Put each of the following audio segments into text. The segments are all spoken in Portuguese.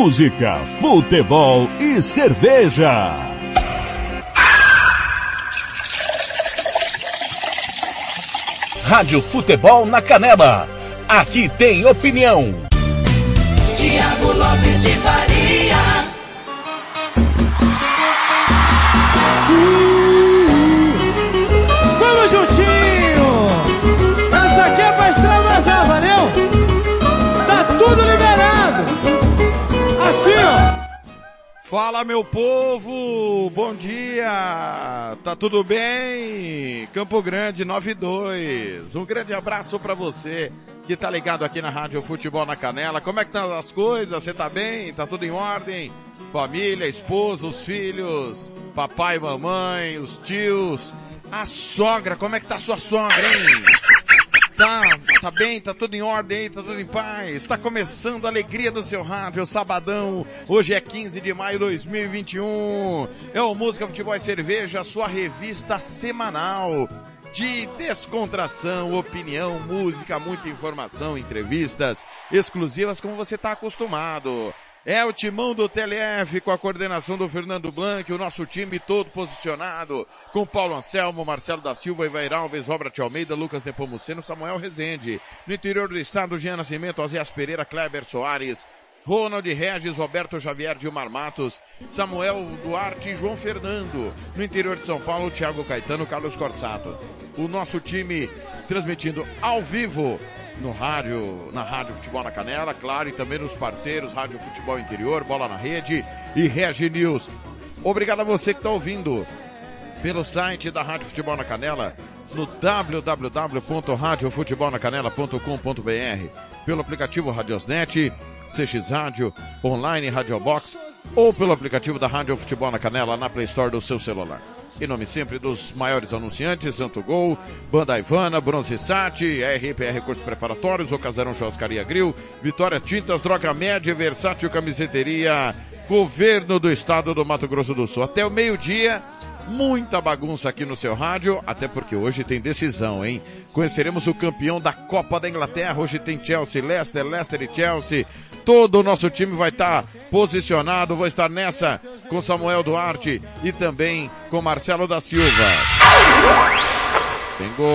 Música, futebol e cerveja. Rádio Futebol na Canela. Aqui tem opinião. Tiago Lopes de Faria. Fala meu povo, bom dia, tá tudo bem? Campo Grande 92, um grande abraço pra você que tá ligado aqui na Rádio Futebol na Canela. Como é que estão as coisas? Você tá bem? Tá tudo em ordem? Família, esposa, os filhos, papai, mamãe, os tios, a sogra, como é que tá sua sogra, hein? Tá, tá bem, tá tudo em ordem, tá tudo em paz. Está começando a alegria do seu rádio, sabadão. Hoje é 15 de maio de 2021. É o Música, Futebol e Cerveja, sua revista semanal de descontração, opinião, música, muita informação, entrevistas exclusivas como você está acostumado. É o timão do TLF com a coordenação do Fernando Blanc, o nosso time todo posicionado com Paulo Anselmo, Marcelo da Silva, Ivair Alves, Robert Almeida, Lucas Nepomuceno, Samuel Rezende. No interior do estado, Jean Nascimento, Oséias Pereira, Kleber Soares, Ronald Regis, Roberto Xavier, Gilmar Matos, Samuel Duarte e João Fernando. No interior de São Paulo, Thiago Caetano, Carlos Corsato. O nosso time transmitindo ao vivo no rádio, na Rádio Futebol na Canela, claro, e também nos parceiros, Rádio Futebol Interior, Bola na Rede e Regi News. Obrigado a você que está ouvindo pelo site da Rádio Futebol na Canela, no www.radiofutebolnacanela.com.br, pelo aplicativo Radiosnet, CX Rádio, online Radiobox ou pelo aplicativo da Rádio Futebol na Canela na Play Store do seu celular. Em nome sempre dos maiores anunciantes, Santo Gol, Banda Ivana, Bronze Sat, RPR Cursos Preparatórios, Ocasarão Churrascaria Grill, Vitória Tintas, Droga Média, Versátil Camiseteria, Governo do Estado do Mato Grosso do Sul. Até o meio-dia, muita bagunça aqui no seu rádio, até porque hoje tem decisão, hein? Conheceremos o campeão da Copa da Inglaterra, hoje tem Chelsea, Leicester, Leicester e Chelsea. Todo o nosso time vai estar posicionado, vou estar nessa com Samuel Duarte e também com Marcelo da Silva. Tem gol,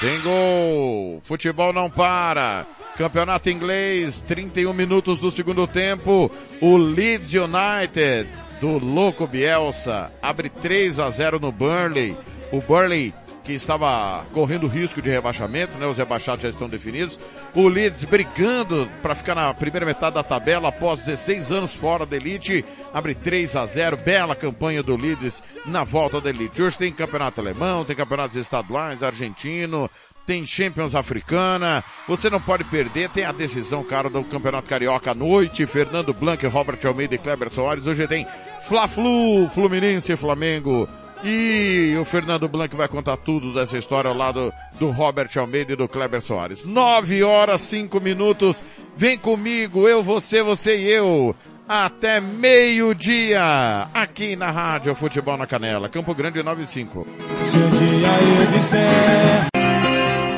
tem gol. Futebol não para. Campeonato inglês, 31 minutos do segundo tempo. O Leeds United do louco Bielsa abre 3 a 0 no Burnley. O Burnley que estava correndo risco de rebaixamento, né? Os rebaixados já estão definidos. O Leeds brigando para ficar na primeira metade da tabela após 16 anos fora da elite, abre 3 a 0, bela campanha do Leeds na volta da elite. Hoje tem campeonato alemão, tem campeonatos estaduais, argentino, tem Champions Africana, você não pode perder, tem a decisão, cara, do Campeonato Carioca à noite, Fernando Blanc, Robert Almeida e Kleber Soares, hoje tem Fla-Flu, Fluminense e Flamengo, e o Fernando Blanc vai contar tudo dessa história ao lado do Robert Almeida e do Kleber Soares. Nove horas, cinco minutos, vem comigo, eu, você, você e eu, até meio-dia, aqui na Rádio Futebol na Canela, Campo Grande 95. Se um dia eu disser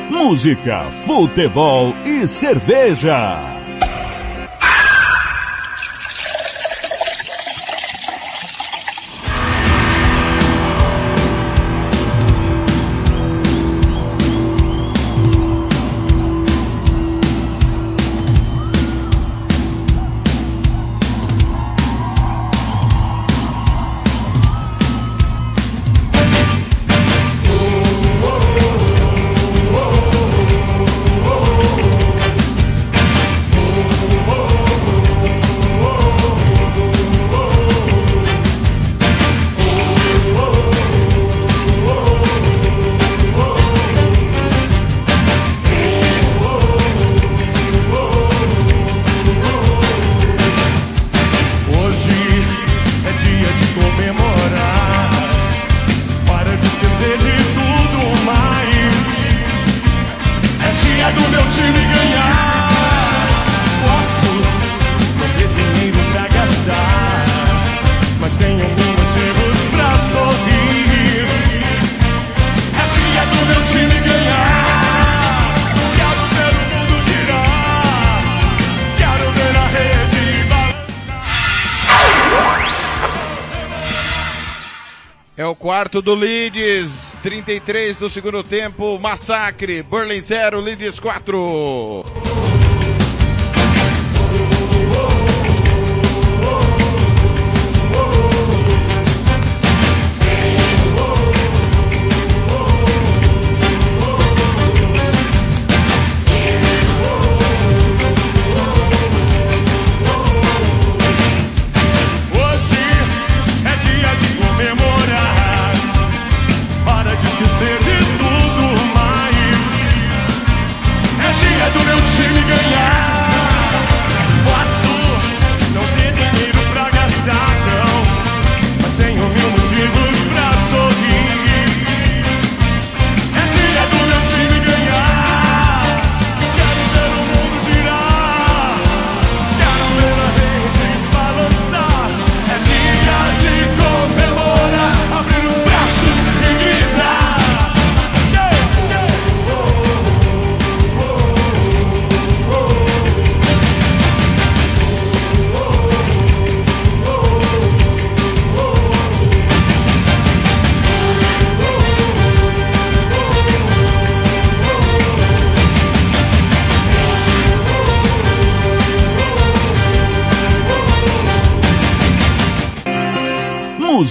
Música, futebol e cerveja. O quarto do Leeds, 33 do segundo tempo, massacre, Burley 0, Leeds 4.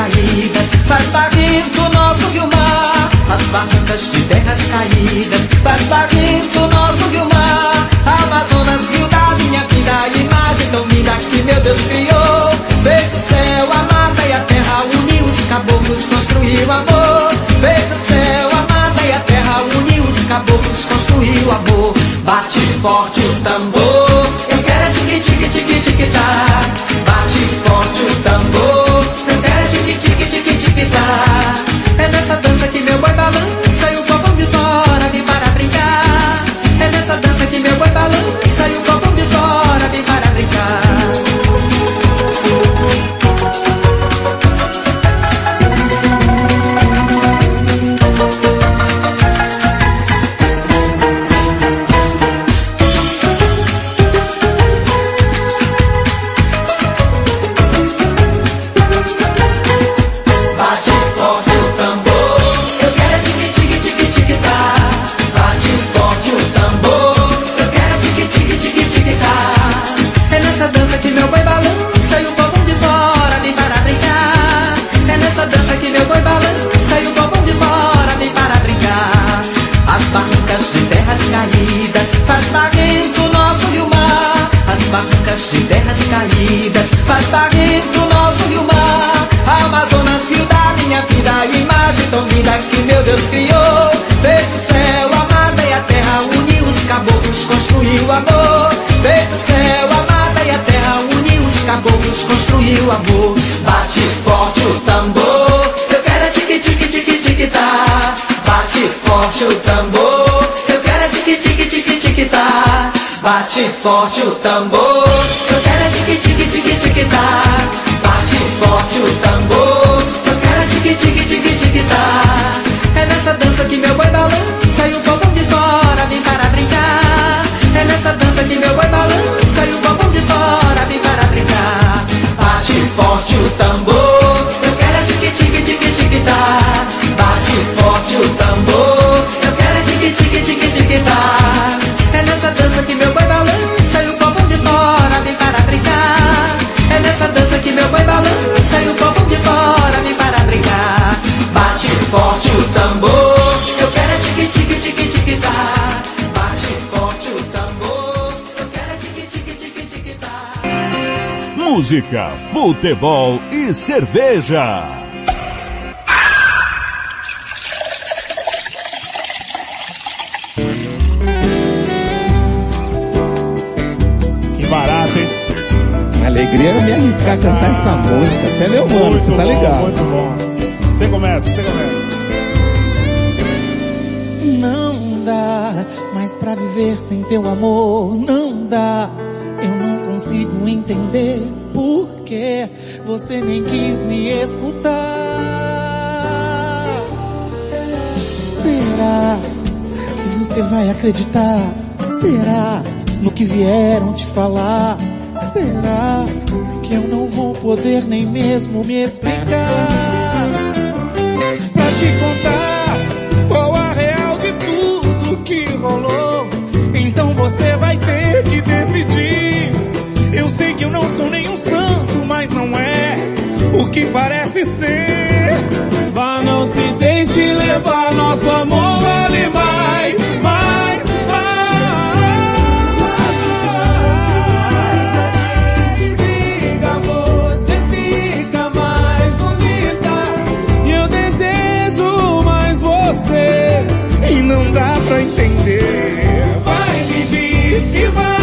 Caídas faz barrento o nosso rio mar. As barrancas de terras caídas faz barrento nosso rio mar. Amazonas, rio da minha vida, imagem tão linda que meu Deus criou. Fez o céu, a mata e a terra, uniu os caboclos, construiu amor. Fez o céu, a mata e a terra, uniu os caboclos, construiu amor. Bate forte o tambor, Bate forte o tambor, eu quero é tique tique tique tique tá. Música, futebol e cerveja. Que barato, hein? Alegria era me arriscar a cantar essa música. Você é meu mano, você tá bom, ligado? Muito bom. Você começa, você começa. Não dá mais pra viver sem teu amor, não dá. Eu não consigo entender por que você nem quis me escutar. Será que você vai acreditar? Será no que vieram te falar? Será que eu não vou poder nem mesmo me explicar? Pra te contar qual a real de tudo que rolou. Então você vai ter que nenhum santo, mas não é o que parece ser. Vá, não se deixe levar, nosso amor vale mais, mais, mais. Briga, você fica mais bonita. E eu desejo mais você. E não dá pra entender. Vai, me diz que vai,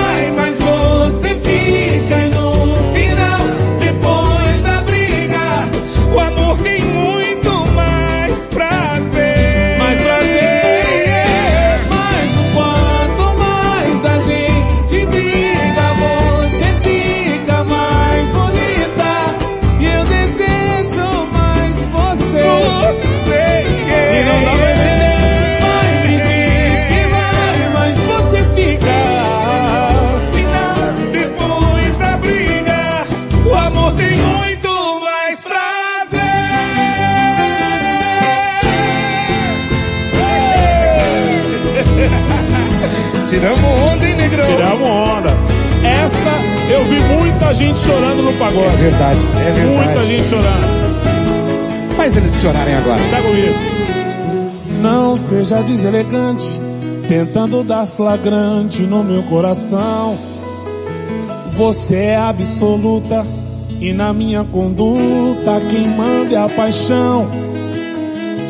muita gente chorando no pagode. É verdade, é verdade. Muita gente chorando. Faz eles chorarem agora. Tá comigo. Não seja deselegante, tentando dar flagrante no meu coração. Você é absoluta e na minha conduta quem manda é a paixão.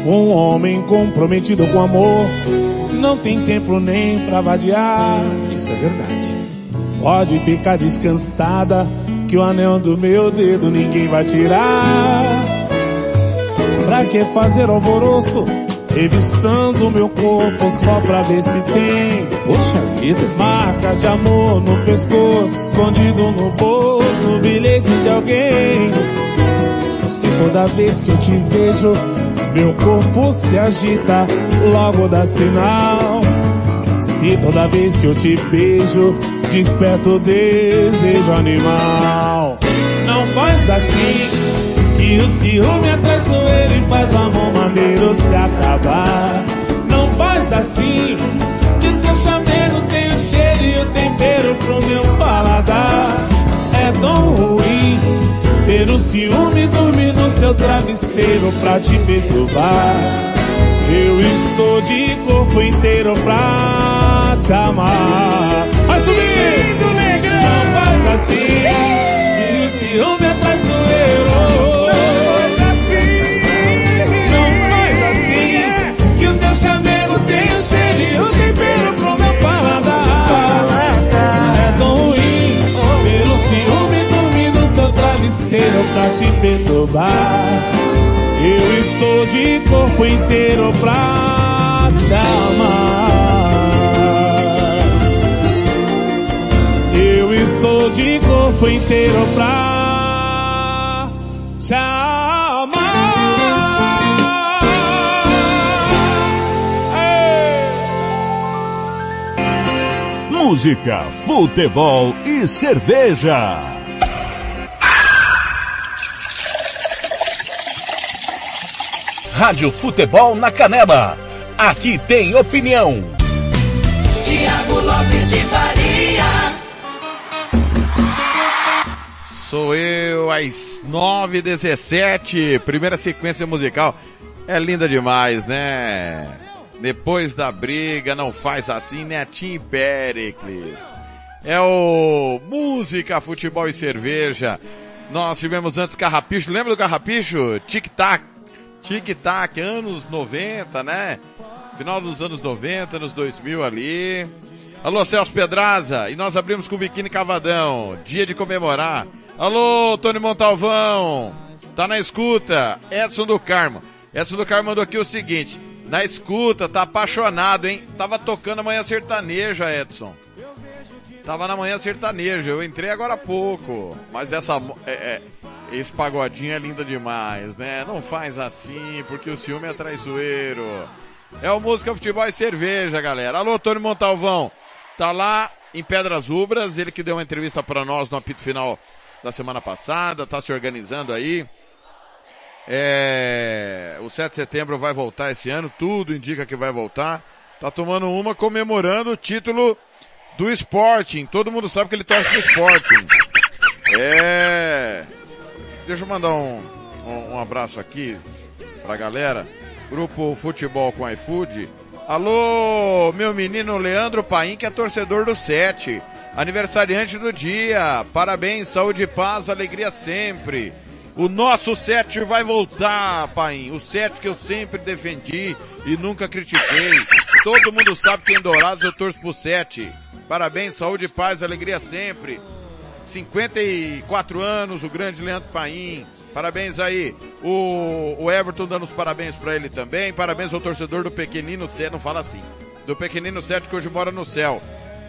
Um homem comprometido com amor não tem tempo nem pra vadiar. Pode ficar descansada que o anel do meu dedo ninguém vai tirar. Pra que fazer alvoroço? Revistando meu corpo só pra ver se tem Poxa vida. Marca de amor no pescoço Escondido no bolso Bilhete de alguém Se toda vez que eu te vejo Meu corpo se agita Logo dá sinal Se toda vez que eu te beijo Desperta o desejo animal Não faz assim que o ciúme é traiçoeiro e faz o amor maneiro se acabar. Não faz assim, que teu chamego tem o cheiro e o tempero pro meu paladar. É tão ruim ter o ciúme dormir no seu travesseiro pra te perturbar. Eu estou de corpo inteiro pra te amar. mas subir! Lindo, negrão! Não faz assim, Que o ciúme é traiçoeiro. Não faz assim, que o teu chamego tenha cheiro e o tempero pro meu paladar. É tão ruim, pelo ciúme dormir no seu travesseiro pra te perturbar. Eu estou de corpo inteiro pra te amar. Eu estou de corpo inteiro pra te amar. Música, futebol e cerveja. Rádio Futebol na Canela. Aqui tem opinião. Tiago Lopes de Faria. Sou eu, às 9h17, primeira sequência musical. É linda demais, né? Depois da briga, não faz assim, Netinho e Pericles. É o Música, Futebol e Cerveja. Nós tivemos antes Carrapicho, lembra do Carrapicho? Tic-tac, tic-tac, anos 90, né? Final dos anos 90, anos 2000 ali. Alô, Celso Pedraza, e nós abrimos com o Biquíni Cavadão, dia de comemorar. Alô, Tony Montalvão, tá na escuta. Edson do Carmo. Edson do Carmo mandou aqui o seguinte, na escuta, tá apaixonado, hein? Tava tocando amanhã sertaneja, Edson. Tava na manhã sertaneja, eu entrei agora há pouco. Mas essa, é, é, esse pagodinho é lindo demais, né? Não faz assim, porque o ciúme é traiçoeiro. É o Música, Futebol e Cerveja, galera. Alô, Tony Montalvão. Tá lá em Pedras Ubras, ele que deu uma entrevista para nós no apito final da semana passada, tá se organizando aí. É, o 7 de setembro vai voltar esse ano, tudo indica que vai voltar. Tá tomando uma comemorando o título do Sporting. Todo mundo sabe que ele torce pro Sporting. É. Deixa eu mandar um, um, um abraço aqui pra galera. Grupo Futebol com iFood. Alô, meu menino Leandro Paim, que é torcedor do 7. Aniversariante do dia. Parabéns, saúde paz, alegria sempre. O nosso 7 vai voltar, pai. O 7 que eu sempre defendi e nunca critiquei. Todo mundo sabe que em Dourados eu torço pro 7. Parabéns, saúde, paz, alegria sempre. 54 anos, o grande Leandro Paim. Parabéns aí. O, o Everton dando os parabéns para ele também. Parabéns ao torcedor do Pequenino 7, não fala assim. Do Pequenino 7 que hoje mora no céu.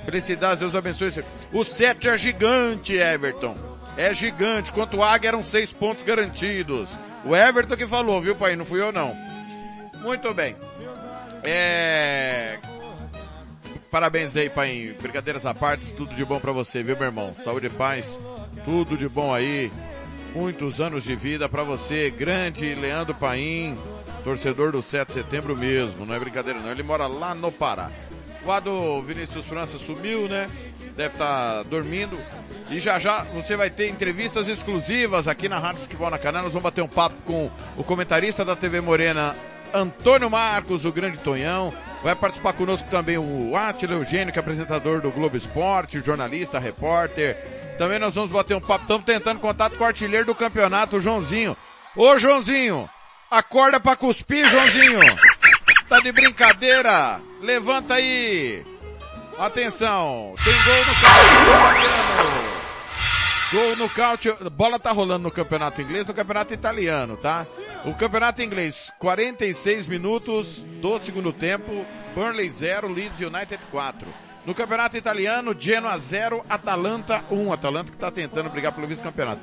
Felicidades, Deus abençoe. O 7 é gigante, Everton. É gigante. Quanto o Águia eram seis pontos garantidos. O Everton que falou, viu, pai? Não fui eu não. Muito bem. É... Parabéns aí, pai. Brincadeiras à parte, tudo de bom para você, viu, meu irmão? Saúde e paz. Tudo de bom aí. Muitos anos de vida para você, grande Leandro Paim, torcedor do 7 de setembro mesmo, não é brincadeira não. Ele mora lá no Pará. O Ado Vinícius França sumiu, né? Deve estar tá dormindo. E já já você vai ter entrevistas exclusivas aqui na Rádio Futebol na Canal. Nós vamos bater um papo com o comentarista da TV Morena, Antônio Marcos, o grande Tonhão. Vai participar conosco também o Átila Eugênio, que é apresentador do Globo Esporte, jornalista, repórter. Também nós vamos bater um papo. Estamos tentando contato com o artilheiro do campeonato, o Joãozinho. Ô Joãozinho, acorda pra cuspir, Joãozinho. Tá de brincadeira? Levanta aí. Atenção, tem gol no campeonato. Gol no caute, bola tá rolando no campeonato inglês, no campeonato italiano, tá? O campeonato inglês, 46 minutos do segundo tempo, Burnley 0, Leeds United 4. No campeonato italiano, Genoa 0, Atalanta 1. Atalanta que tá tentando brigar pelo vice-campeonato.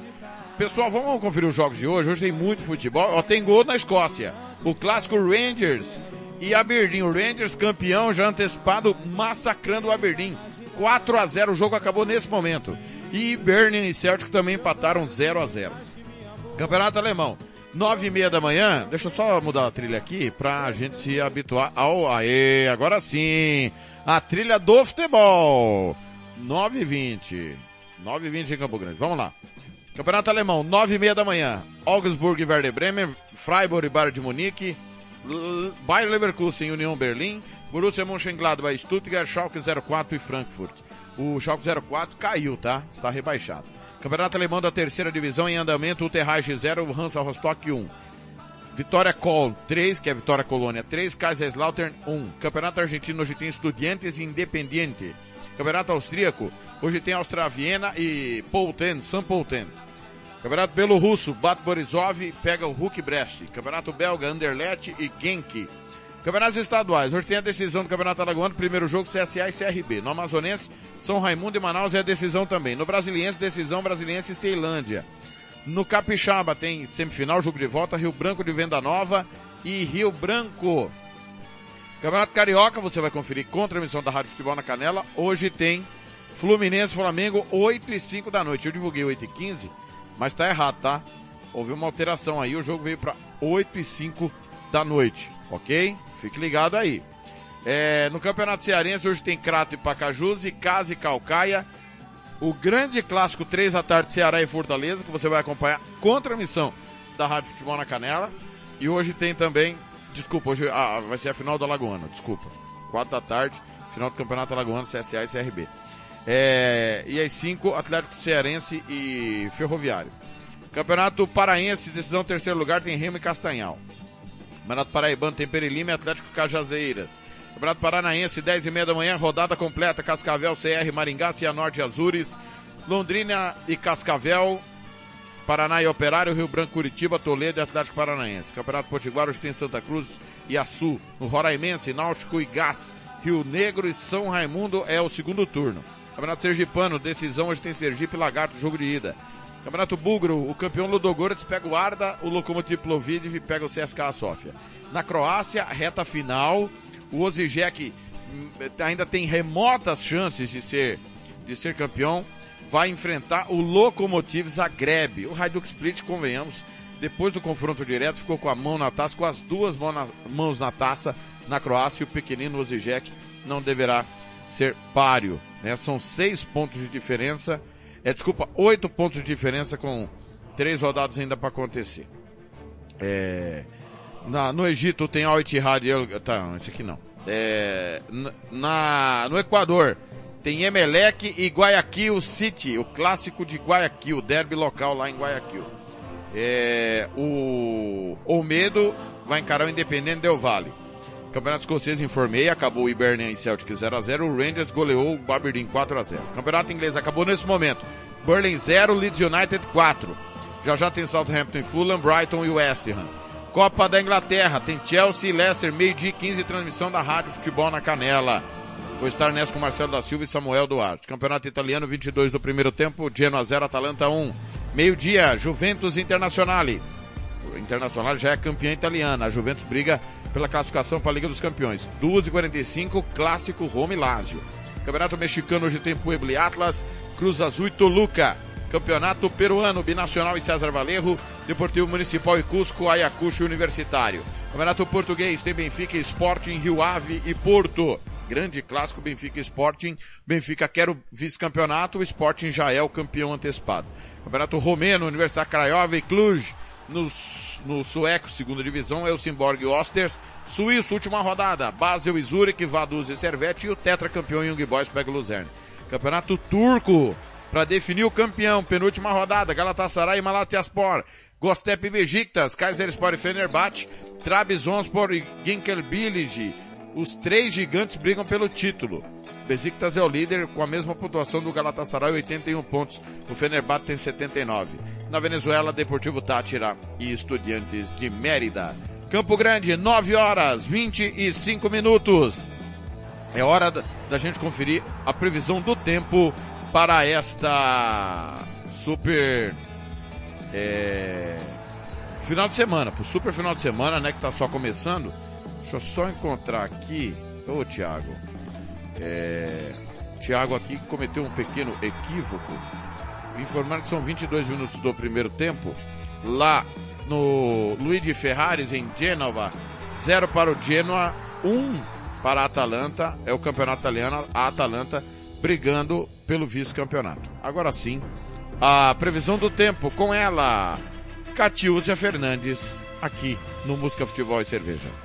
Pessoal, vamos conferir os jogos de hoje. Hoje tem muito futebol. Ó, tem gol na Escócia. O clássico Rangers e Aberdeen. O Rangers campeão já antecipado, massacrando o Aberdeen. 4 a 0 o jogo acabou nesse momento. E Berlin e Celtic também empataram 0 a 0 Campeonato Alemão. Nove e meia da manhã, deixa eu só mudar a trilha aqui pra gente se habituar ao, aê, agora sim, a trilha do futebol. Nove e vinte. Nove e vinte em Campo Grande, vamos lá. Campeonato Alemão, nove e meia da manhã, Augsburg e Werder Bremen, Freiburg e Bayern de Munique, Bayer Leverkusen e União Berlim, Borussia Mönchengladbach, Stuttgart, Schalke 04 e Frankfurt. O Schalke 04 caiu, tá? Está rebaixado. Campeonato Alemão da terceira divisão em andamento, o Terrage 0, o Hansa Rostock 1. Vitória Kol 3, que é Vitória Colônia 3, Kaiserslautern 1. Campeonato Argentino hoje tem Estudiantes e Independiente. Campeonato Austríaco, hoje tem Austria Viena e Poulten, São Poulten. Campeonato Belorrusso, Bat Borisov pega o Hulk Brest. Campeonato Belga, Anderlecht e Genk. Campeonatos estaduais. Hoje tem a decisão do Campeonato Alagoano. Primeiro jogo, CSA e CRB. No Amazonense, São Raimundo e Manaus é a decisão também. No Brasiliense, decisão Brasiliense e Ceilândia. No Capixaba tem semifinal, jogo de volta, Rio Branco de Venda Nova e Rio Branco. Campeonato Carioca, você vai conferir com transmissão da Rádio Futebol na Canela. Hoje tem Fluminense Flamengo, 8 e 5 da noite. Eu divulguei 8 e 15, mas tá errado, tá? Houve uma alteração aí, o jogo veio para 8 e 5 da noite, ok? Fique ligado aí. É, no Campeonato Cearense hoje tem Crato e Pacajus e Casa e Calcaia. O grande clássico 3 da tarde Ceará e Fortaleza, que você vai acompanhar com transmissão da Rádio Futebol na Canela. E hoje tem também Desculpa, hoje ah, vai ser a final do Alagoano, desculpa. Quatro da tarde, final do Campeonato Alagoano, CSA e CRB. É, e às cinco, Atlético Cearense e Ferroviário. Campeonato Paraense, decisão terceiro lugar, tem Remo e Castanhal. Campeonato Paraibano tem Perilima e Atlético Cajazeiras. Campeonato Paranaense, 10 e meia da manhã, rodada completa, Cascavel, CR, Maringá, Cianorte Azures. Londrina e Cascavel, Paraná e Operário, Rio Branco, Curitiba, Toledo e Atlético Paranaense. Campeonato Potiguar hoje tem Santa Cruz e Açu. No Roraimense, Náutico e Gás. Rio Negro e São Raimundo é o segundo turno. Campeonato Sergipano, decisão hoje tem Sergipe e Lagarto, jogo de ida. Campeonato Búlgaro, o campeão Ludogorets pega o Arda, o Lokomotiv Plovdiv pega o CSKA Sofia. Na Croácia, reta final, o Osijek hum, ainda tem remotas chances de ser, de ser campeão vai enfrentar o Lokomotiv Zagreb. O Hajduk Split, convenhamos, depois do confronto direto, ficou com a mão na taça, com as duas mãos na taça na Croácia e o pequenino Osijek não deverá ser páreo. Né? São seis pontos de diferença, é, desculpa, oito pontos de diferença com três rodadas ainda para acontecer. É, na, no Egito tem Al Ittihad, tá, esse aqui não. É, na, no Equador tem Emelec e Guayaquil City, o clássico de Guayaquil, derby local lá em Guayaquil. É, o Olmedo vai encarar o Independente Del Vale. Campeonato Escocês informei, acabou o Hibernian e Celtic 0x0, o Rangers goleou o Aberdeen 4x0. Campeonato Inglês acabou nesse momento. Burnley 0, Leeds United 4. Já já tem Southampton e Fulham, Brighton e West Ham. Copa da Inglaterra, tem Chelsea e Leicester, meio-dia 15, transmissão da Rádio Futebol na Canela. Vou estar nessa com Marcelo da Silva e Samuel Duarte. Campeonato Italiano, 22 do primeiro tempo, Genoa 0, Atalanta 1. Meio-dia, Juventus Internazionale. O Internacional já é campeã italiana. A Juventus briga pela classificação para a Liga dos Campeões. 2h45, clássico Roma e Lazio. Campeonato Mexicano, hoje tem Puebla e Atlas, Cruz Azul e Toluca. Campeonato Peruano, Binacional e César Valerro, Deportivo Municipal e Cusco, Ayacucho Universitário. Campeonato Português, tem Benfica, Sporting, Rio Ave e Porto. Grande clássico, Benfica Sporting. Benfica quer o vice-campeonato, o Sporting já é o campeão antecipado. Campeonato Romeno, Universidade Craiova e Cluj. No, no sueco, segunda divisão, Elsenborg e Osters. Suíço, última rodada. Basel e Zurich, Vaduz e Servete. E o tetracampeão Young Boys pega Luzerne. Campeonato Turco, para definir o campeão, penúltima rodada. Galatasaray e Malatyaspor. Gostep e Besiktas, Kayserispor e Fenerbahçe, Trabzonspor e Ginkelbiligi, os três gigantes brigam pelo título. Besiktas é o líder com a mesma pontuação do Galatasaray, 81 pontos. O Fenerbahçe tem 79. Na Venezuela, Deportivo Tátira e Estudiantes de Mérida. Campo Grande, 9 horas 25 minutos. É hora da gente conferir a previsão do tempo para esta super é, final de semana, para o super final de semana, né, que está só começando. Deixa eu só encontrar aqui. Ô Thiago. É... Thiago aqui cometeu um pequeno equívoco. Informar que são 22 minutos do primeiro tempo. Lá no Luigi Ferraris em Genova. 0 para o Genoa, 1 um para a Atalanta. É o campeonato italiano. A Atalanta brigando pelo vice-campeonato. Agora sim, a previsão do tempo com ela, Catiúcia Fernandes, aqui no Música Futebol e Cerveja.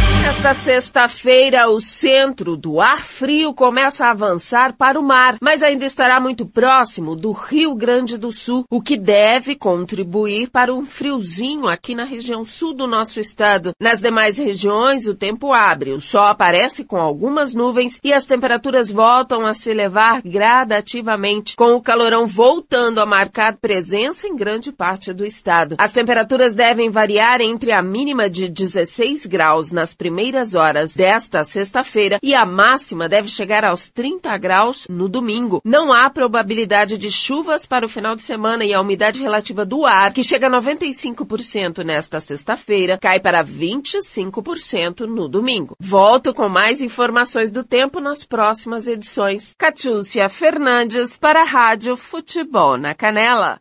Nesta sexta-feira, o centro do ar frio começa a avançar para o mar, mas ainda estará muito próximo do Rio Grande do Sul, o que deve contribuir para um friozinho aqui na região sul do nosso estado. Nas demais regiões, o tempo abre, o sol aparece com algumas nuvens e as temperaturas voltam a se elevar gradativamente, com o calorão voltando a marcar presença em grande parte do estado. As temperaturas devem variar entre a mínima de 16 graus nas primeiras horas desta sexta-feira e a máxima deve chegar aos 30 graus no domingo. Não há probabilidade de chuvas para o final de semana e a umidade relativa do ar, que chega a 95% nesta sexta-feira, cai para 25% no domingo. Volto com mais informações do tempo nas próximas edições. Catiúcia Fernandes para a Rádio Futebol na Canela.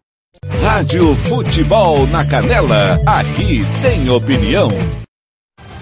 Rádio Futebol na Canela, aqui tem opinião.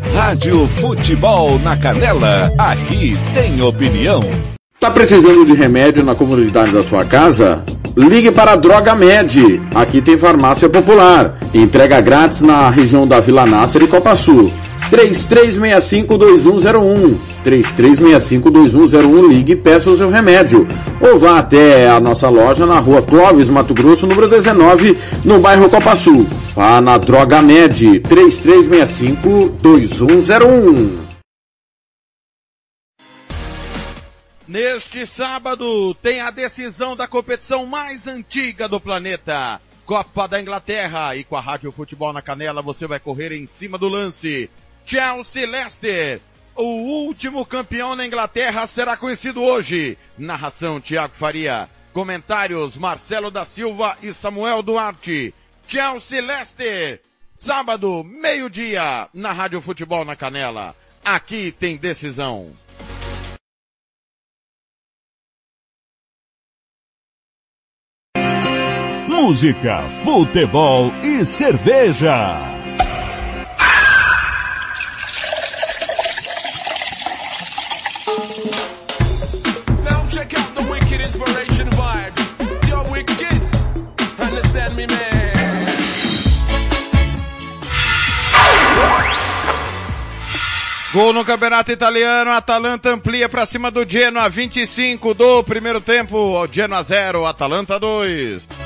Rádio Futebol na Canela, aqui tem opinião. Tá precisando de remédio na comunidade da sua casa? Ligue para a Droga Med. Aqui tem farmácia popular. Entrega grátis na região da Vila Nácer e Copa Sul. 3365-2101. 3365-2101. Ligue e peça o seu remédio. Ou vá até a nossa loja na rua Clóvis, Mato Grosso, número 19, no bairro Copa Sul. Vá na Droga Med. 3365-2101. Neste sábado tem a decisão da competição mais antiga do planeta. Copa da Inglaterra. E com a Rádio Futebol na Canela você vai correr em cima do lance. Chelsea Leicester. O último campeão na Inglaterra será conhecido hoje. Narração Tiago Faria. Comentários Marcelo da Silva e Samuel Duarte. Chelsea Leicester. Sábado, meio-dia, na Rádio Futebol na Canela. Aqui tem decisão. Música, futebol e cerveja. Gol no Campeonato Italiano, Atalanta amplia para cima do Genoa, 25 do primeiro tempo, Genoa 0, Atalanta 2.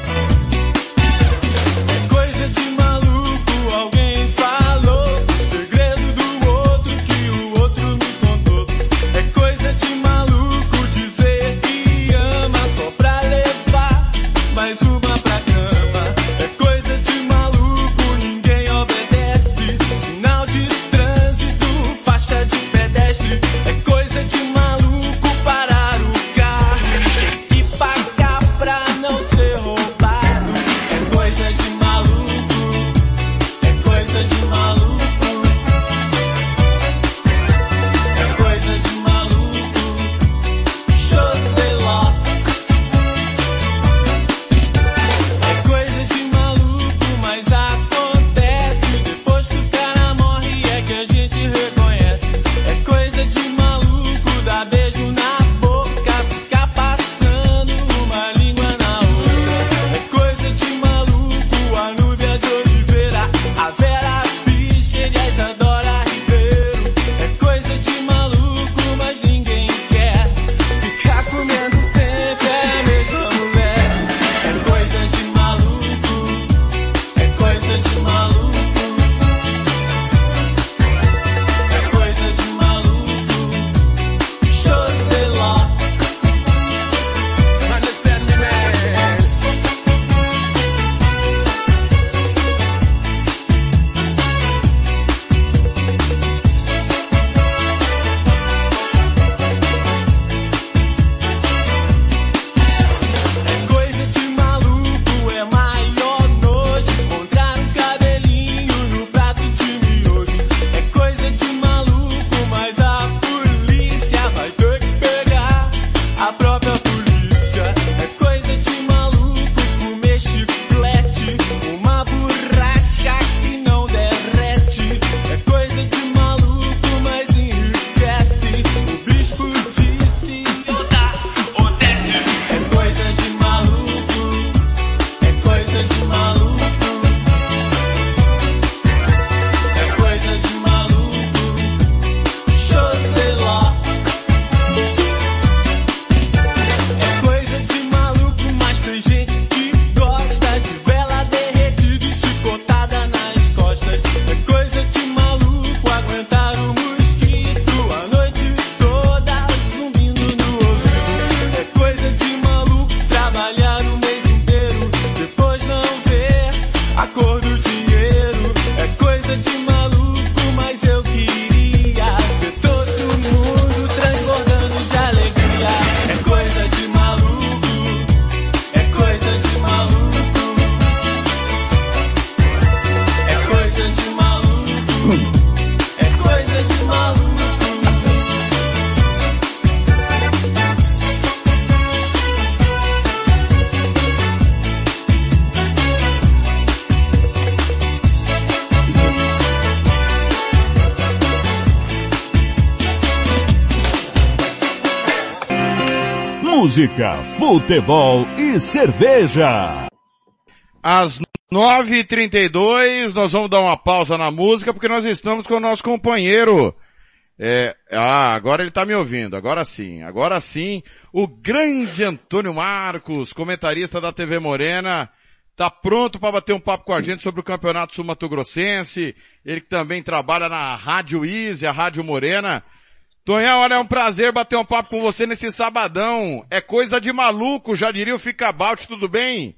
Música, futebol e cerveja. Às 9h32, nós vamos dar uma pausa na música porque nós estamos com o nosso companheiro. É, ah, agora ele tá me ouvindo, agora sim, agora sim. O grande Antônio Marcos, comentarista da TV Morena, tá pronto para bater um papo com a gente sobre o Campeonato Sul-Mato Grossense. Ele que também trabalha na Rádio Easy, a Rádio Morena. Tonhão, olha, é um prazer bater um papo com você nesse sabadão. É coisa de maluco, já diria o Fica About, tudo bem?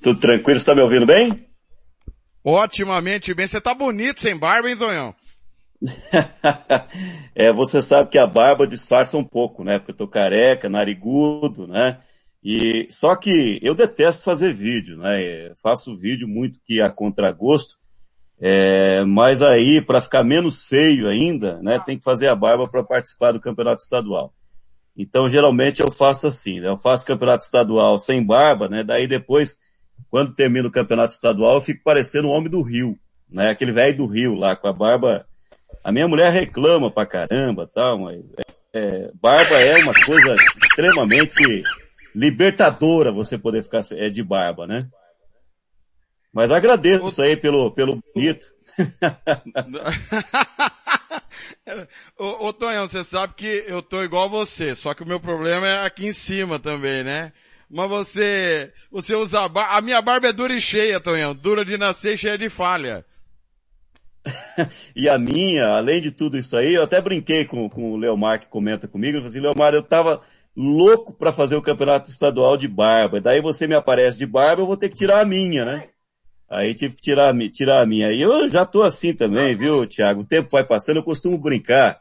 Tudo tranquilo, você tá me ouvindo bem? Otimamente bem. Você tá bonito sem barba, hein, Tonhão? é, você sabe que a barba disfarça um pouco, né? Porque eu tô careca, narigudo, né? E só que eu detesto fazer vídeo, né? Faço vídeo muito que a contragosto, é, mas aí para ficar menos feio ainda, né? Tem que fazer a barba para participar do campeonato estadual. Então geralmente eu faço assim, né? Eu faço campeonato estadual sem barba, né? Daí depois quando termina o campeonato estadual, eu fico parecendo um homem do Rio, né? Aquele velho do Rio lá, com a barba. A minha mulher reclama pra caramba, tal, mas é, é, barba é uma coisa extremamente libertadora você poder ficar é, de barba, né? Mas agradeço isso aí pelo, pelo bonito. ô, ô Tonhão, você sabe que eu tô igual você, só que o meu problema é aqui em cima também, né? Mas você, você usa a barba, a minha barba é dura e cheia, Tonhão, dura de nascer e cheia de falha. e a minha, além de tudo isso aí, eu até brinquei com, com o Leomar que comenta comigo, eu falei assim, Leomar, eu tava louco para fazer o campeonato estadual de barba, daí você me aparece de barba, eu vou ter que tirar a minha, né? Aí tive que tirar, tirar a minha. E eu já tô assim também, viu, Thiago? O tempo vai passando, eu costumo brincar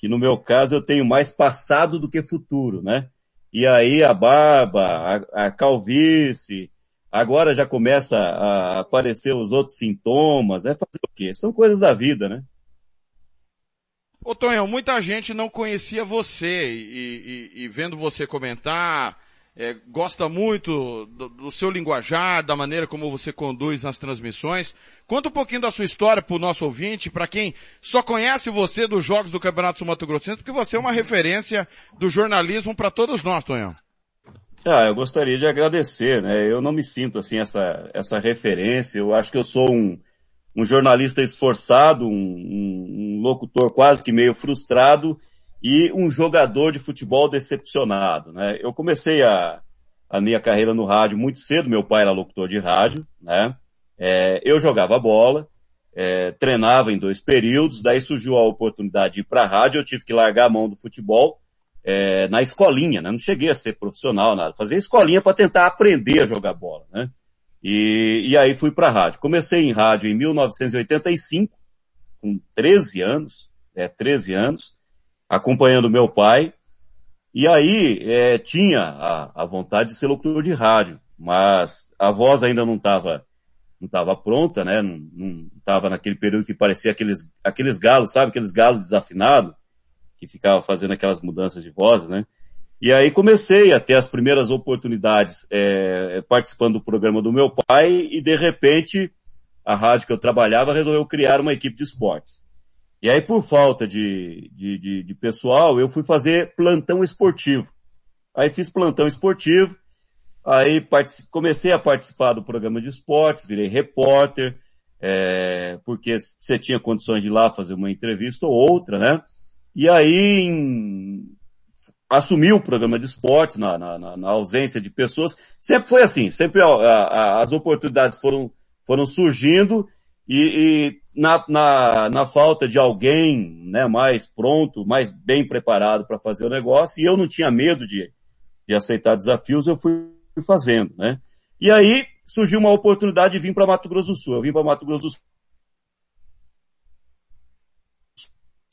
que no meu caso eu tenho mais passado do que futuro, né? e aí a barba, a, a calvície, agora já começa a aparecer os outros sintomas, é fazer o quê? São coisas da vida, né? Ô Tonhão, muita gente não conhecia você e, e, e vendo você comentar, é, gosta muito do, do, seu linguajar, da maneira como você conduz nas transmissões. Conta um pouquinho da sua história para o nosso ouvinte, para quem só conhece você dos jogos do Campeonato Sul Mato Grossense, porque você é uma referência do jornalismo para todos nós, Tonhão. Ah, eu gostaria de agradecer, né? Eu não me sinto assim essa, essa referência. Eu acho que eu sou um, um jornalista esforçado, um, um, um locutor quase que meio frustrado e um jogador de futebol decepcionado, né? Eu comecei a, a minha carreira no rádio muito cedo, meu pai era locutor de rádio, né? É, eu jogava bola, é, treinava em dois períodos, daí surgiu a oportunidade de ir para a rádio, eu tive que largar a mão do futebol é, na escolinha, né? Não cheguei a ser profissional, nada. Fazia escolinha para tentar aprender a jogar bola, né? E, e aí fui para a rádio. Comecei em rádio em 1985, com 13 anos, é, 13 anos, acompanhando meu pai. E aí é, tinha a, a, vontade de ser locutor de rádio, mas a voz ainda não estava não estava pronta, né? Não estava naquele período que parecia aqueles aqueles galos, sabe? Aqueles galos desafinados que ficava fazendo aquelas mudanças de voz, né? E aí comecei a ter as primeiras oportunidades é, participando do programa do meu pai e de repente a rádio que eu trabalhava resolveu criar uma equipe de esportes. E aí, por falta de, de, de, de pessoal, eu fui fazer plantão esportivo. Aí fiz plantão esportivo, aí comecei a participar do programa de esportes, virei repórter, é, porque você tinha condições de ir lá fazer uma entrevista ou outra, né? E aí em, assumi o programa de esportes na, na, na, ausência de pessoas. Sempre foi assim, sempre a, a, as oportunidades foram, foram surgindo e, e na, na, na, falta de alguém né, mais pronto, mais bem preparado para fazer o negócio, e eu não tinha medo de, de aceitar desafios, eu fui fazendo. Né? E aí surgiu uma oportunidade de vir para Mato Grosso do Sul. Eu vim para Mato Grosso do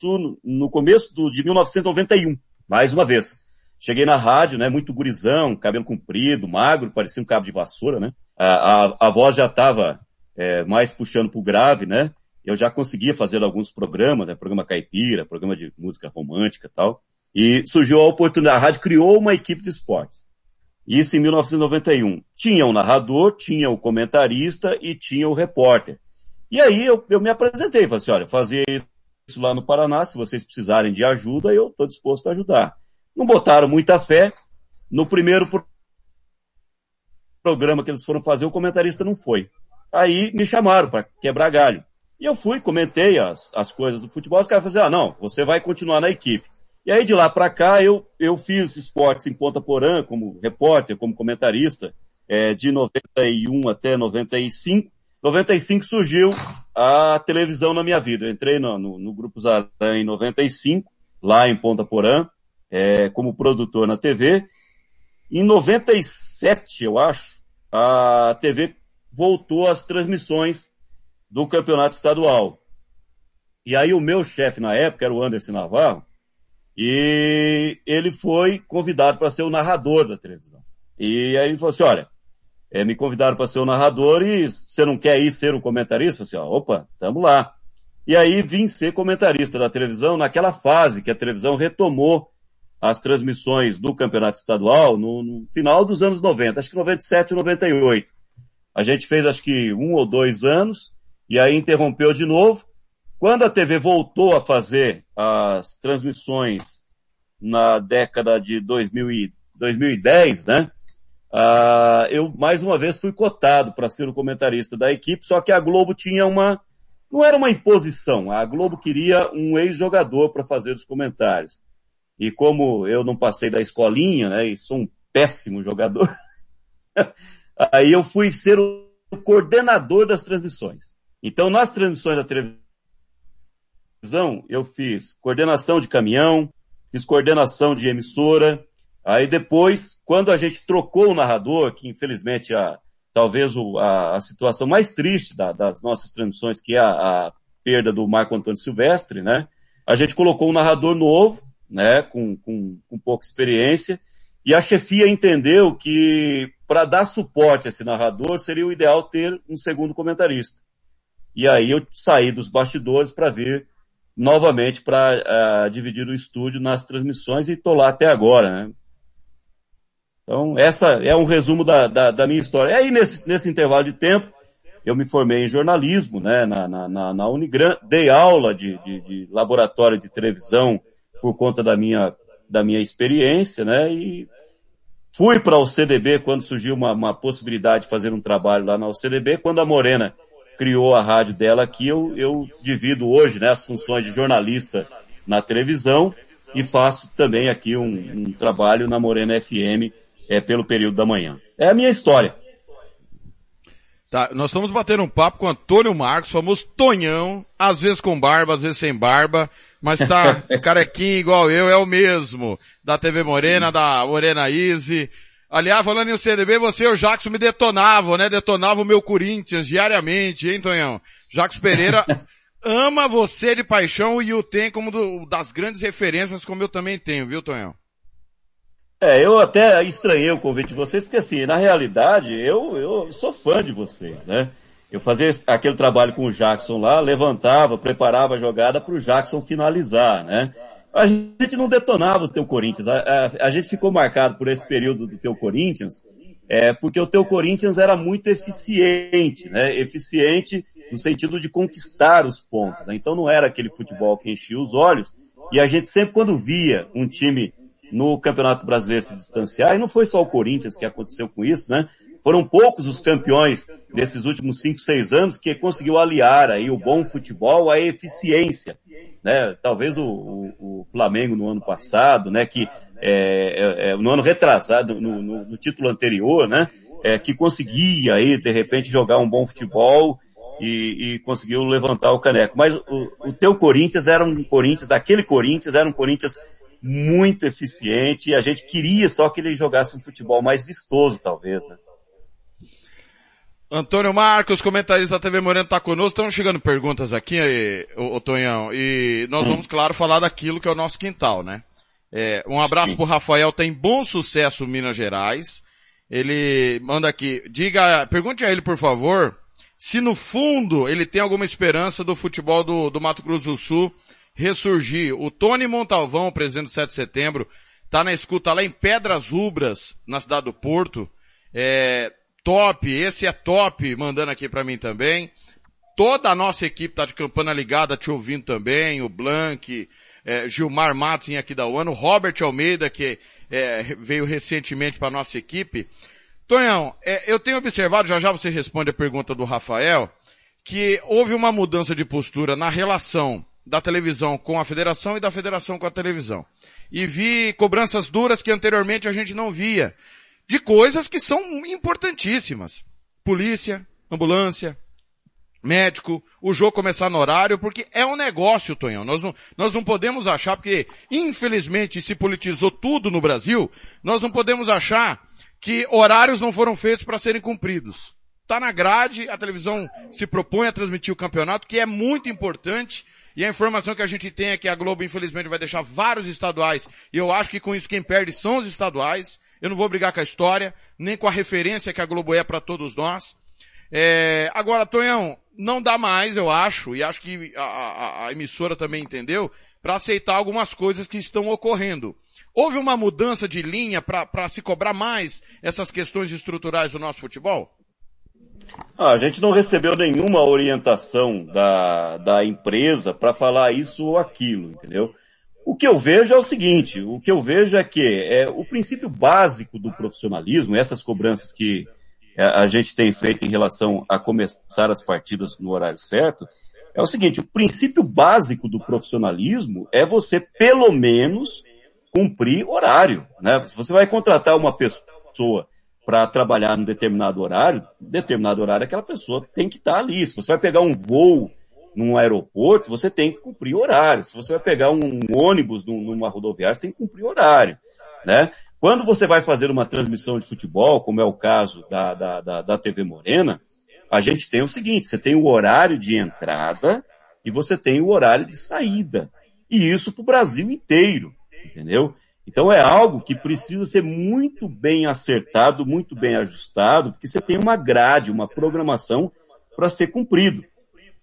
Sul no começo do, de 1991, mais uma vez. Cheguei na rádio, né, muito gurizão, cabelo comprido, magro, parecia um cabo de vassoura, né? A, a, a voz já estava é, mais puxando pro grave, né? Eu já conseguia fazer alguns programas, né? programa caipira, programa de música romântica e tal. E surgiu a oportunidade, a rádio criou uma equipe de esportes. Isso em 1991. Tinha o um narrador, tinha o um comentarista e tinha o um repórter. E aí eu, eu me apresentei, falei assim, olha, fazer isso lá no Paraná, se vocês precisarem de ajuda, eu estou disposto a ajudar. Não botaram muita fé. No primeiro pro- programa que eles foram fazer, o comentarista não foi. Aí me chamaram para quebrar galho. E eu fui, comentei as, as coisas do futebol, os caras falaram assim, ah, não, você vai continuar na equipe. E aí de lá para cá eu, eu fiz esportes em Ponta Porã, como repórter, como comentarista, é, de 91 até 95. 95 surgiu a televisão na minha vida. Eu entrei no, no, no Grupo Zarã em 95, lá em Ponta Porã, é, como produtor na TV. Em 97, eu acho, a TV voltou às transmissões do campeonato estadual. E aí o meu chefe na época era o Anderson Navarro, e ele foi convidado para ser o narrador da televisão. E aí ele falou assim, olha, é, me convidaram para ser o narrador e você não quer ir ser o comentarista? Eu falei assim, ó, opa, tamo lá. E aí vim ser comentarista da televisão naquela fase que a televisão retomou as transmissões do campeonato estadual no, no final dos anos 90, acho que 97 ou 98. A gente fez acho que um ou dois anos e aí interrompeu de novo. Quando a TV voltou a fazer as transmissões na década de 2000 e 2010, né? Ah, eu mais uma vez fui cotado para ser o comentarista da equipe, só que a Globo tinha uma, não era uma imposição, a Globo queria um ex-jogador para fazer os comentários. E como eu não passei da escolinha, né, e sou um péssimo jogador, aí eu fui ser o coordenador das transmissões. Então, nas transmissões da televisão, eu fiz coordenação de caminhão, fiz coordenação de emissora, Aí depois, quando a gente trocou o narrador, que infelizmente a, talvez o, a, a situação mais triste da, das nossas transmissões, que é a, a, perda do Marco Antônio Silvestre, né? A gente colocou um narrador novo, né? Com, com, com pouca experiência, e a chefia entendeu que para dar suporte a esse narrador seria o ideal ter um segundo comentarista. E aí eu saí dos bastidores para vir novamente para uh, dividir o estúdio nas transmissões e estou lá até agora, né? Então, essa é um resumo da, da, da minha história. E aí, nesse, nesse intervalo de tempo, eu me formei em jornalismo, né, na, na, na Unigran, dei aula de, de, de, laboratório de televisão por conta da minha, da minha experiência, né, e fui para o CDB quando surgiu uma, uma possibilidade de fazer um trabalho lá na UCDB, quando a Morena criou a rádio dela aqui, eu, eu divido hoje, né, as funções de jornalista na televisão e faço também aqui um, um trabalho na Morena FM, é, pelo período da manhã. É a minha história. Tá, nós estamos batendo um papo com Antônio Marcos, famoso Tonhão, às vezes com barba, às vezes sem barba, mas tá carequinho igual eu, é o mesmo. Da TV Morena, da Morena Easy. Aliás, falando em CDB, você e o Jackson me detonavam, né? Detonavam o meu Corinthians diariamente, hein, Tonhão? Jackson Pereira ama você de paixão e o tem como do, das grandes referências, como eu também tenho, viu, Tonhão? É, eu até estranhei o convite de vocês, porque assim, na realidade, eu, eu sou fã de vocês, né? Eu fazia aquele trabalho com o Jackson lá, levantava, preparava a jogada para o Jackson finalizar, né? A gente não detonava o teu Corinthians, a, a, a, gente ficou marcado por esse período do teu Corinthians, é, porque o teu Corinthians era muito eficiente, né? Eficiente no sentido de conquistar os pontos, né? Então não era aquele futebol que enchia os olhos, e a gente sempre quando via um time no Campeonato Brasileiro se distanciar, e não foi só o Corinthians que aconteceu com isso, né? Foram poucos os campeões desses últimos cinco, seis anos que conseguiu aliar aí o bom futebol à eficiência, né? Talvez o, o, o Flamengo no ano passado, né? Que é, é, no ano retrasado, no, no, no título anterior, né? É, que conseguia aí de repente jogar um bom futebol e, e conseguiu levantar o caneco. Mas o, o teu Corinthians era um Corinthians, daquele Corinthians era um Corinthians muito eficiente e a gente queria só que ele jogasse um futebol mais vistoso, talvez, né? Antônio Marcos, comentarista da TV Moreno, está conosco. Estão chegando perguntas aqui, o, o Tonhão, e nós vamos, claro, falar daquilo que é o nosso quintal, né? É, um abraço para o Rafael, tem bom sucesso Minas Gerais. Ele manda aqui, diga, pergunte a ele, por favor, se no fundo ele tem alguma esperança do futebol do, do Mato Grosso do Sul ressurgir. O Tony Montalvão, presidente do 7 de setembro, tá na escuta lá em Pedras Rubras, na cidade do Porto. É, top, esse é top, mandando aqui para mim também. Toda a nossa equipe tá de campana ligada, te ouvindo também, o Blank, é, Gilmar Matos em Aquidauano, Robert Almeida, que é, veio recentemente para nossa equipe. Tonhão, é, eu tenho observado, já já você responde a pergunta do Rafael, que houve uma mudança de postura na relação da televisão com a federação e da federação com a televisão. E vi cobranças duras que anteriormente a gente não via. De coisas que são importantíssimas. Polícia, ambulância, médico, o jogo começar no horário, porque é um negócio, Tonhão. Nós não, nós não podemos achar, porque infelizmente se politizou tudo no Brasil, nós não podemos achar que horários não foram feitos para serem cumpridos. Está na grade, a televisão se propõe a transmitir o campeonato, que é muito importante, e a informação que a gente tem é que a Globo, infelizmente, vai deixar vários estaduais, e eu acho que com isso quem perde são os estaduais. Eu não vou brigar com a história, nem com a referência que a Globo é para todos nós. É, agora, Tonhão, não dá mais, eu acho, e acho que a, a, a emissora também entendeu, para aceitar algumas coisas que estão ocorrendo. Houve uma mudança de linha para se cobrar mais essas questões estruturais do nosso futebol? Ah, a gente não recebeu nenhuma orientação da, da empresa para falar isso ou aquilo, entendeu? O que eu vejo é o seguinte, o que eu vejo é que é, o princípio básico do profissionalismo, essas cobranças que é, a gente tem feito em relação a começar as partidas no horário certo, é o seguinte, o princípio básico do profissionalismo é você, pelo menos, cumprir horário, né? Se você vai contratar uma pessoa para trabalhar num determinado horário, determinado horário aquela pessoa tem que estar tá ali. Se você vai pegar um voo num aeroporto, você tem que cumprir horário. Se você vai pegar um ônibus numa rodoviária, você tem que cumprir horário, né? Quando você vai fazer uma transmissão de futebol, como é o caso da, da, da, da TV Morena, a gente tem o seguinte, você tem o horário de entrada e você tem o horário de saída. E isso para o Brasil inteiro, entendeu? Então é algo que precisa ser muito bem acertado, muito bem ajustado, porque você tem uma grade, uma programação para ser cumprido.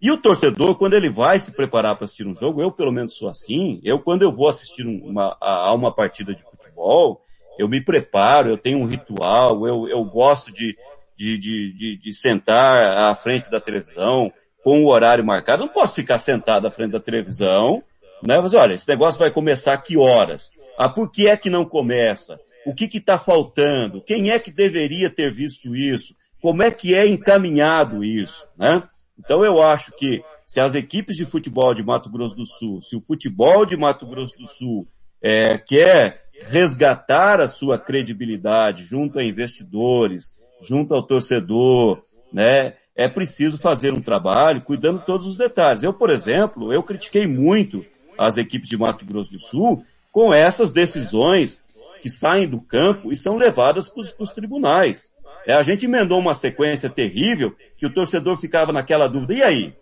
E o torcedor, quando ele vai se preparar para assistir um jogo, eu pelo menos sou assim, eu quando eu vou assistir uma, a, uma partida de futebol, eu me preparo, eu tenho um ritual, eu, eu gosto de, de, de, de, sentar à frente da televisão com o horário marcado. Eu não posso ficar sentado à frente da televisão, né? Mas olha, esse negócio vai começar a que horas? Ah, por que é que não começa? O que que está faltando? Quem é que deveria ter visto isso? Como é que é encaminhado isso, né? Então eu acho que se as equipes de futebol de Mato Grosso do Sul, se o futebol de Mato Grosso do Sul é, quer resgatar a sua credibilidade junto a investidores, junto ao torcedor, né? É preciso fazer um trabalho cuidando todos os detalhes. Eu, por exemplo, eu critiquei muito as equipes de Mato Grosso do Sul com essas decisões que saem do campo e são levadas para os tribunais. É, a gente emendou uma sequência terrível que o torcedor ficava naquela dúvida. E aí?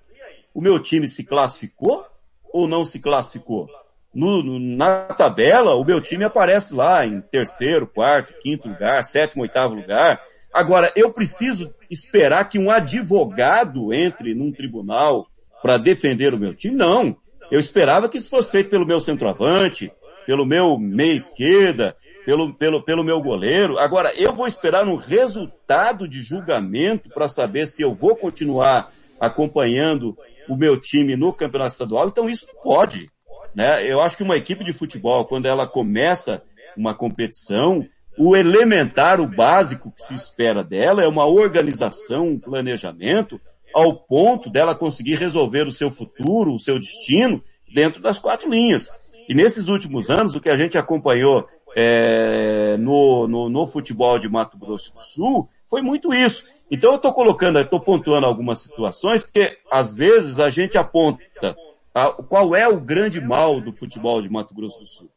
O meu time se classificou ou não se classificou? no, no, na tabela, o meu time aparece lá em terceiro, quarto, quinto lugar, sétimo, oitavo lugar. Agora, eu preciso esperar que um advogado entre num tribunal para defender o meu time? Não. Eu esperava que isso fosse feito pelo meu centroavante, pelo meu meia esquerda, pelo, pelo, pelo meu goleiro. Agora, eu vou esperar um resultado de julgamento para saber se eu vou continuar acompanhando o meu time no campeonato estadual. Então isso pode. Né? Eu acho que uma equipe de futebol, quando ela começa uma competição, o elementar, o básico que se espera dela é uma organização, um planejamento, ao ponto dela conseguir resolver o seu futuro, o seu destino, dentro das quatro linhas. E nesses últimos anos, o que a gente acompanhou é, no, no, no, futebol de Mato Grosso do Sul foi muito isso. Então eu estou colocando, estou pontuando algumas situações, porque às vezes a gente aponta qual é o grande mal do futebol de Mato Grosso do Sul?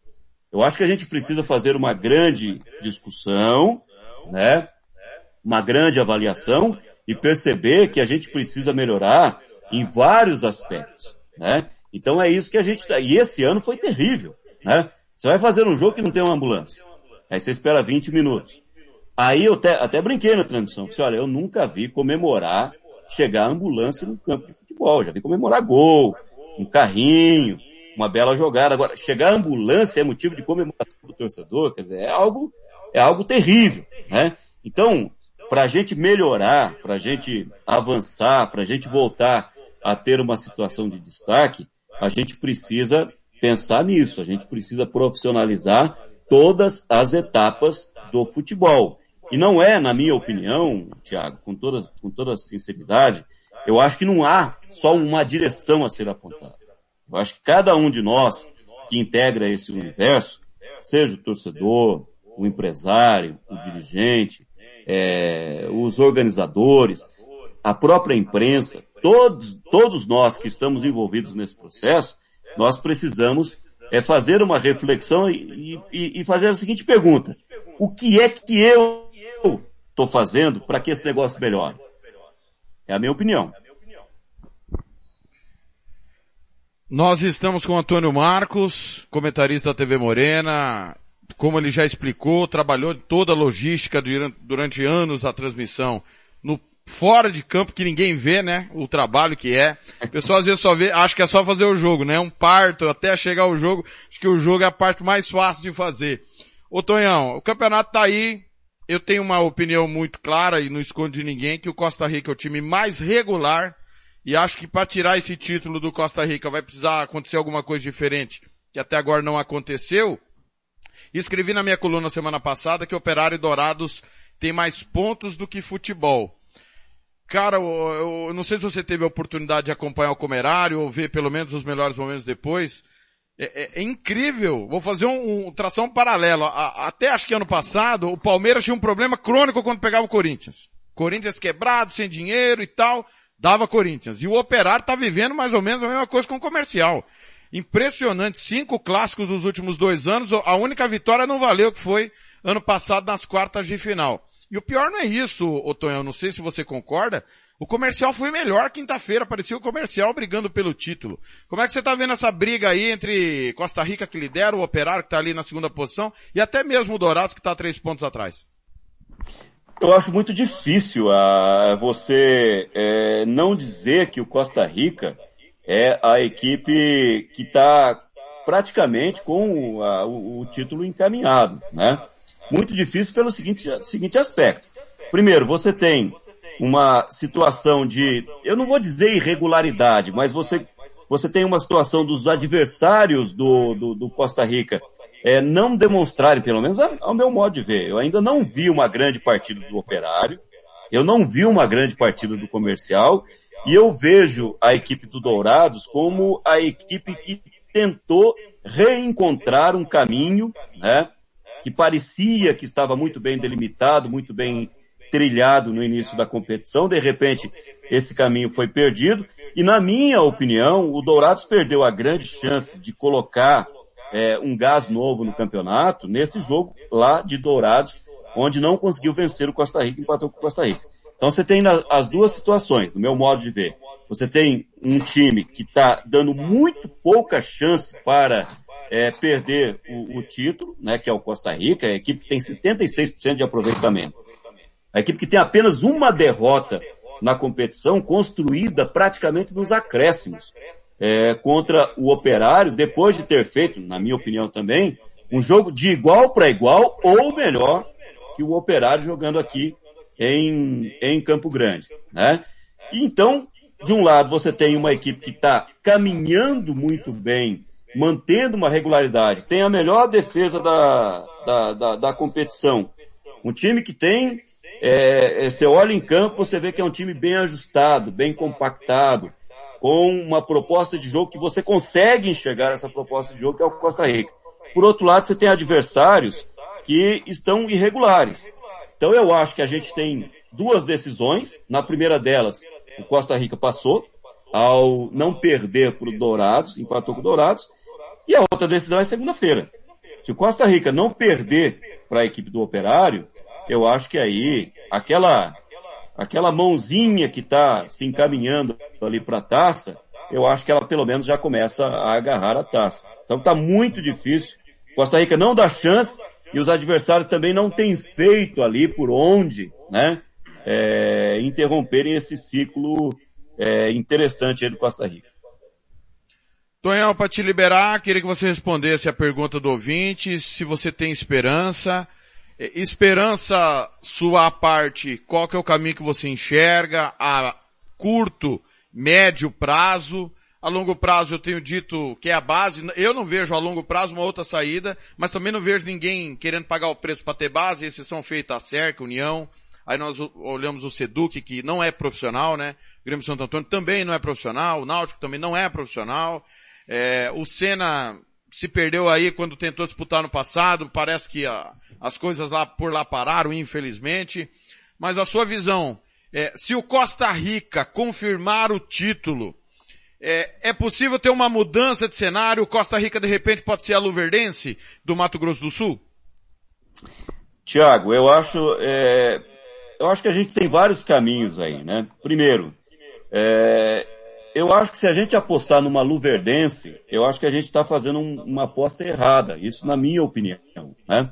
Eu acho que a gente precisa fazer uma grande discussão, né? Uma grande avaliação e perceber que a gente precisa melhorar em vários aspectos, né? Então é isso que a gente tá, e esse ano foi terrível, né? Você vai fazer um jogo que não tem uma ambulância. Aí você espera 20 minutos. Aí eu até, até brinquei na transmissão. Falei, olha, eu nunca vi comemorar chegar a ambulância no campo de futebol. Já vi comemorar gol, um carrinho, uma bela jogada. Agora, chegar a ambulância é motivo de comemoração do torcedor, quer dizer, é algo, é algo terrível, né? Então, para a gente melhorar, para a gente avançar, para a gente voltar a ter uma situação de destaque, a gente precisa pensar nisso. A gente precisa profissionalizar todas as etapas do futebol. E não é, na minha opinião, Tiago, com toda, com toda sinceridade, eu acho que não há só uma direção a ser apontada. Eu acho que cada um de nós que integra esse universo, seja o torcedor, o empresário, o dirigente, é, os organizadores, a própria imprensa, todos, todos nós que estamos envolvidos nesse processo, nós precisamos é, fazer uma reflexão e, e, e fazer a seguinte pergunta. O que é que eu estou fazendo para que esse negócio melhore? É a minha opinião. Nós estamos com o Antônio Marcos, comentarista da TV Morena. Como ele já explicou, trabalhou toda a logística durante, durante anos da transmissão no fora de campo que ninguém vê, né? O trabalho que é. O pessoal às vezes só vê, acha que é só fazer o jogo, né? Um parto até chegar o jogo. Acho que o jogo é a parte mais fácil de fazer. Ô Tonhão, o campeonato tá aí. Eu tenho uma opinião muito clara e não escondo de ninguém que o Costa Rica é o time mais regular e acho que para tirar esse título do Costa Rica vai precisar acontecer alguma coisa diferente, que até agora não aconteceu. Escrevi na minha coluna semana passada que Operário e Dourados tem mais pontos do que futebol. Cara, eu, eu, não sei se você teve a oportunidade de acompanhar o Comerário ou ver pelo menos os melhores momentos depois. É, é, é incrível. Vou fazer um, um tração paralelo. A, até acho que ano passado o Palmeiras tinha um problema crônico quando pegava o Corinthians. Corinthians quebrado, sem dinheiro e tal dava Corinthians. E o Operário está vivendo mais ou menos a mesma coisa com o comercial. Impressionante, cinco clássicos nos últimos dois anos, a única vitória não valeu que foi ano passado nas quartas de final. E o pior não é isso, Otonhão, não sei se você concorda, o comercial foi melhor quinta-feira, parecia o comercial brigando pelo título. Como é que você está vendo essa briga aí entre Costa Rica que lidera, o Operário que está ali na segunda posição, e até mesmo o Dourados que está três pontos atrás? Eu acho muito difícil a você é, não dizer que o Costa Rica é a equipe que está praticamente com a, o, o, título encaminhado, né? Muito difícil pelo seguinte, seguinte aspecto. Primeiro, você tem uma situação de, eu não vou dizer irregularidade, mas você, você tem uma situação dos adversários do, do, do Costa Rica é, não demonstrarem, pelo menos ao meu modo de ver. Eu ainda não vi uma grande partida do Operário, eu não vi uma grande partida do Comercial, e eu vejo a equipe do Dourados como a equipe que tentou reencontrar um caminho, né, que parecia que estava muito bem delimitado, muito bem trilhado no início da competição, de repente esse caminho foi perdido, e na minha opinião, o Dourados perdeu a grande chance de colocar é, um gás novo no campeonato nesse jogo lá de Dourados, onde não conseguiu vencer o Costa Rica empatou com o Costa Rica. Então você tem as duas situações, no meu modo de ver. Você tem um time que está dando muito pouca chance para é, perder o, o, título, né, que é o Costa Rica, a equipe que tem 76% de aproveitamento. A equipe que tem apenas uma derrota na competição, construída praticamente nos acréscimos é, contra o Operário, depois de ter feito, na minha opinião também, um jogo de igual para igual ou melhor que o Operário jogando aqui em, em Campo Grande, né? Então, de um lado você tem uma equipe que está caminhando muito bem, mantendo uma regularidade, tem a melhor defesa da, da, da, da competição. Um time que tem, é, você olha em campo, você vê que é um time bem ajustado, bem compactado, com uma proposta de jogo que você consegue enxergar essa proposta de jogo que é o Costa Rica. Por outro lado, você tem adversários que estão irregulares. Então eu acho que a gente tem duas decisões. Na primeira delas, o Costa Rica passou ao não perder para o Dourados, empatou com o Dourados. E a outra decisão é segunda-feira. Se o Costa Rica não perder para a equipe do Operário, eu acho que aí aquela aquela mãozinha que está se encaminhando ali para a taça, eu acho que ela pelo menos já começa a agarrar a taça. Então está muito difícil. Costa Rica não dá chance e os adversários também não têm feito ali por onde, né, é, interromperem esse ciclo é, interessante aí do Costa Rica. Tonhão, para te liberar, queria que você respondesse a pergunta do ouvinte, se você tem esperança Esperança sua parte, qual que é o caminho que você enxerga a curto, médio prazo? A longo prazo eu tenho dito que é a base. Eu não vejo a longo prazo uma outra saída, mas também não vejo ninguém querendo pagar o preço para ter base. Esses são feitos a CERC, União. Aí nós olhamos o Seduc, que não é profissional, né? O Grêmio Santo Antônio também não é profissional. O Náutico também não é profissional. É, o Senna se perdeu aí quando tentou disputar no passado. Parece que a, as coisas lá por lá pararam, infelizmente. Mas a sua visão, é, se o Costa Rica confirmar o título, é, é, possível ter uma mudança de cenário? O Costa Rica de repente pode ser a Luverdense do Mato Grosso do Sul? Tiago, eu acho, é, eu acho que a gente tem vários caminhos aí, né? Primeiro, é, eu acho que se a gente apostar numa Luverdense, eu acho que a gente está fazendo um, uma aposta errada. Isso na minha opinião, né?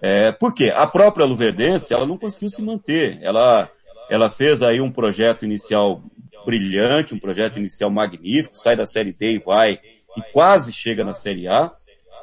É, por quê? A própria Luverdense, ela não conseguiu se manter. Ela, ela fez aí um projeto inicial brilhante, um projeto inicial magnífico, sai da Série D e vai, e quase chega na Série A.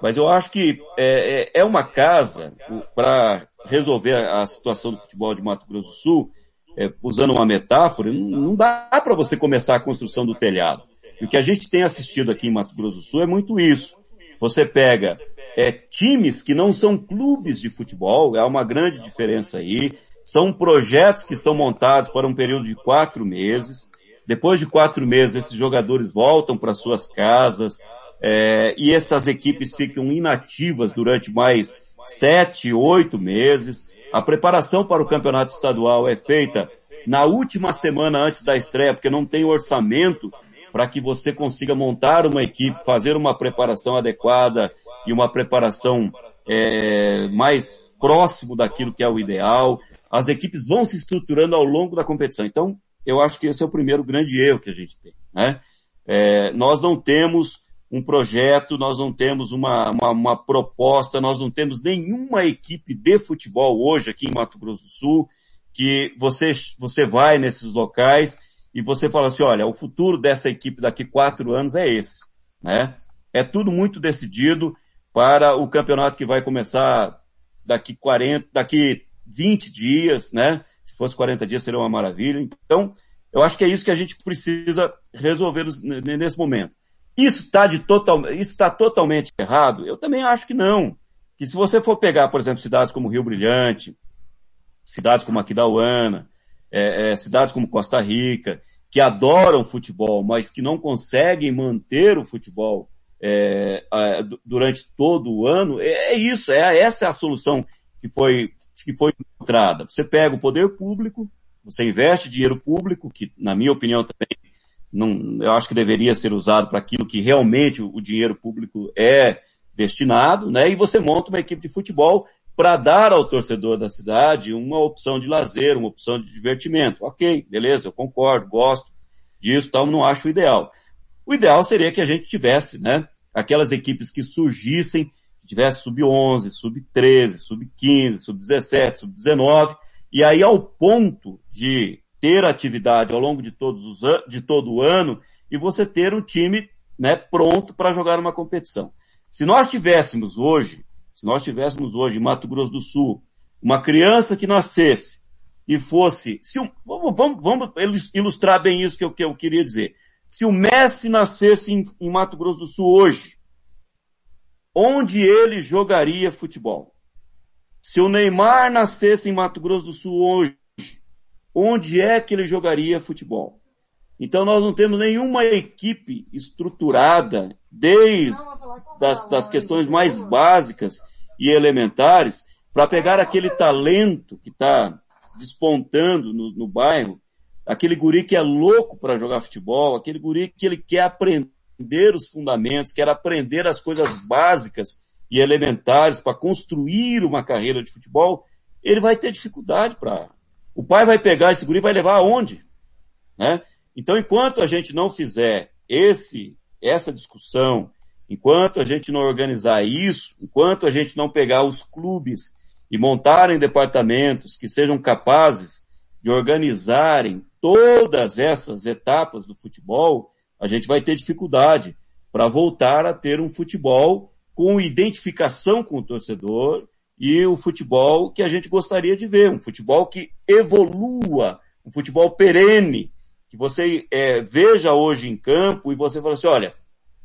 Mas eu acho que é, é, é uma casa para resolver a situação do futebol de Mato Grosso do Sul, é, usando uma metáfora, não, não dá para você começar a construção do telhado. E o que a gente tem assistido aqui em Mato Grosso do Sul é muito isso. Você pega é, times que não são clubes de futebol, é uma grande diferença aí. São projetos que são montados para um período de quatro meses. Depois de quatro meses, esses jogadores voltam para suas casas é, e essas equipes ficam inativas durante mais sete, oito meses. A preparação para o campeonato estadual é feita na última semana antes da estreia, porque não tem orçamento para que você consiga montar uma equipe, fazer uma preparação adequada e uma preparação é, mais próximo daquilo que é o ideal. As equipes vão se estruturando ao longo da competição. Então, eu acho que esse é o primeiro grande erro que a gente tem. Né? É, nós não temos um projeto, nós não temos uma, uma, uma, proposta, nós não temos nenhuma equipe de futebol hoje aqui em Mato Grosso do Sul que você, você vai nesses locais e você fala assim, olha, o futuro dessa equipe daqui quatro anos é esse, né? É tudo muito decidido para o campeonato que vai começar daqui 40, daqui 20 dias, né? Se fosse 40 dias seria uma maravilha. Então, eu acho que é isso que a gente precisa resolver nesse momento. Isso está total, isso está totalmente errado? Eu também acho que não. Que se você for pegar, por exemplo, cidades como Rio Brilhante, cidades como Aquidauana, é, é, cidades como Costa Rica, que adoram futebol, mas que não conseguem manter o futebol é, durante todo o ano, é, é isso, é, essa é a solução que foi, que foi encontrada. Você pega o poder público, você investe dinheiro público, que na minha opinião também não, eu acho que deveria ser usado para aquilo que realmente o, dinheiro público é destinado, né? E você monta uma equipe de futebol para dar ao torcedor da cidade uma opção de lazer, uma opção de divertimento. Ok, beleza, eu concordo, gosto disso, tal, não acho ideal. O ideal seria que a gente tivesse, né, aquelas equipes que surgissem, que tivesse sub-11, sub-13, sub-15, sub-17, sub-19, e aí ao ponto de ter atividade ao longo de todos os de todo o ano e você ter um time, né, pronto para jogar uma competição. Se nós tivéssemos hoje, se nós tivéssemos hoje em Mato Grosso do Sul, uma criança que nascesse e fosse, se um, vamos, vamos, vamos ilustrar bem isso que eu, que eu queria dizer. Se o Messi nascesse em, em Mato Grosso do Sul hoje, onde ele jogaria futebol? Se o Neymar nascesse em Mato Grosso do Sul hoje, onde é que ele jogaria futebol? Então nós não temos nenhuma equipe estruturada, desde das, das questões mais básicas e elementares, para pegar aquele talento que está despontando no, no bairro aquele guri que é louco para jogar futebol, aquele guri que ele quer aprender os fundamentos, quer aprender as coisas básicas e elementares para construir uma carreira de futebol, ele vai ter dificuldade para. O pai vai pegar esse guri e vai levar aonde? Né? Então, enquanto a gente não fizer esse, essa discussão, enquanto a gente não organizar isso, enquanto a gente não pegar os clubes e montarem departamentos que sejam capazes de organizarem todas essas etapas do futebol, a gente vai ter dificuldade para voltar a ter um futebol com identificação com o torcedor e o futebol que a gente gostaria de ver, um futebol que evolua, um futebol perene, que você é, veja hoje em campo e você fala assim, olha,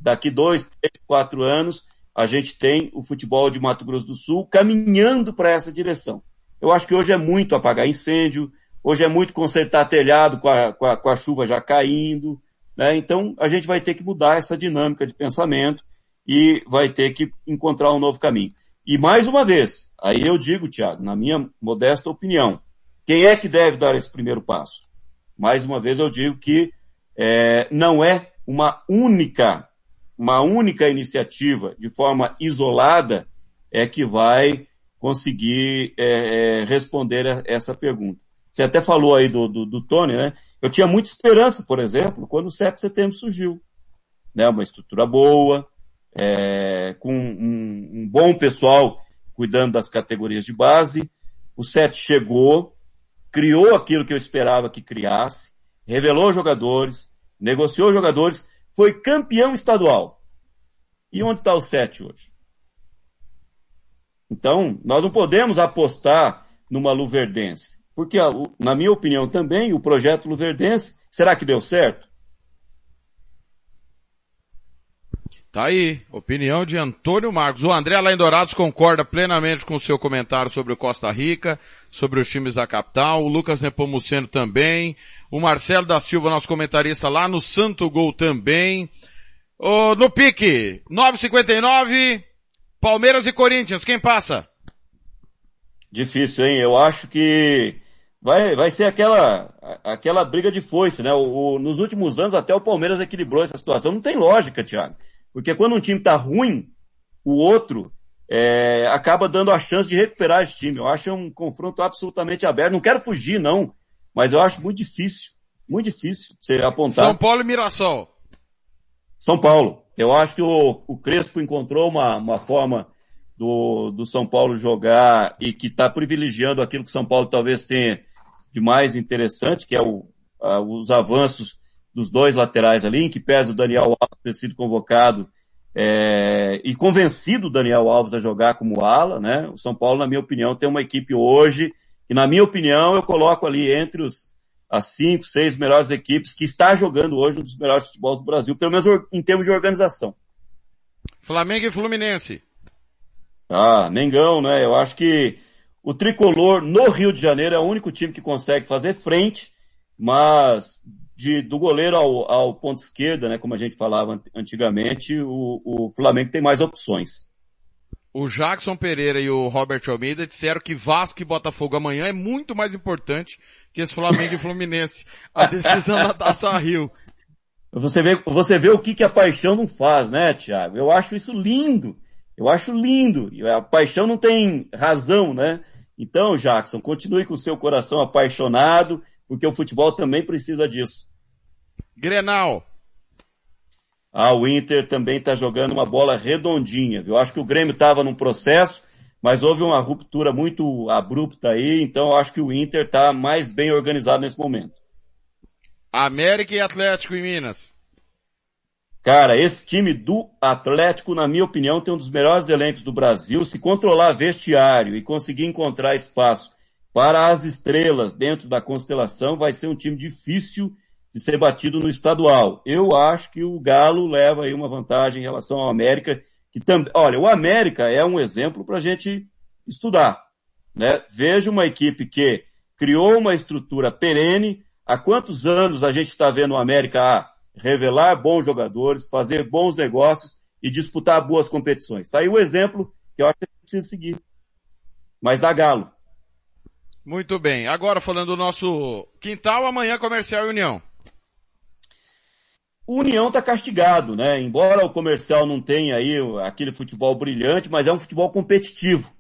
daqui dois, três, quatro anos, a gente tem o futebol de Mato Grosso do Sul caminhando para essa direção. Eu acho que hoje é muito apagar incêndio, hoje é muito consertar telhado com a, com a, com a chuva já caindo, né? Então a gente vai ter que mudar essa dinâmica de pensamento e vai ter que encontrar um novo caminho. E mais uma vez, aí eu digo, Tiago, na minha modesta opinião, quem é que deve dar esse primeiro passo? Mais uma vez eu digo que é, não é uma única, uma única iniciativa de forma isolada é que vai conseguir é, é, responder a essa pergunta. Você até falou aí do, do, do, Tony, né? Eu tinha muita esperança, por exemplo, quando o 7 de setembro surgiu. Né? Uma estrutura boa, é, com um, um, bom pessoal cuidando das categorias de base. O 7 chegou, criou aquilo que eu esperava que criasse, revelou jogadores, negociou jogadores, foi campeão estadual. E onde está o 7 hoje? Então, nós não podemos apostar numa Luverdense. Porque, na minha opinião também, o projeto Luverdense, será que deu certo? Tá aí, opinião de Antônio Marcos. O André lá em Dourados concorda plenamente com o seu comentário sobre o Costa Rica, sobre os times da capital. O Lucas Nepomuceno também. O Marcelo da Silva, nosso comentarista lá no Santo Gol também. Oh, no pique, 9,59, Palmeiras e Corinthians, quem passa? Difícil, hein? Eu acho que vai, vai ser aquela, aquela briga de foice, né? O, o, nos últimos anos até o Palmeiras equilibrou essa situação. Não tem lógica, Thiago. Porque quando um time está ruim, o outro é, acaba dando a chance de recuperar esse time. Eu acho um confronto absolutamente aberto. Não quero fugir, não, mas eu acho muito difícil. Muito difícil você apontar. São Paulo e Mirassol. São Paulo. Eu acho que o, o Crespo encontrou uma, uma forma do, do São Paulo jogar e que está privilegiando aquilo que São Paulo talvez tenha de mais interessante, que é o, a, os avanços dos dois laterais ali, em que pesa o Daniel Alves ter sido convocado é, e convencido o Daniel Alves a jogar como ala, né? O São Paulo, na minha opinião, tem uma equipe hoje que, na minha opinião, eu coloco ali entre os as cinco, seis melhores equipes que está jogando hoje um dos melhores futebols do Brasil, pelo menos em termos de organização. Flamengo e Fluminense. Ah, Mengão, né? Eu acho que o tricolor no Rio de Janeiro é o único time que consegue fazer frente, mas de, do goleiro ao, ao ponto esquerda, né, como a gente falava antigamente, o, o Flamengo tem mais opções. O Jackson Pereira e o Robert Almeida disseram que Vasco e Botafogo amanhã é muito mais importante que esse Flamengo e Fluminense. A decisão da Taça Rio. Você vê, você vê o que, que a paixão não faz, né, Thiago? Eu acho isso lindo. Eu acho lindo. A paixão não tem razão, né? Então, Jackson, continue com o seu coração apaixonado porque o futebol também precisa disso. Grenal. Ah, o Inter também está jogando uma bola redondinha, viu? Acho que o Grêmio estava num processo, mas houve uma ruptura muito abrupta aí, então acho que o Inter está mais bem organizado nesse momento. América e Atlético em Minas. Cara, esse time do Atlético, na minha opinião, tem um dos melhores elencos do Brasil. Se controlar vestiário e conseguir encontrar espaço para as estrelas dentro da constelação, vai ser um time difícil de ser batido no estadual. Eu acho que o Galo leva aí uma vantagem em relação ao América, que também, olha, o América é um exemplo para a gente estudar, né? Veja uma equipe que criou uma estrutura perene. Há quantos anos a gente está vendo o América ah, revelar bons jogadores, fazer bons negócios e disputar boas competições? Tá aí o exemplo que eu acho que a gente precisa seguir. Mas dá Galo. Muito bem. Agora falando do nosso quintal, amanhã comercial e União. O União está castigado, né? Embora o comercial não tenha aí aquele futebol brilhante, mas é um futebol competitivo.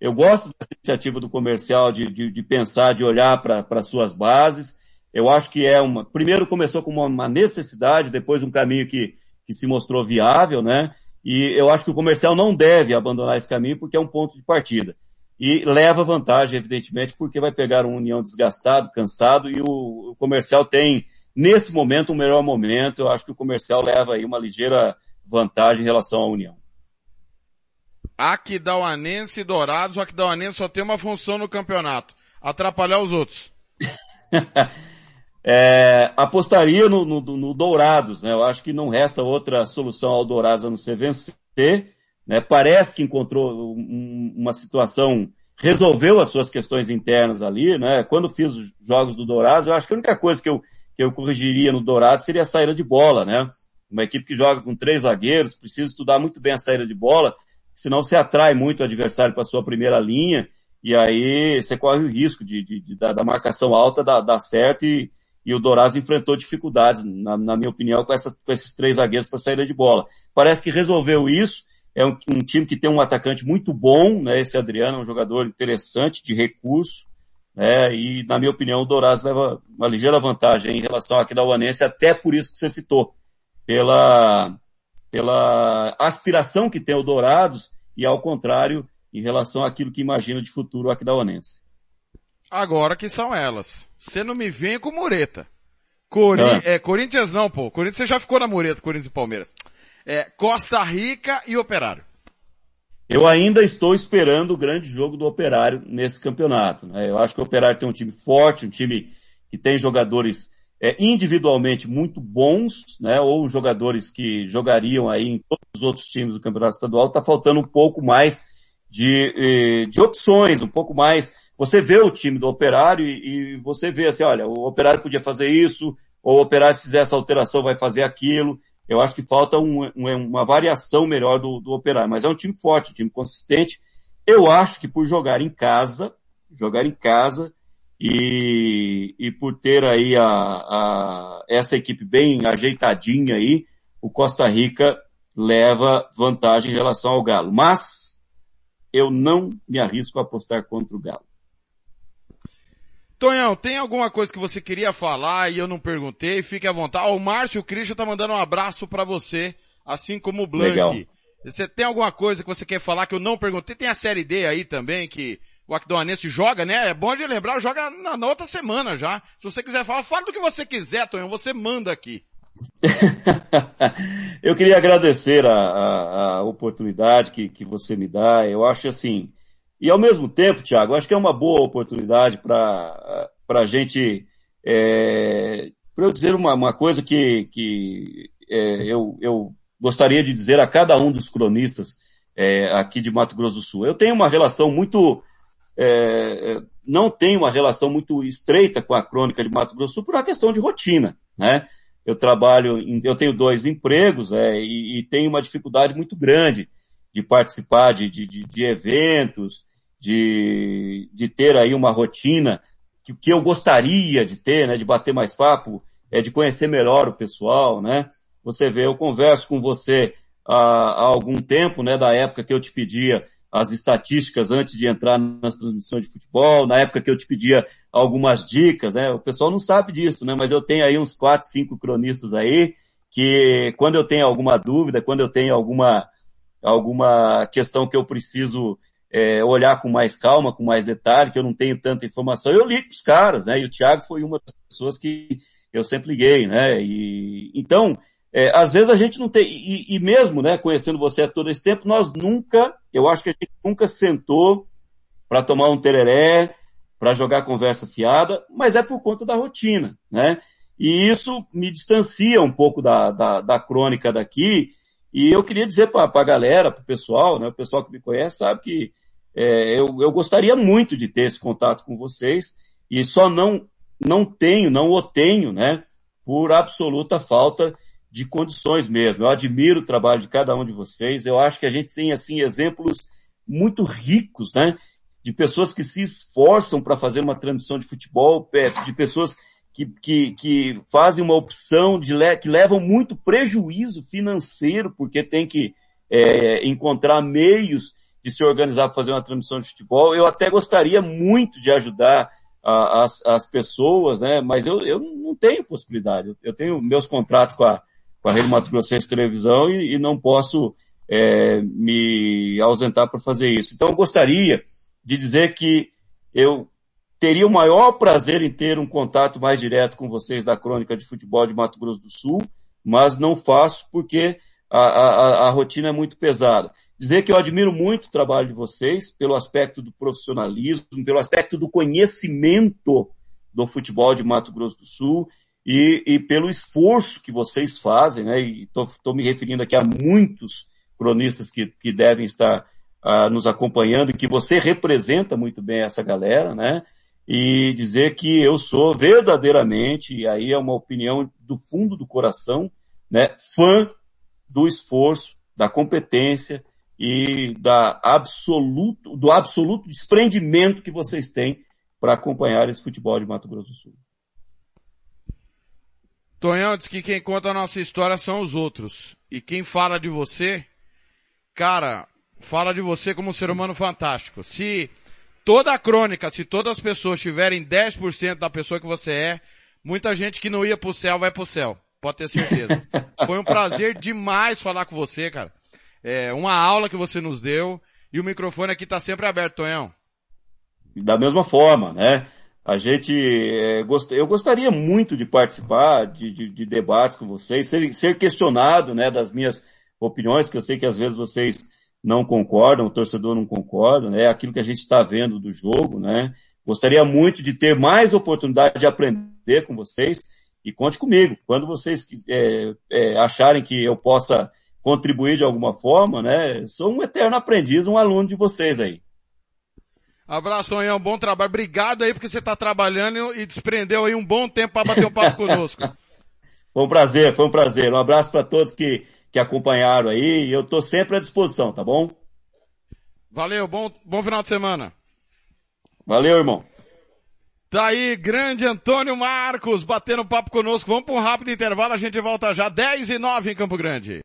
Eu gosto da iniciativa do comercial de, de, de pensar, de olhar para suas bases. Eu acho que é uma. Primeiro começou com uma necessidade, depois um caminho que, que se mostrou viável, né? E eu acho que o comercial não deve abandonar esse caminho porque é um ponto de partida e leva vantagem, evidentemente, porque vai pegar um União desgastado, cansado, e o, comercial tem, nesse momento, um melhor momento. Eu acho que o comercial leva aí uma ligeira vantagem em relação à União. Aquidauanense e Dourados, o Aquidauanense só tem uma função no campeonato, atrapalhar os outros. É, apostaria no, no, no, Dourados, né? Eu acho que não resta outra solução ao Dourados a não ser vencer, né? Parece que encontrou um, uma situação, resolveu as suas questões internas ali, né? Quando fiz os jogos do Dourados, eu acho que a única coisa que eu, que eu corrigiria no Dourados seria a saída de bola, né? Uma equipe que joga com três zagueiros, precisa estudar muito bem a saída de bola, senão se atrai muito o adversário para a sua primeira linha, e aí você corre o risco de, de, de da, da, marcação alta dar, dar certo e, e o Dourados enfrentou dificuldades, na, na minha opinião, com, essa, com esses três zagueiros para saída de bola. Parece que resolveu isso, é um, um, time que tem um atacante muito bom, né, esse Adriano é um jogador interessante, de recurso, né, e na minha opinião o Dourados leva uma ligeira vantagem em relação aqui da Uanense, até por isso que você citou, pela, pela aspiração que tem o Dourados e ao contrário, em relação àquilo que imagina de futuro o Aquidauanense. Agora que são elas. Você não me vem com mureta. Cori ah. é, Corinthians não, pô. Corinthians você já ficou na mureta, Corinthians e Palmeiras. É, Costa Rica e Operário. Eu ainda estou esperando o grande jogo do Operário nesse campeonato. Né? Eu acho que o Operário tem um time forte, um time que tem jogadores é, individualmente muito bons, né? ou jogadores que jogariam aí em todos os outros times do campeonato estadual. Está faltando um pouco mais de, eh, de opções, um pouco mais você vê o time do operário e, e, você vê assim, olha, o operário podia fazer isso, ou o operário se fizer essa alteração vai fazer aquilo. Eu acho que falta um, um, uma variação melhor do, do operário, mas é um time forte, um time consistente. Eu acho que por jogar em casa, jogar em casa e, e por ter aí a, a, essa equipe bem ajeitadinha aí, o Costa Rica leva vantagem em relação ao Galo. Mas eu não me arrisco a apostar contra o Galo. Tonhão, tem alguma coisa que você queria falar e eu não perguntei? Fique à vontade. o Márcio Christian tá mandando um abraço para você, assim como o Blank. Legal. Você tem alguma coisa que você quer falar que eu não perguntei? Tem a série D aí também que o Aquidauanense joga, né? É bom de lembrar, joga na, na, outra semana já. Se você quiser falar, fala do que você quiser, Tonhão, você manda aqui. eu queria agradecer a, a, a oportunidade que, que você me dá. Eu acho assim, e ao mesmo tempo, Tiago, acho que é uma boa oportunidade para a gente, é, para eu dizer uma, uma coisa que, que é, eu, eu gostaria de dizer a cada um dos cronistas é, aqui de Mato Grosso do Sul. Eu tenho uma relação muito, é, não tenho uma relação muito estreita com a crônica de Mato Grosso do Sul por uma questão de rotina, né? Eu trabalho, em, eu tenho dois empregos é, e, e tenho uma dificuldade muito grande de participar de, de, de eventos, de, de ter aí uma rotina que, que eu gostaria de ter, né, de bater mais papo, é de conhecer melhor o pessoal, né? Você vê, eu converso com você há, há algum tempo, né, da época que eu te pedia as estatísticas antes de entrar nas transmissões de futebol, na época que eu te pedia algumas dicas, né? O pessoal não sabe disso, né? Mas eu tenho aí uns quatro, cinco cronistas aí que quando eu tenho alguma dúvida, quando eu tenho alguma alguma questão que eu preciso é, olhar com mais calma, com mais detalhe, que eu não tenho tanta informação, eu ligo os caras, né? E o Thiago foi uma das pessoas que eu sempre liguei, né? E, então, é, às vezes a gente não tem, e, e, mesmo, né, conhecendo você há todo esse tempo, nós nunca, eu acho que a gente nunca sentou para tomar um tereré, para jogar conversa fiada, mas é por conta da rotina, né? E isso me distancia um pouco da, da, da crônica daqui, e eu queria dizer para a galera, para o pessoal, né, o pessoal que me conhece sabe que é, eu, eu gostaria muito de ter esse contato com vocês e só não, não tenho, não o tenho, né, por absoluta falta de condições mesmo. Eu admiro o trabalho de cada um de vocês. Eu acho que a gente tem, assim, exemplos muito ricos, né, de pessoas que se esforçam para fazer uma transmissão de futebol, de pessoas que, que, que fazem uma opção de le que levam muito prejuízo financeiro, porque tem que é, encontrar meios de se organizar para fazer uma transmissão de futebol. Eu até gostaria muito de ajudar a, as, as pessoas, né? Mas eu, eu não tenho possibilidade. Eu tenho meus contratos com a, com a Rede Mato Grossense Televisão e, e não posso é, me ausentar para fazer isso. Então eu gostaria de dizer que eu Teria o maior prazer em ter um contato mais direto com vocês da Crônica de Futebol de Mato Grosso do Sul, mas não faço porque a, a, a rotina é muito pesada. Dizer que eu admiro muito o trabalho de vocês, pelo aspecto do profissionalismo, pelo aspecto do conhecimento do futebol de Mato Grosso do Sul e, e pelo esforço que vocês fazem, né? E estou me referindo aqui a muitos cronistas que, que devem estar uh, nos acompanhando que você representa muito bem essa galera, né? E dizer que eu sou verdadeiramente, e aí é uma opinião do fundo do coração, né? Fã do esforço, da competência e da absoluto, do absoluto desprendimento que vocês têm para acompanhar esse futebol de Mato Grosso do Sul. Tonhão diz que quem conta a nossa história são os outros. E quem fala de você, cara, fala de você como um ser humano fantástico. Se toda a crônica, se todas as pessoas tiverem 10% da pessoa que você é, muita gente que não ia pro céu vai pro céu. Pode ter certeza. Foi um prazer demais falar com você, cara. É uma aula que você nos deu e o microfone aqui tá sempre aberto, Tonhão. Da mesma forma, né? A gente, é, gost... eu gostaria muito de participar de, de, de debates com vocês, ser, ser, questionado, né, das minhas opiniões, que eu sei que às vezes vocês não concordam, o torcedor não concorda, né, aquilo que a gente está vendo do jogo, né. Gostaria muito de ter mais oportunidade de aprender com vocês e conte comigo. Quando vocês é, é, acharem que eu possa contribuir de alguma forma, né, sou um eterno aprendiz, um aluno de vocês aí. Abraço, Tonhão. Bom trabalho. Obrigado aí porque você está trabalhando e desprendeu aí um bom tempo para bater um papo conosco. Foi um prazer, foi um prazer. Um abraço para todos que, que acompanharam aí eu estou sempre à disposição, tá bom? Valeu, bom, bom final de semana. Valeu, irmão. Tá aí, grande Antônio Marcos, batendo papo conosco. Vamos para um rápido intervalo, a gente volta já 10 e 9 em Campo Grande.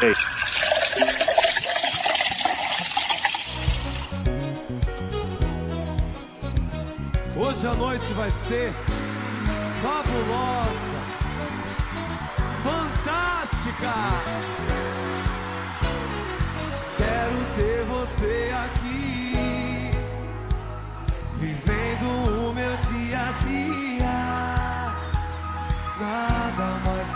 Ei. Hoje a noite vai ser fabulosa, fantástica. Quero ter você aqui, vivendo o meu dia a dia. Nada mais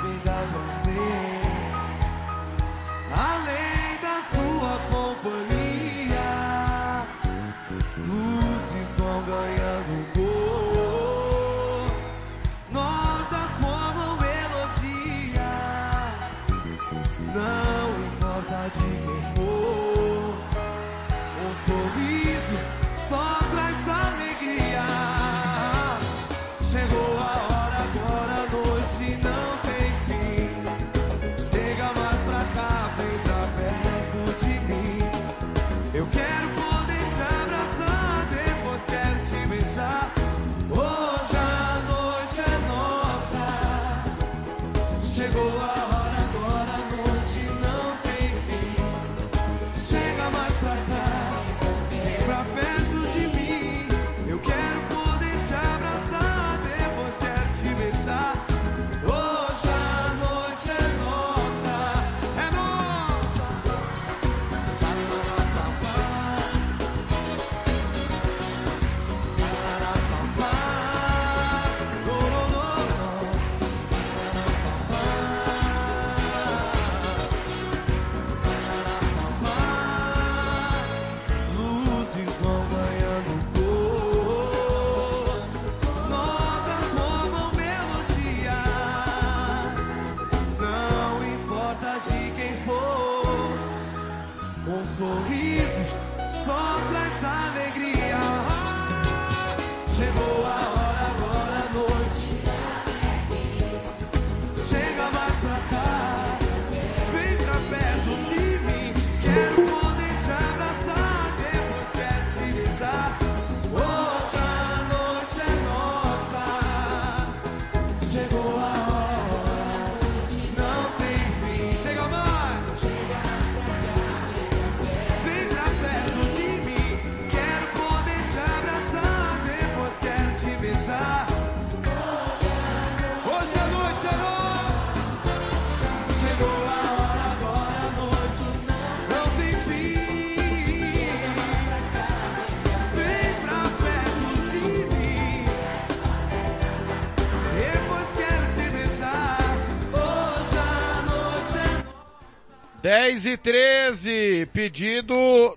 10 e 13, pedido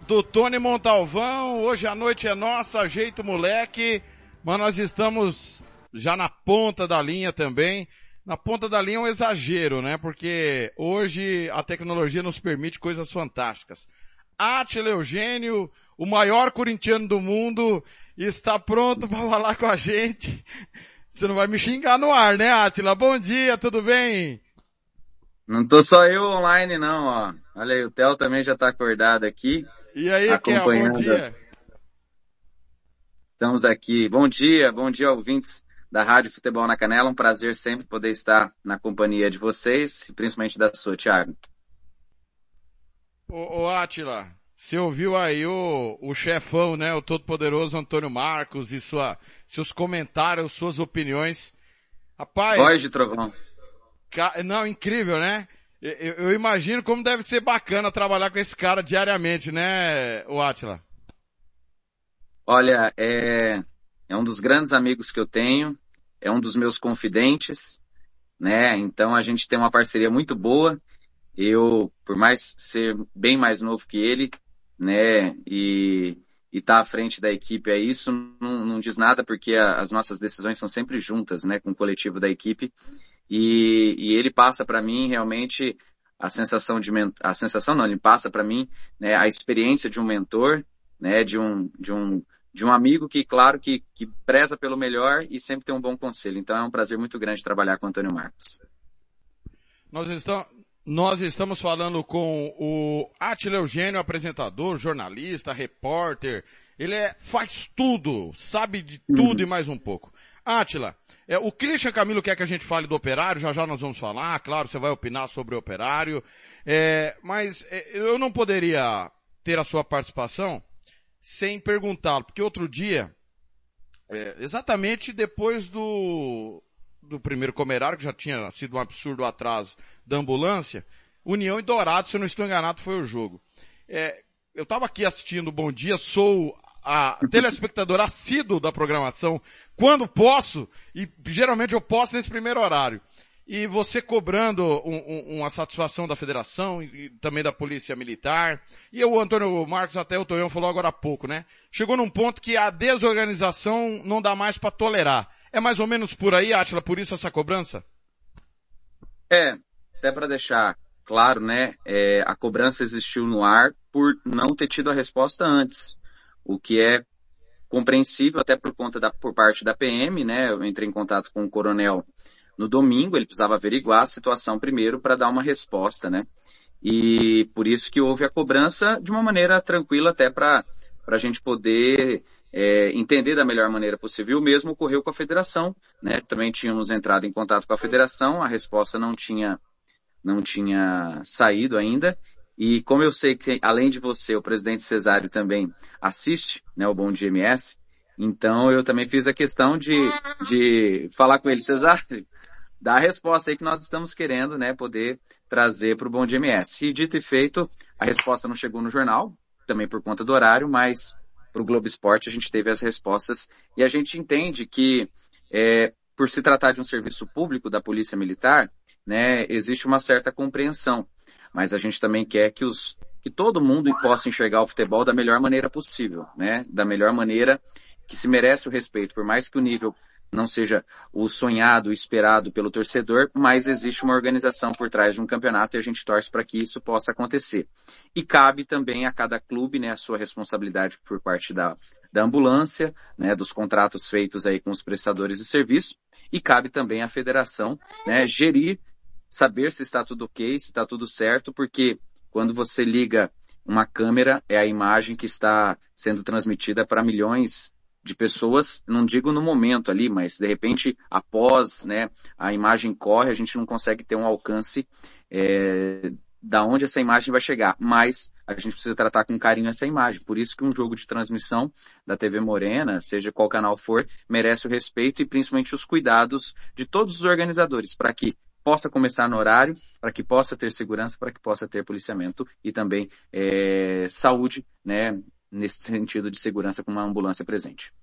do Tony Montalvão, hoje a noite é nossa, ajeita o moleque, mas nós estamos já na ponta da linha também. Na ponta da linha é um exagero, né? Porque hoje a tecnologia nos permite coisas fantásticas. Atila Eugênio, o maior corintiano do mundo, está pronto para falar com a gente. Você não vai me xingar no ar, né, Atila? Bom dia, tudo bem? Não tô só eu online não, ó. Olha aí, o Theo também já tá acordado aqui. E aí, Kel, bom dia. Estamos aqui. Bom dia, bom dia ouvintes da Rádio Futebol na Canela. Um prazer sempre poder estar na companhia de vocês, e principalmente da sua, Thiago. Ô, ô Atila, você ouviu aí o, o chefão, né, o todo-poderoso Antônio Marcos e sua, seus comentários, suas opiniões. Rapaz... Voz de trovão. Não, incrível, né? Eu, eu, imagino como deve ser bacana trabalhar com esse cara diariamente, né, o Atila? Olha, é, é um dos grandes amigos que eu tenho, é um dos meus confidentes, né? Então a gente tem uma parceria muito boa. Eu, por mais ser bem mais novo que ele, né, e estar tá à frente da equipe é isso, não, não diz nada porque a, as nossas decisões são sempre juntas, né, com o coletivo da equipe. E, e ele passa para mim realmente a sensação de a sensação não, ele passa para mim né, a experiência de um mentor, né, de um de um de um amigo que, claro, que, que preza pelo melhor e sempre tem um bom conselho. Então é um prazer muito grande trabalhar com o Antônio Marcos. Nós estamos, nós estamos falando com o Atila Eugênio, apresentador, jornalista, repórter. Ele é, faz tudo, sabe de tudo uhum. e mais um pouco. Atila, é, o Christian Camilo quer que a gente fale do operário, já já nós vamos falar, claro, você vai opinar sobre o operário, é, mas é, eu não poderia ter a sua participação sem perguntá-lo, porque outro dia, é, exatamente depois do, do primeiro comerário, que já tinha sido um absurdo atraso da ambulância, União e Dourado, se eu não estou enganado, foi o jogo. É, eu estava aqui assistindo Bom Dia, sou a telespectador assíduo da programação quando posso, e geralmente eu posso nesse primeiro horário. E você cobrando um, um, uma satisfação da federação e também da polícia militar. E o Antônio Marcos, até o Tonhão falou agora há pouco, né? Chegou num ponto que a desorganização não dá mais para tolerar. É mais ou menos por aí, Átila, por isso essa cobrança? É, até para deixar claro, né? É, a cobrança existiu no ar por não ter tido a resposta antes o que é compreensível até por conta da, por parte da PM, né? Eu entrei em contato com o coronel no domingo, ele precisava averiguar a situação primeiro para dar uma resposta, né? E por isso que houve a cobrança de uma maneira tranquila até para a gente poder é, entender da melhor maneira possível. O mesmo ocorreu com a federação, né? Também tínhamos entrado em contato com a federação, a resposta não tinha não tinha saído ainda e como eu sei que, além de você, o presidente Cesário também assiste, né, o Bom Dia MS, então eu também fiz a questão de, de falar com ele, Cesário, dá a resposta aí que nós estamos querendo, né, poder trazer para o Bom Dia MS. E dito e feito, a resposta não chegou no jornal, também por conta do horário, mas para o Globo Esporte a gente teve as respostas. E a gente entende que, é, por se tratar de um serviço público da Polícia Militar, né, existe uma certa compreensão mas a gente também quer que os que todo mundo possa enxergar o futebol da melhor maneira possível, né? Da melhor maneira que se merece o respeito, por mais que o nível não seja o sonhado, o esperado pelo torcedor, mas existe uma organização por trás de um campeonato e a gente torce para que isso possa acontecer. E cabe também a cada clube, né, a sua responsabilidade por parte da, da ambulância, né, dos contratos feitos aí com os prestadores de serviço, e cabe também à federação, né, gerir saber se está tudo ok, se está tudo certo, porque quando você liga uma câmera, é a imagem que está sendo transmitida para milhões de pessoas, não digo no momento ali, mas de repente após, né, a imagem corre, a gente não consegue ter um alcance é, da onde essa imagem vai chegar, mas a gente precisa tratar com carinho essa imagem. Por isso que um jogo de transmissão da TV Morena, seja qual canal for, merece o respeito e principalmente os cuidados de todos os organizadores, para que possa começar no horário, para que possa ter segurança, para que possa ter policiamento e também é, saúde, né, nesse sentido de segurança com uma ambulância presente.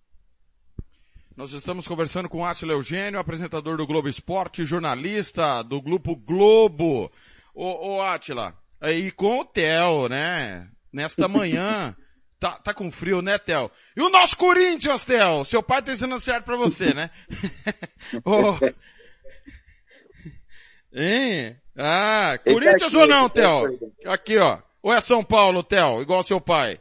Nós estamos conversando com Átila Eugênio, apresentador do Globo Esporte, jornalista do Grupo Globo. Ô, ô Átila, aí com o Theo, né? Nesta manhã. Tá, tá com frio, né, Theo? E o nosso Corinthians, Theo? Seu pai tá ensinando certo pra você, né? Ô, Hein? Ah, Esse Corinthians aqui, ou não, Theo? aqui. Ó. Ou é São Paulo, Theo? Igual seu pai.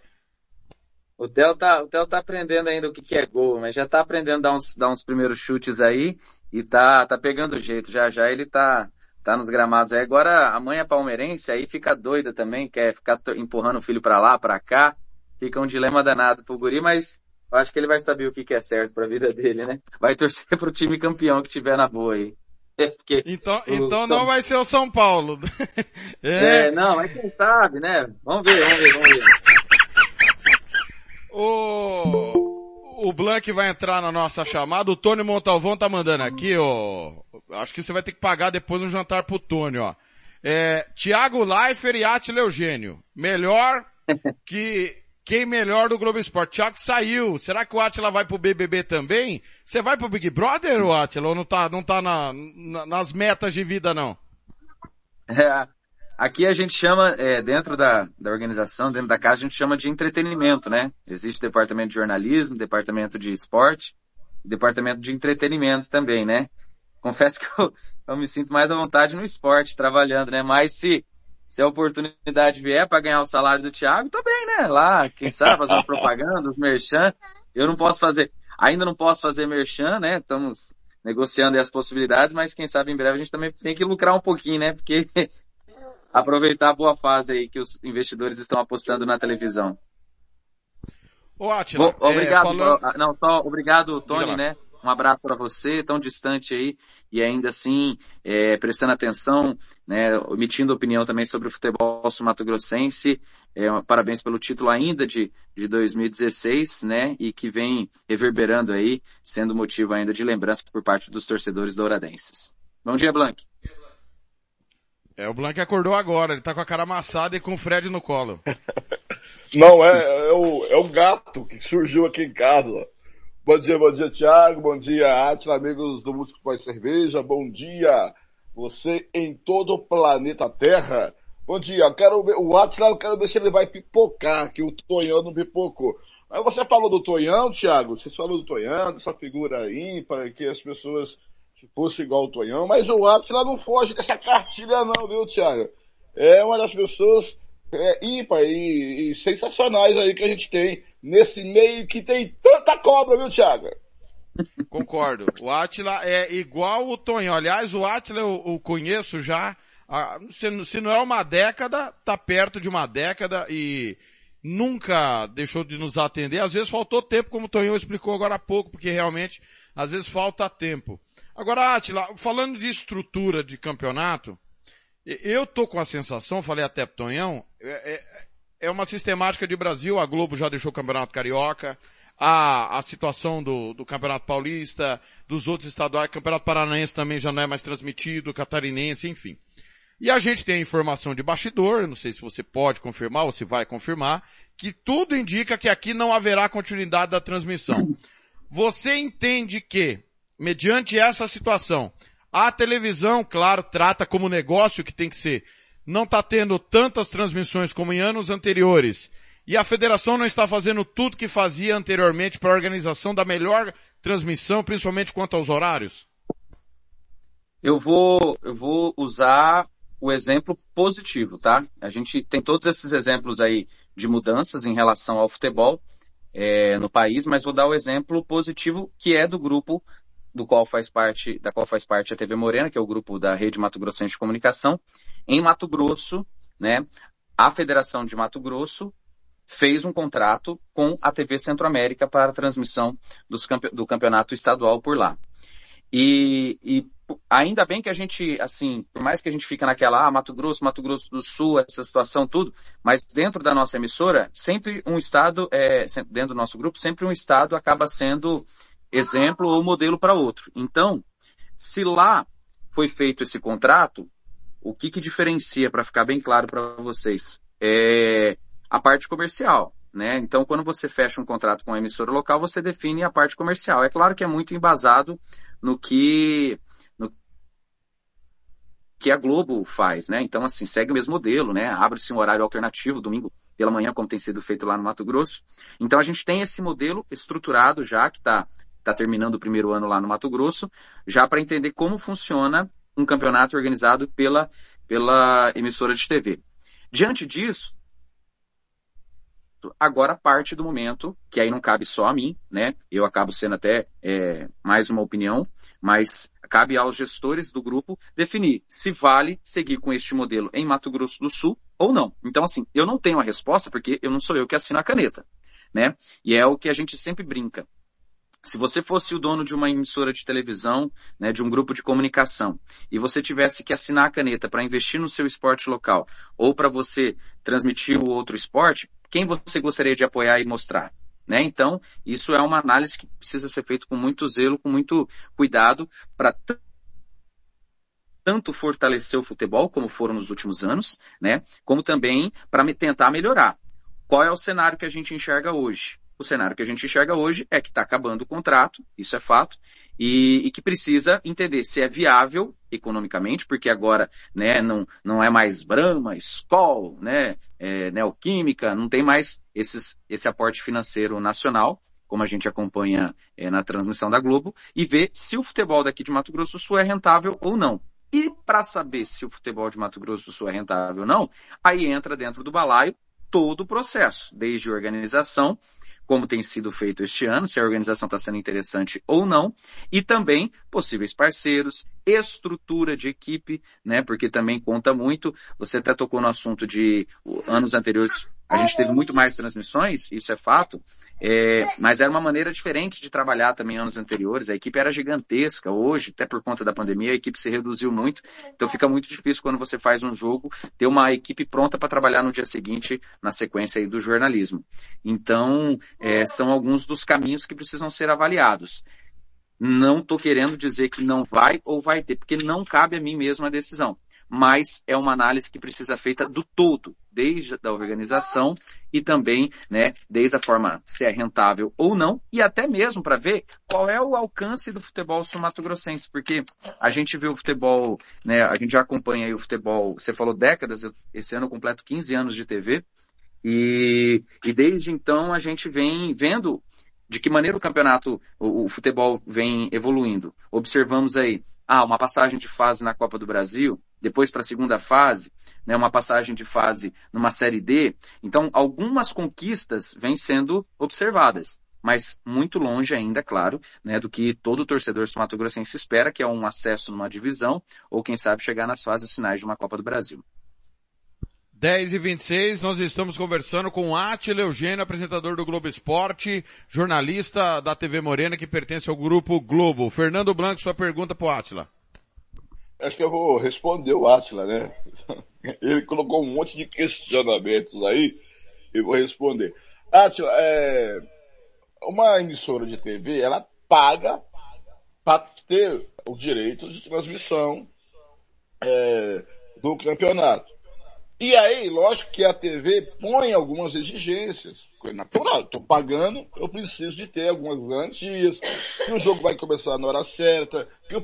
O Theo tá, o Theo tá aprendendo ainda o que, que é gol, mas já tá aprendendo a dar uns, dar uns primeiros chutes aí e tá, tá pegando jeito. Já já ele tá, tá nos gramados aí. Agora a mãe é palmeirense, aí fica doida também, quer ficar empurrando o filho pra lá, pra cá. Fica um dilema danado pro guri, mas eu acho que ele vai saber o que, que é certo pra vida dele, né? Vai torcer pro time campeão que tiver na boa aí. É, porque Então, o- então não vai ser o São Paulo. É. É, não, mas quem sabe, né? Vamos ver, vamos ver, vamos ver. O, o Blank vai entrar na nossa chamada. O Tony Montalvão tá mandando aqui, ó. Acho que você vai ter que pagar depois um jantar pro Tony, ó. É, Thiago Leifert e Atila Eugênio. Melhor que, quem melhor do Globo Esporte? Thiago saiu. Será que o Atila vai pro BBB também? Você vai pro Big Brother, o Atila? Ou não tá, não tá na, na- nas metas de vida, não? É, aqui a gente chama, é, dentro da, da organização, dentro da casa, a gente chama de entretenimento, né? Existe departamento de jornalismo, departamento de esporte, departamento de entretenimento também, né? Confesso que eu, eu me sinto mais à vontade no esporte, trabalhando, né? Mas se, se a oportunidade vier para ganhar o salário do Thiago, bem, né? Lá, quem sabe, fazer uma propaganda, os merchan. Eu não posso fazer, ainda não posso fazer merchan, né? Estamos negociando as possibilidades, mas quem sabe em breve a gente também tem que lucrar um pouquinho, né? Porque aproveitar a boa fase aí que os investidores estão apostando na televisão. Ô, Atila, Bom, obrigado, é, falando- ó, não, só obrigado, Tony, né? Um abraço para você, tão distante aí, e ainda assim, é, prestando atenção, né, emitindo opinião também sobre o futebol sul-mato-grossense. É, parabéns pelo título ainda de, de 2016, né, e que vem reverberando aí, sendo motivo ainda de lembrança por parte dos torcedores douradenses. Bom dia, Blank. É, o Blank acordou agora, ele tá com a cara amassada e com o Fred no colo. Não, é, é, o, é o gato que surgiu aqui em casa. Bom dia, bom dia, Thiago. Bom dia, Atila, amigos do Músico Pós Cerveja. Bom dia, você em todo o planeta Terra. Bom dia, eu quero ver, o Atila, eu quero ver se ele vai pipocar, que o Tonhão não pipocou. Mas você falou do Tonhão, Thiago? Você falou do Tonhão, dessa figura ímpar, que as pessoas se fossem igual o Tonhão, mas o Atila não foge dessa cartilha não, viu, Thiago? É uma das pessoas é, ímpar e, e sensacionais aí que a gente tem nesse meio que tem tanta cobra, viu, Thiago? Concordo. O Atila é igual o Tonhão. Aliás, o Atila eu, eu conheço já, se, se não é uma década, tá perto de uma década e nunca deixou de nos atender. Às vezes faltou tempo, como o Tonhão explicou agora há pouco, porque realmente, às vezes falta tempo. Agora, Atila, falando de estrutura de campeonato, eu tô com a sensação, falei até pro Tonhão, é, é- é uma sistemática de Brasil, a Globo já deixou o Campeonato Carioca, a, a situação do, do Campeonato Paulista, dos outros estaduais, Campeonato Paranaense também já não é mais transmitido, Catarinense, enfim. E a gente tem a informação de bastidor, não sei se você pode confirmar ou se vai confirmar, que tudo indica que aqui não haverá continuidade da transmissão. Você entende que, mediante essa situação, a televisão, claro, trata como negócio que tem que ser, não está tendo tantas transmissões como em anos anteriores, e a federação não está fazendo tudo que fazia anteriormente para a organização da melhor transmissão, principalmente quanto aos horários? Eu vou, eu vou usar o exemplo positivo, tá? A gente tem todos esses exemplos aí de mudanças em relação ao futebol é, no país, mas vou dar o exemplo positivo que é do grupo do qual faz parte, da qual faz parte a TV Morena, que é o grupo da Rede Mato Grossense de Comunicação. Em Mato Grosso, né, a Federação de Mato Grosso fez um contrato com a TV Centro-América para a transmissão campe- do campeonato estadual por lá. E, e ainda bem que a gente, assim, por mais que a gente fica naquela, ah, Mato Grosso, Mato Grosso do Sul, essa situação, tudo, mas dentro da nossa emissora, sempre um estado, é, dentro do nosso grupo, sempre um estado acaba sendo exemplo ou modelo para outro. Então, se lá foi feito esse contrato, o que que diferencia, para ficar bem claro para vocês, é a parte comercial. Né? Então, quando você fecha um contrato com a emissora local, você define a parte comercial. É claro que é muito embasado no que, no que a Globo faz, né? Então, assim, segue o mesmo modelo, né? Abre-se um horário alternativo, domingo pela manhã, como tem sido feito lá no Mato Grosso. Então, a gente tem esse modelo estruturado já, que está tá terminando o primeiro ano lá no Mato Grosso, já para entender como funciona um campeonato organizado pela, pela emissora de TV. Diante disso, agora parte do momento, que aí não cabe só a mim, né? Eu acabo sendo até é, mais uma opinião, mas cabe aos gestores do grupo definir se vale seguir com este modelo em Mato Grosso do Sul ou não. Então, assim, eu não tenho a resposta porque eu não sou eu que assino a caneta, né? E é o que a gente sempre brinca. Se você fosse o dono de uma emissora de televisão, né, de um grupo de comunicação, e você tivesse que assinar a caneta para investir no seu esporte local, ou para você transmitir o outro esporte, quem você gostaria de apoiar e mostrar? Né? Então, isso é uma análise que precisa ser feita com muito zelo, com muito cuidado, para tanto fortalecer o futebol, como foram nos últimos anos, né? como também para tentar melhorar. Qual é o cenário que a gente enxerga hoje? O cenário que a gente enxerga hoje é que está acabando o contrato, isso é fato, e, e, que precisa entender se é viável economicamente, porque agora né, não, não é mais Brahma, Skol, né, é, Neoquímica, não tem mais esses, esse aporte financeiro nacional, como a gente acompanha é, na transmissão da Globo, e ver se o futebol daqui de Mato Grosso do Sul é rentável ou não. E para saber se o futebol de Mato Grosso do Sul é rentável ou não, aí entra dentro do balaio todo o processo, desde organização, como tem sido feito este ano, se a organização está sendo interessante ou não, e também possíveis parceiros, estrutura de equipe, né? Porque também conta muito. Você até tocou no assunto de anos anteriores a gente teve muito mais transmissões, isso é fato, é, mas era uma maneira diferente de trabalhar também anos anteriores. A equipe era gigantesca. Hoje, até por conta da pandemia, a equipe se reduziu muito. Então fica muito difícil quando você faz um jogo ter uma equipe pronta para trabalhar no dia seguinte na sequência do jornalismo. Então, é, são alguns dos caminhos que precisam ser avaliados. Não estou querendo dizer que não vai ou vai ter, porque não cabe a mim mesmo a decisão mas é uma análise que precisa feita do todo, desde a organização e também, né, desde a forma se é rentável ou não, e até mesmo para ver qual é o alcance do futebol sul-mato-grossense, porque a gente vê o futebol, né, a gente já acompanha aí o futebol, você falou décadas, esse ano eu completo 15 anos de TV, e, e desde então a gente vem vendo de que maneira o campeonato, o, o, futebol vem evoluindo. Observamos aí, ah, uma passagem de fase na Copa do Brasil, depois para a segunda fase, né, uma passagem de fase numa Série D. Então, algumas conquistas vêm sendo observadas, mas muito longe ainda, claro, né, do que todo torcedor mato-grossense espera, que é um acesso numa divisão, ou quem sabe chegar nas fases finais de uma Copa do Brasil. 10 e 26, nós estamos conversando com Atila Eugênio, apresentador do Globo Esporte, jornalista da TV Morena que pertence ao Grupo Globo. Fernando Blanco, sua pergunta para o Atila. Acho que eu vou responder o Atila, né? Ele colocou um monte de questionamentos aí e vou responder. Atila, é... uma emissora de TV, ela paga para ter os direitos de transmissão é, do campeonato. E aí, lógico que a TV põe algumas exigências. É natural, estou pagando, eu preciso de ter algumas garantias, que o jogo vai começar na hora certa, que, o,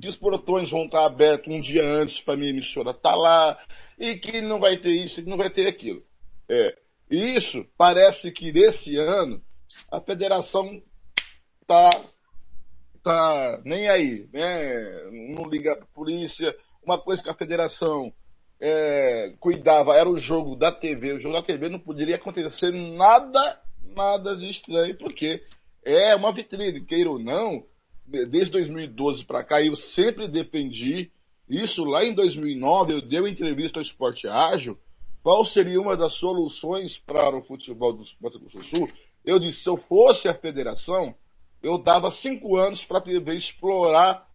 que os portões vão estar abertos um dia antes para minha emissora estar tá lá, e que não vai ter isso, que não vai ter aquilo. É, e isso parece que nesse ano a federação tá, tá nem aí, né? Não liga para polícia. Uma coisa que a federação é, cuidava, era o jogo da TV. O jogo da TV não poderia acontecer nada, nada de estranho, porque é uma vitrine, queira ou não, desde 2012 para cá, eu sempre defendi isso lá em 2009, eu dei uma entrevista ao Esporte Ágil, qual seria uma das soluções para o futebol do Mato Grosso do Sul? Eu disse, se eu fosse a federação, eu dava cinco anos para a TV explorar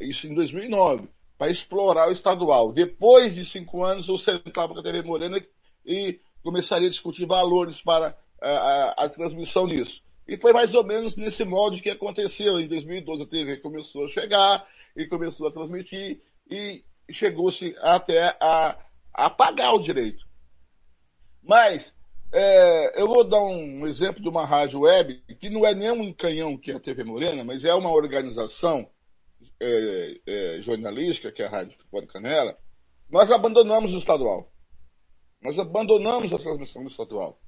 isso em 2009 para explorar o estadual. Depois de cinco anos, eu sentava com a TV Morena e começaria a discutir valores para a, a, a, transmissão disso. E foi mais ou menos nesse molde que aconteceu. Em 2012 a TV começou a chegar e começou a transmitir e chegou-se até a, a pagar o direito. Mas é, eu vou dar um exemplo de uma rádio web que não é nem um canhão que é a TV Morena, mas é uma organização é, é, jornalística, que é a Rádio Futebol Canela, nós abandonamos o estadual. Nós abandonamos a transmissão do estadual.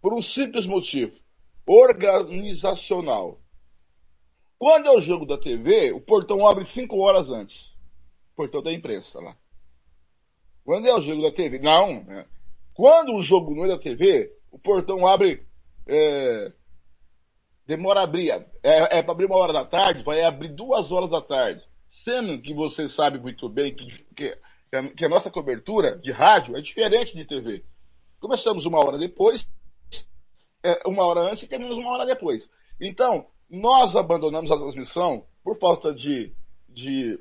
Por um simples motivo. Organizacional. Quando é o jogo da TV, o portão abre cinco horas antes. O portão da imprensa lá. Quando é o jogo da TV? Não. Né? Quando o jogo não é da TV, o portão abre. É, demora a abrir. É, é para abrir uma hora da tarde, vai abrir duas horas da tarde. Sendo que você sabe muito bem que, que, que a nossa cobertura de rádio é diferente de TV. Começamos uma hora depois, é, uma hora antes e terminamos uma hora depois. Então, nós abandonamos a transmissão por falta de, de,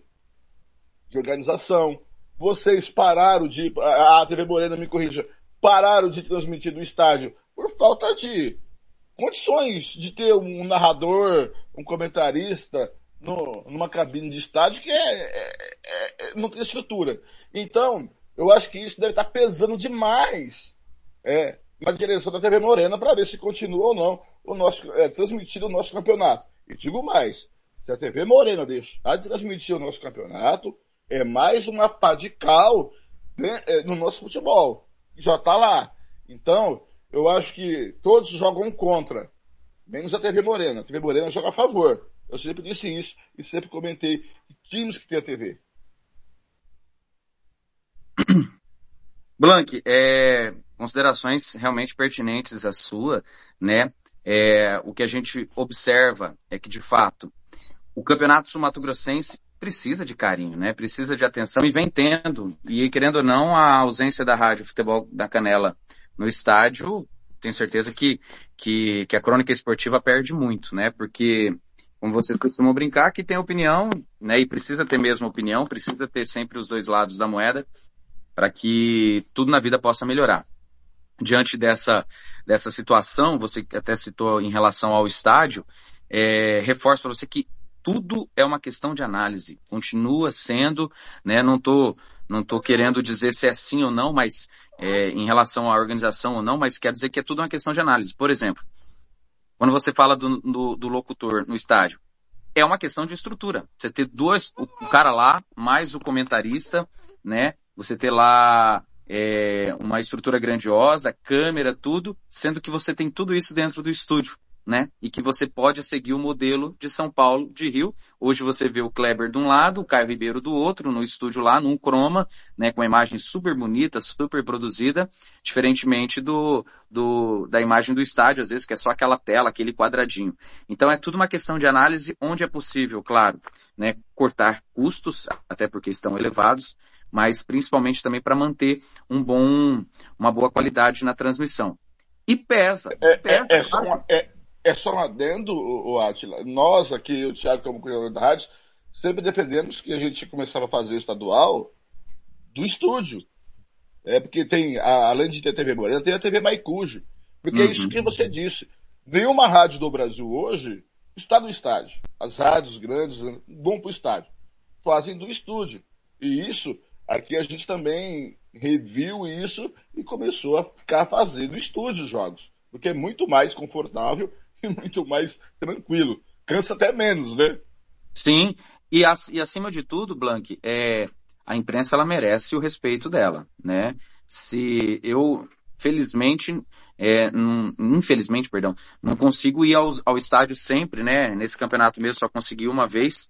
de organização. Vocês pararam de. A TV Morena me corrija. Pararam de transmitir do estádio por falta de condições de ter um narrador, um comentarista no, numa cabine de estádio que é, é, é, não tem estrutura. Então, eu acho que isso deve estar pesando demais é, na direção da TV Morena para ver se continua ou não o nosso, é, o nosso campeonato. E digo mais, se a TV Morena deixar de transmitir o nosso campeonato, é mais uma pá de cal né, é, no nosso futebol. Já está lá. Então, eu acho que todos jogam contra, menos a TV Morena. A TV Morena joga a favor. Eu sempre disse isso e sempre comentei times que tem a TV. Blank, é, considerações realmente pertinentes a sua, né? É, o que a gente observa é que, de fato, o campeonato sul-mato-grossense precisa de carinho, né? Precisa de atenção e vem tendo. E querendo ou não, a ausência da rádio futebol da Canela no estádio, tenho certeza que, que, que a crônica esportiva perde muito, né? Porque, como vocês costumam brincar, que tem opinião, né? E precisa ter mesmo opinião, precisa ter sempre os dois lados da moeda para que tudo na vida possa melhorar. Diante dessa, dessa situação, você até citou em relação ao estádio, é, reforço para você que tudo é uma questão de análise. Continua sendo, né? Não tô, não tô querendo dizer se é sim ou não, mas é, em relação à organização ou não, mas quer dizer que é tudo uma questão de análise. Por exemplo, quando você fala do, do, do locutor no estádio, é uma questão de estrutura. Você ter duas, o, o cara lá, mais o comentarista, né? você ter lá é, uma estrutura grandiosa, câmera, tudo, sendo que você tem tudo isso dentro do estúdio, né? E que você pode seguir o modelo de São Paulo, de Rio. Hoje você vê o Kleber de um lado, o Caio Ribeiro do outro, no estúdio lá, num croma, né? Com uma imagem super bonita, super produzida, diferentemente do, do, da imagem do estádio, às vezes, que é só aquela tela, aquele quadradinho. Então é tudo uma questão de análise onde é possível, claro, né? Cortar custos, até porque estão elevados, mas principalmente também para manter um bom, uma boa qualidade na transmissão. E pesa. É, pesa é, é, só, uma, é, é só um adendo, o Atila. Nós aqui, o Thiago como criador da rádio, sempre defendemos que a gente começava a fazer estadual do estúdio. É porque tem, a, além de ter a TV Morena, tem a TV Maicujo. Porque uhum. é isso uhum. que você disse. Nenhuma rádio do Brasil hoje está no estádio. As rádios grandes vão para o estádio. Fazem do estúdio. E isso Aqui a gente também reviu isso e começou a ficar fazendo estúdios jogos, porque é muito mais confortável muito mais tranquilo. Cansa até menos, né? Sim, e, e acima de tudo, Blank, é, a imprensa ela merece o respeito dela, né? Se eu, felizmente, é, infelizmente, perdão, não consigo ir ao, ao estádio sempre, né? Nesse campeonato mesmo só consegui uma vez,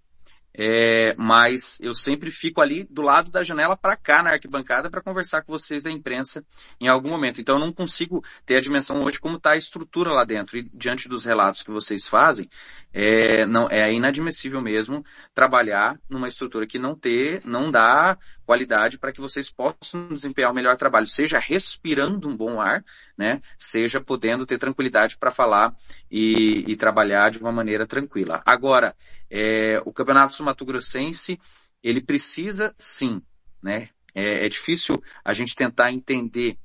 é, mas eu sempre fico ali do lado da janela para cá na arquibancada para conversar com vocês da imprensa em algum momento. Então eu não consigo ter a dimensão hoje como está a estrutura lá dentro. E diante dos relatos que vocês fazem, é, não, é inadmissível mesmo trabalhar numa estrutura que não ter, não dá qualidade para que vocês possam desempenhar o melhor trabalho, seja respirando um bom ar, né, seja podendo ter tranquilidade para falar e, e, trabalhar de uma maneira tranquila. Agora, é, o Campeonato Sul-Mato-Grossense, ele precisa sim, né, é, é difícil a gente tentar entender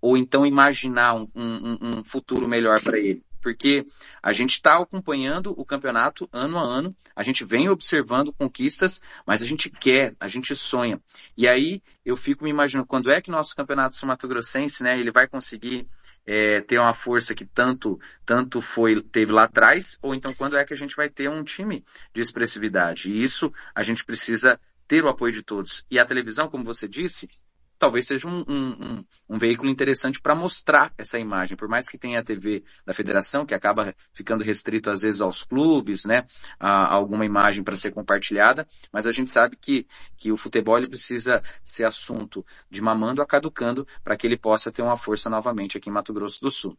ou então imaginar um, um, um futuro melhor para ele porque a gente está acompanhando o campeonato ano a ano, a gente vem observando conquistas, mas a gente quer, a gente sonha. E aí eu fico me imaginando quando é que nosso campeonato sul-mato-grossense, né, ele vai conseguir é, ter uma força que tanto tanto foi teve lá atrás, ou então quando é que a gente vai ter um time de expressividade. E isso a gente precisa ter o apoio de todos. E a televisão, como você disse, talvez seja um, um, um veículo interessante para mostrar essa imagem. Por mais que tenha a TV da federação, que acaba ficando restrito às vezes aos clubes, né, a, a alguma imagem para ser compartilhada, mas a gente sabe que, que o futebol precisa ser assunto de mamando a caducando para que ele possa ter uma força novamente aqui em Mato Grosso do Sul.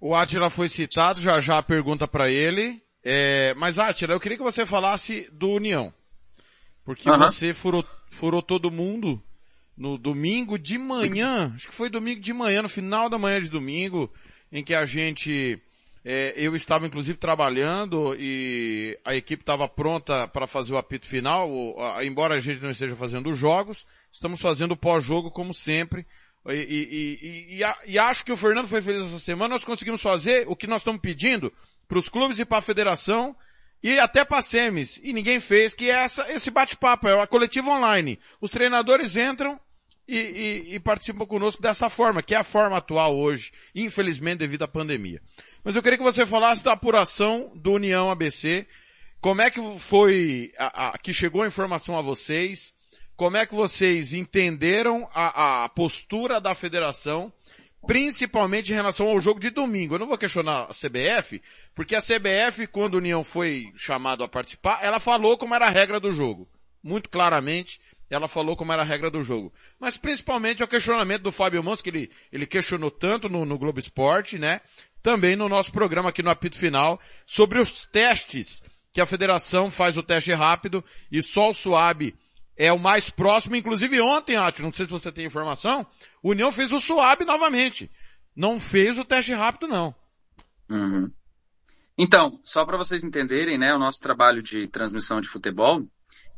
O Atila foi citado, já já a pergunta para ele. É, mas Atila, eu queria que você falasse do União. Porque Aham. você furou, furou todo mundo no domingo de manhã, acho que foi domingo de manhã, no final da manhã de domingo, em que a gente, é, eu estava inclusive trabalhando e a equipe estava pronta para fazer o apito final, embora a gente não esteja fazendo os jogos, estamos fazendo o pós-jogo como sempre. E, e- e- e acho que o Fernando foi feliz essa semana, nós conseguimos fazer o que nós estamos pedindo para os clubes e para a federação, e até para a SEMES, e ninguém fez, que é essa, esse bate-papo, é a coletiva online. Os treinadores entram e, e- e participam conosco dessa forma, que é a forma atual hoje, infelizmente devido à pandemia. Mas eu queria que você falasse da apuração do União ABC, como é que foi, a, a- que chegou a informação a vocês, como é que vocês entenderam a, a postura da federação, principalmente em relação ao jogo de domingo. Eu não vou questionar a CBF, porque a CBF, quando a União foi chamado a participar, ela falou como era a regra do jogo. Muito claramente, ela falou como era a regra do jogo. Mas principalmente é o questionamento do Fábio Mons, que ele, ele questionou tanto no, no Globo Esporte, né? Também no nosso programa aqui no apito final, sobre os testes que a federação faz o teste rápido e só o Suab é o mais próximo. Inclusive ontem, Átio, não sei se você tem informação, o União fez o Suab novamente. Não fez o teste rápido, não. Uhum. Então, só para vocês entenderem, né, o nosso trabalho de transmissão de futebol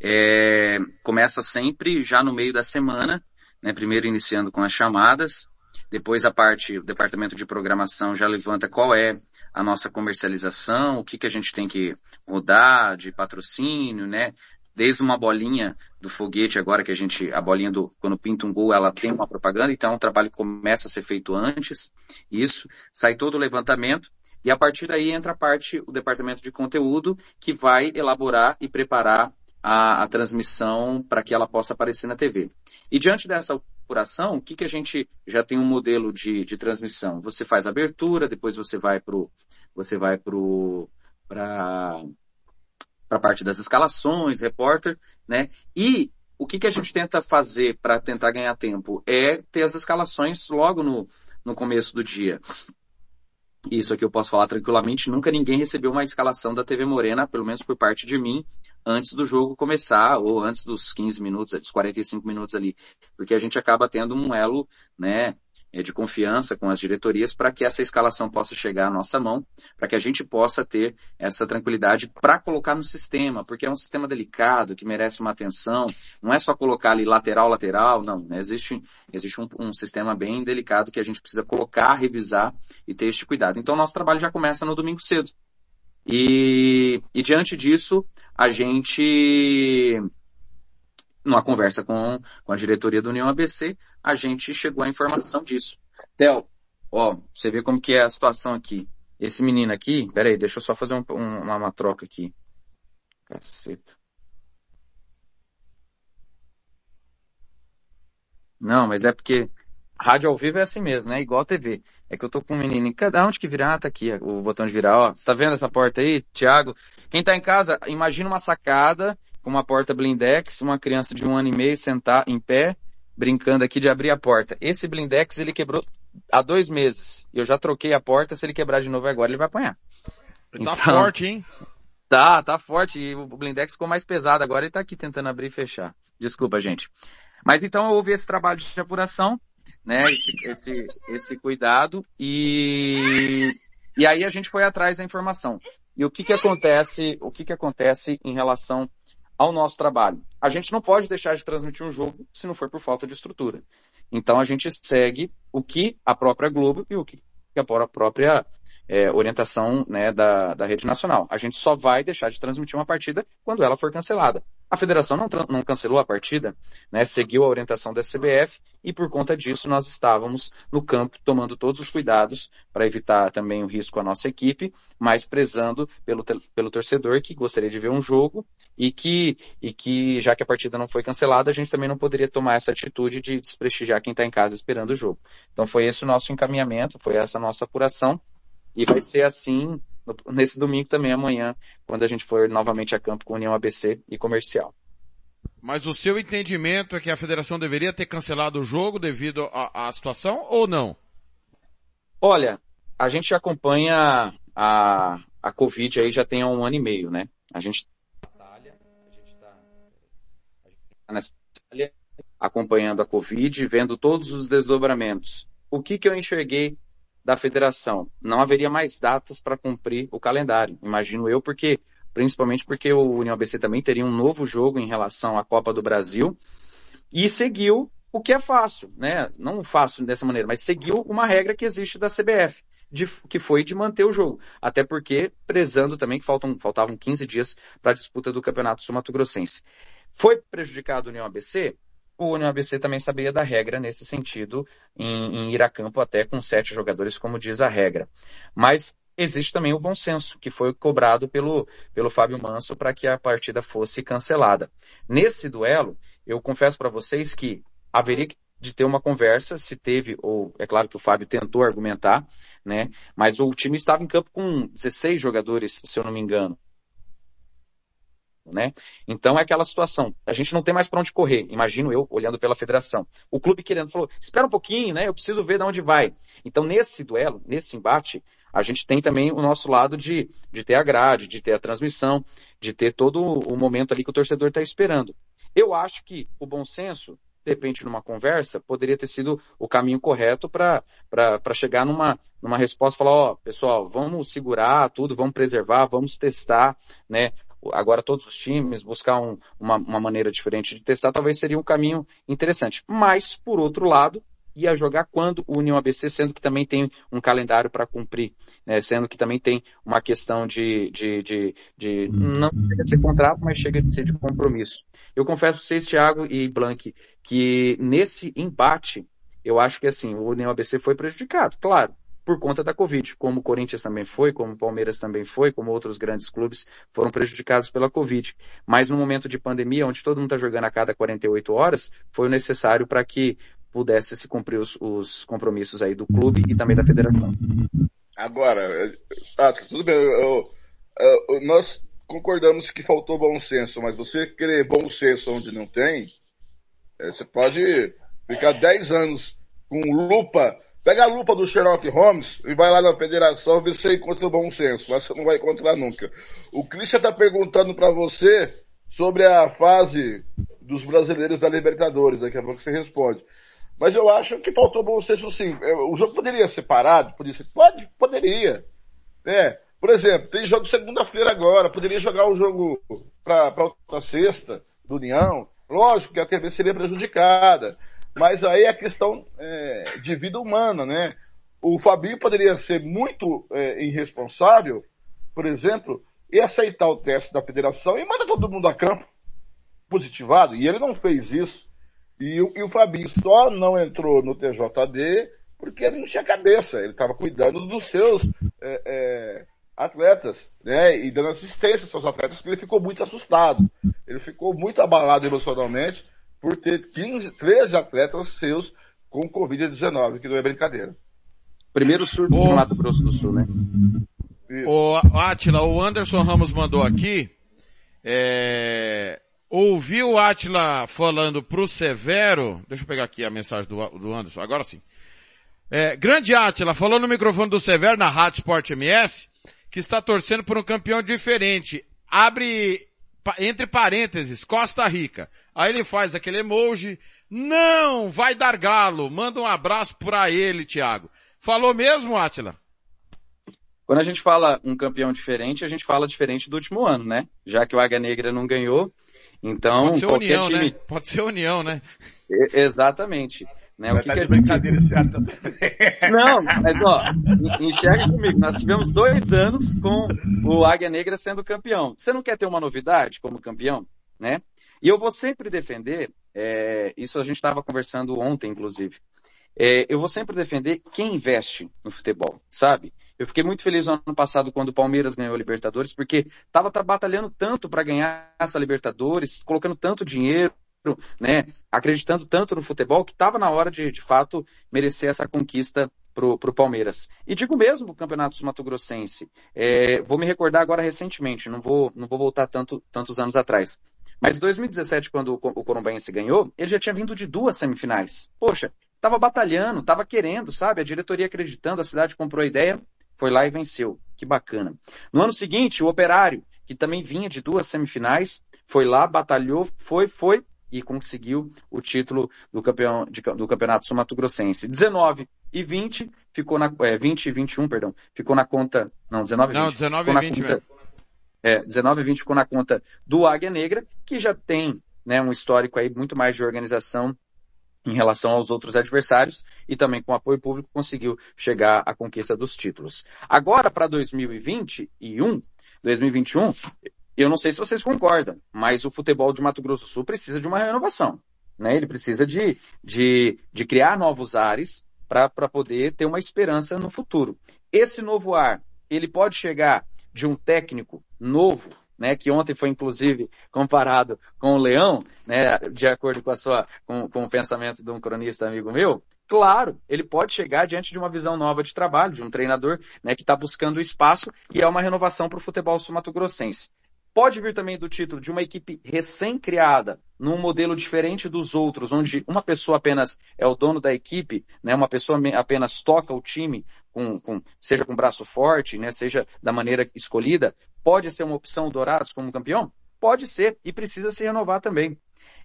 é, começa sempre já no meio da semana, né, primeiro iniciando com as chamadas, depois a parte, o departamento de programação já levanta qual é a nossa comercialização, o que, que a gente tem que rodar de patrocínio, né, desde uma bolinha do foguete agora que a gente, a bolinha do, quando pinta um gol, ela tem uma propaganda, então um trabalho começa a ser feito antes, isso, sai todo o levantamento, e a partir daí entra a parte, o departamento de conteúdo, que vai elaborar e preparar a, a transmissão para que ela possa aparecer na TV. E diante dessa apuração, o que, que a gente já tem um modelo de, de transmissão? Você faz abertura, depois você vai pro, você vai pro, para para a parte das escalações, repórter, né? E o que, que a gente tenta fazer para tentar ganhar tempo é ter as escalações logo no, no começo do dia. Isso aqui eu posso falar tranquilamente, nunca ninguém recebeu uma escalação da TV Morena, pelo menos por parte de mim, antes do jogo começar, ou antes dos 15 minutos, dos 45 minutos ali. Porque a gente acaba tendo um elo, né, é, de confiança com as diretorias para que essa escalação possa chegar à nossa mão, para que a gente possa ter essa tranquilidade para colocar no sistema, porque é um sistema delicado que merece uma atenção. Não é só colocar ali lateral, lateral, não. Existe, existe um, um sistema bem delicado que a gente precisa colocar, revisar e ter este cuidado. Então, nosso trabalho já começa no domingo cedo. E, e diante disso, a gente numa conversa com, com a diretoria da União ABC, a gente chegou à informação disso. Theo, ó, você vê como que é a situação aqui. Esse menino aqui, peraí, deixa eu só fazer um, um, uma, uma troca aqui. Caceta. Não, mas é porque rádio ao vivo é assim mesmo, né? Igual TV. É que eu tô com um menino em cada onde que virar, tá aqui o botão de virar, ó. Você tá vendo essa porta aí, Thiago? Quem tá em casa, imagina uma sacada com uma porta blindex, uma criança de um ano e meio sentar em pé, brincando aqui de abrir a porta. Esse blindex ele quebrou há dois meses. Eu já troquei a porta, se ele quebrar de novo agora, ele vai apanhar. Tá forte, hein? Tá, tá forte. E o blindex ficou mais pesado agora, ele tá aqui tentando abrir e fechar. Desculpa, gente. Mas então houve esse trabalho de apuração, né? Esse, esse cuidado e, e aí a gente foi atrás da informação. E o que que acontece, o que que acontece em relação ao nosso trabalho. A gente não pode deixar de transmitir um jogo se não for por falta de estrutura. Então a gente segue o que a própria Globo e o que a própria é, orientação né, da, da rede nacional. A gente só vai deixar de transmitir uma partida quando ela for cancelada. A federação não, não cancelou a partida, né, seguiu a orientação da CBF e por conta disso nós estávamos no campo tomando todos os cuidados para evitar também o risco à nossa equipe, mas prezando pelo, pelo torcedor que gostaria de ver um jogo e que, e que, já que a partida não foi cancelada, a gente também não poderia tomar essa atitude de desprestigiar quem está em casa esperando o jogo. Então foi esse o nosso encaminhamento, foi essa a nossa apuração e vai ser assim nesse domingo também, amanhã, quando a gente for novamente a campo com União ABC e Comercial. Mas o seu entendimento é que a federação deveria ter cancelado o jogo devido à, à situação ou não? Olha, a gente acompanha a, a Covid aí já tem um ano e meio, né? A gente nessa acompanhando a Covid, vendo todos os desdobramentos. O que, que eu enxerguei da federação? Não haveria mais datas para cumprir o calendário, imagino eu, porque principalmente porque o União ABC também teria um novo jogo em relação à Copa do Brasil e seguiu o que é fácil, né? Não fácil dessa maneira, mas seguiu uma regra que existe da CBF, de, que foi de manter o jogo. Até porque, prezando também que faltam, faltavam 15 dias para a disputa do Campeonato Sul-Mato Grossense. Foi prejudicado o União ABC? O União ABC também sabia da regra nesse sentido, em, em ir a campo até com sete jogadores, como diz a regra. Mas existe também o bom senso, que foi cobrado pelo, pelo Fábio Manso para que a partida fosse cancelada. Nesse duelo, eu confesso para vocês que haveria de ter uma conversa, se teve, ou é claro que o Fábio tentou argumentar, né? Mas o time estava em campo com 16 jogadores, se eu não me engano né? Então é aquela situação. A gente não tem mais para onde correr. Imagino eu olhando pela federação. O clube querendo falou: espera um pouquinho, né? Eu preciso ver de onde vai. Então nesse duelo, nesse embate, a gente tem também o nosso lado de, de ter a grade, de ter a transmissão, de ter todo o momento ali que o torcedor está esperando. Eu acho que o bom senso, de repente, numa conversa, poderia ter sido o caminho correto para chegar numa, numa resposta, falar, ó, oh, pessoal, vamos segurar tudo, vamos preservar, vamos testar, né? Agora todos os times, buscar um, uma, uma maneira diferente de testar, talvez seria um caminho interessante. Mas, por outro lado, ia jogar quando o União ABC, sendo que também tem um calendário para cumprir, né? sendo que também tem uma questão de, de, de, de, não chega de ser contrato, mas chega de ser de compromisso. Eu confesso para vocês, Thiago e Blank, que nesse embate, eu acho que assim, o União ABC foi prejudicado, claro por conta da Covid, como o Corinthians também foi, como o Palmeiras também foi, como outros grandes clubes foram prejudicados pela Covid. Mas no momento de pandemia, onde todo mundo está jogando a cada 48 horas, foi necessário para que pudesse se cumprir os, os, compromissos aí do clube e também da federação. Agora, ah, tudo bem, eu, eu, nós concordamos que faltou bom senso, mas você querer bom senso onde não tem, é, você pode ficar 10 anos com lupa Pega a lupa do Sherlock Holmes e vai lá na federação ver se você encontra o bom senso, mas você não vai encontrar nunca. O Christian está perguntando para você sobre a fase dos brasileiros da Libertadores, daqui a pouco você responde. Mas eu acho que faltou bom senso sim. É, o jogo poderia ser parado, poderia ser, pode, poderia. É, por exemplo, tem jogo segunda-feira agora, poderia jogar o jogo para outra sexta do União. Lógico que a TV seria prejudicada. Mas aí a questão é, de vida humana, né? O Fabinho poderia ser muito é, irresponsável, por exemplo, e aceitar o teste da federação e manda todo mundo a campo positivado, e ele não fez isso. E, e o Fabinho só não entrou no TJD porque ele não tinha cabeça, ele estava cuidando dos seus é, é, atletas, né, e dando assistência aos seus atletas, porque ele ficou muito assustado. Ele ficou muito abalado emocionalmente por ter 15, 13 atletas seus com Covid-19, que não é brincadeira. Primeiro surto no Mato Grosso do Sul, né? O Atila, o Anderson Ramos mandou aqui, é, ouviu o Atila falando pro Severo, deixa eu pegar aqui a mensagem do, do Anderson, agora sim. É, grande Atila, falou no microfone do Severo na Rádio Sport MS, que está torcendo por um campeão diferente. Abre, entre parênteses, Costa Rica. Aí ele faz aquele emoji. Não, vai dar galo. Manda um abraço para ele, Thiago. Falou mesmo, Atila? Quando a gente fala um campeão diferente, a gente fala diferente do último ano, né? Já que o Águia Negra não ganhou, então Pode ser qualquer União, time... né? Pode ser União, né? Exatamente. Né? O que tá que de a- brincadeira esse ano também. Não, mas ó, en- enxerga comigo. Nós tivemos dois anos com o Águia Negra sendo campeão. Você não quer ter uma novidade como campeão, né? E eu vou sempre defender, é, isso a gente estava conversando ontem, inclusive. É, eu vou sempre defender quem investe no futebol, sabe? Eu fiquei muito feliz no ano passado quando o Palmeiras ganhou a Libertadores, porque estava batalhando tanto para ganhar essa Libertadores, colocando tanto dinheiro, né? Acreditando tanto no futebol que estava na hora de, de fato, merecer essa conquista pro, pro Palmeiras. E digo mesmo o Campeonato Mato Grossense. É, vou me recordar agora recentemente, não vou, não vou voltar tanto, tantos anos atrás. Mas em 2017, quando o o ganhou, ele já tinha vindo de duas semifinais. Poxa, tava batalhando, tava querendo, sabe? A diretoria acreditando, a cidade comprou a ideia, foi lá e venceu. Que bacana. No ano seguinte, o Operário, que também vinha de duas semifinais, foi lá, batalhou, foi, foi e conseguiu o título do, campeão, de- do Campeonato Sul Mato Grossense. 19 e 20 ficou na, é, 20 e 21, perdão, ficou na conta, não, 19 e 20. Não, 19 ficou e na 20 conta- mesmo. é, 19 e 20 ficou na conta do Águia Negra, que já tem né, um histórico aí muito mais de organização em relação aos outros adversários e também com apoio público conseguiu chegar à conquista dos títulos. Agora para 2021, 2021, eu não sei se vocês concordam, mas o futebol de Mato Grosso do Sul precisa de uma renovação. Né? Ele precisa de, de, de criar novos ares para poder ter uma esperança no futuro. Esse novo ar, ele pode chegar de um técnico novo, né, que ontem foi inclusive comparado com o Leão, né, de acordo com a sua, com, com o pensamento de um cronista amigo meu, claro, ele pode chegar diante de uma visão nova de trabalho, de um treinador, né, que está buscando espaço e é uma renovação para o futebol sul-mato-grossense. Pode vir também do título de uma equipe recém-criada, num modelo diferente dos outros, onde uma pessoa apenas é o dono da equipe, né, uma pessoa apenas toca o time, com, com- seja com braço forte, né, seja da maneira escolhida. Pode ser uma opção Dourados como campeão? Pode ser, e precisa se renovar também.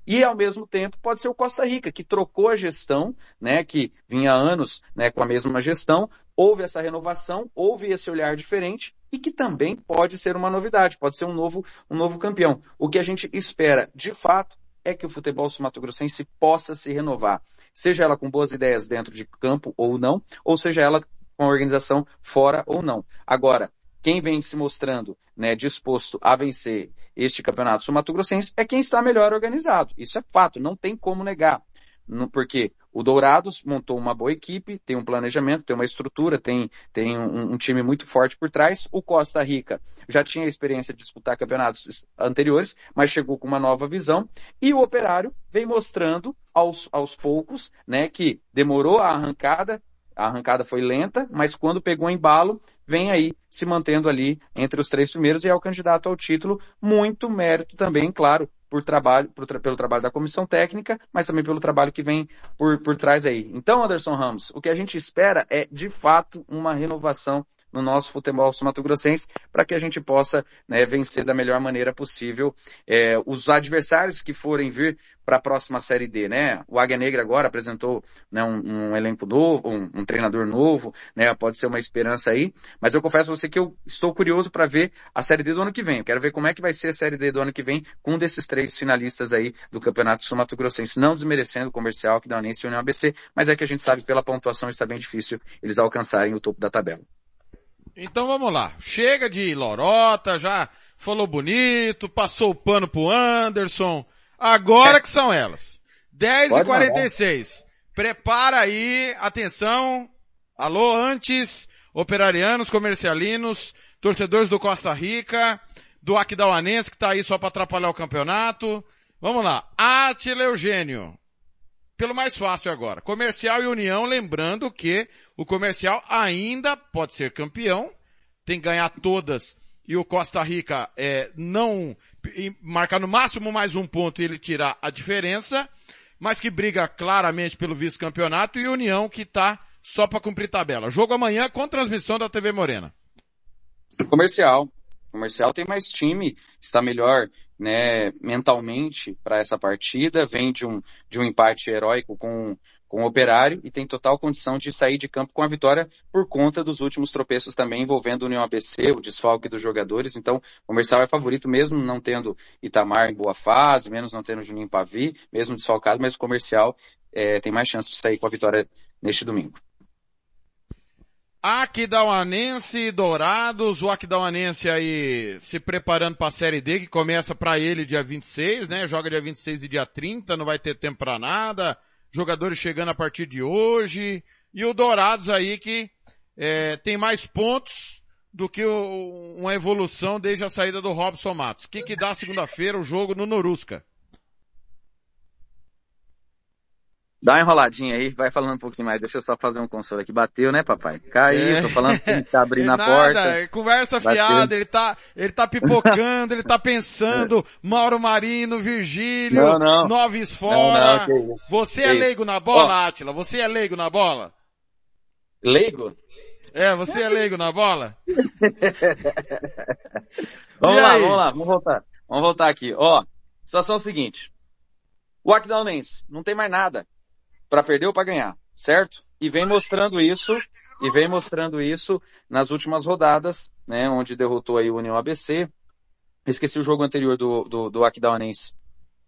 E ao mesmo tempo pode ser o Costa Rica, que trocou a gestão, né, que vinha anos né, com a mesma gestão, houve essa renovação, houve esse olhar diferente e que também pode ser uma novidade, pode ser um novo, um novo campeão. O que a gente espera, de fato, é que o futebol sul-mato-grossense possa se renovar, seja ela com boas ideias dentro de campo ou não, ou seja ela com a organização fora ou não. Agora, quem vem se mostrando né, disposto a vencer este campeonato sul-mato-grossense é quem está melhor organizado. Isso é fato, não tem como negar. Porque o Dourados montou uma boa equipe, tem um planejamento, tem uma estrutura, tem, tem um, um time muito forte por trás. O Costa Rica já tinha experiência de disputar campeonatos anteriores, mas chegou com uma nova visão. E o Operário vem mostrando aos, aos poucos né, que demorou a arrancada, a arrancada foi lenta, mas quando pegou embalo, vem aí se mantendo ali entre os três primeiros e é o candidato ao título. Muito mérito também, claro, por trabalho, por pelo trabalho da comissão técnica, mas também pelo trabalho que vem por, por trás aí. Então, Anderson Ramos, o que a gente espera é, de fato, uma renovação no nosso futebol sul-mato-grossense para que a gente possa né, vencer da melhor maneira possível é, os adversários que forem vir para a próxima Série D, né? O Águia Negra agora apresentou né, um, um elenco novo, um, um treinador novo, né? Pode ser uma esperança aí, mas eu confesso a você que eu estou curioso para ver a Série D do ano que vem. Eu quero ver como é que vai ser a Série D do ano que vem com um desses três finalistas aí do Campeonato Sul-Mato-Grossense, não desmerecendo o Comercial, que dá e União ABC, mas é que a gente sabe pela pontuação está bem difícil eles alcançarem o topo da tabela. Então vamos lá. Chega de lorota, já falou bonito, passou o pano pro Anderson. Agora que são elas. 10 Pode e 46 Prepara aí, atenção. Alô, antes, operarianos, comercialinos, torcedores do Costa Rica, do Aquidauanense que tá aí só para atrapalhar o campeonato. Vamos lá. Atila Eugênio. Pelo mais fácil agora. Comercial e União, lembrando que o comercial ainda pode ser campeão, tem que ganhar todas e o Costa Rica é, não marcar no máximo mais um ponto e ele tirar a diferença, mas que briga claramente pelo vice-campeonato e União que tá só para cumprir tabela. Jogo amanhã com transmissão da TV Morena. Comercial. Comercial tem mais time, está melhor, né, mentalmente para essa partida, vem de um, de um empate heróico com, com o Operário e tem total condição de sair de campo com a vitória por conta dos últimos tropeços também envolvendo o União ABC, o desfalque dos jogadores. Então, o Comercial é favorito mesmo não tendo Itamar em boa fase, menos não tendo Juninho Pavi, mesmo desfalcado, mas o Comercial é, tem mais chance de sair com a vitória neste domingo. Aquidauanense e Dourados, o Aquidauanense aí se preparando para a Série D, que começa para ele dia 26, né? Joga dia 26 e dia 30, não vai ter tempo para nada. Jogadores chegando a partir de hoje. E o Dourados aí que é, tem mais pontos do que o, uma evolução desde a saída do Robson Matos. O que, que dá segunda-feira o jogo no Norusca? Dá uma enroladinha aí, vai falando um pouquinho mais. Deixa eu só fazer um console aqui. Bateu, né, papai? Caiu, É. tô falando que tá abrindo a Nada, porta. é conversa Bateu. fiada, ele tá, ele tá pipocando, ele tá pensando, Mauro Marino, Virgílio, Não, não. Noves fora. não. Você é leigo na bola, Ó. Átila? Você é leigo na bola? Leigo? É, você é leigo na bola? Vamos lá, vamos lá, vamos voltar. Vamos voltar aqui. Ó, situação é a seguinte. O Aquidauanense não tem mais nada para perder ou para ganhar, certo? E vem mostrando isso, e vem mostrando isso nas últimas rodadas, né, onde derrotou aí o União ABC. Esqueci o jogo anterior do, do, do Aquidauanense,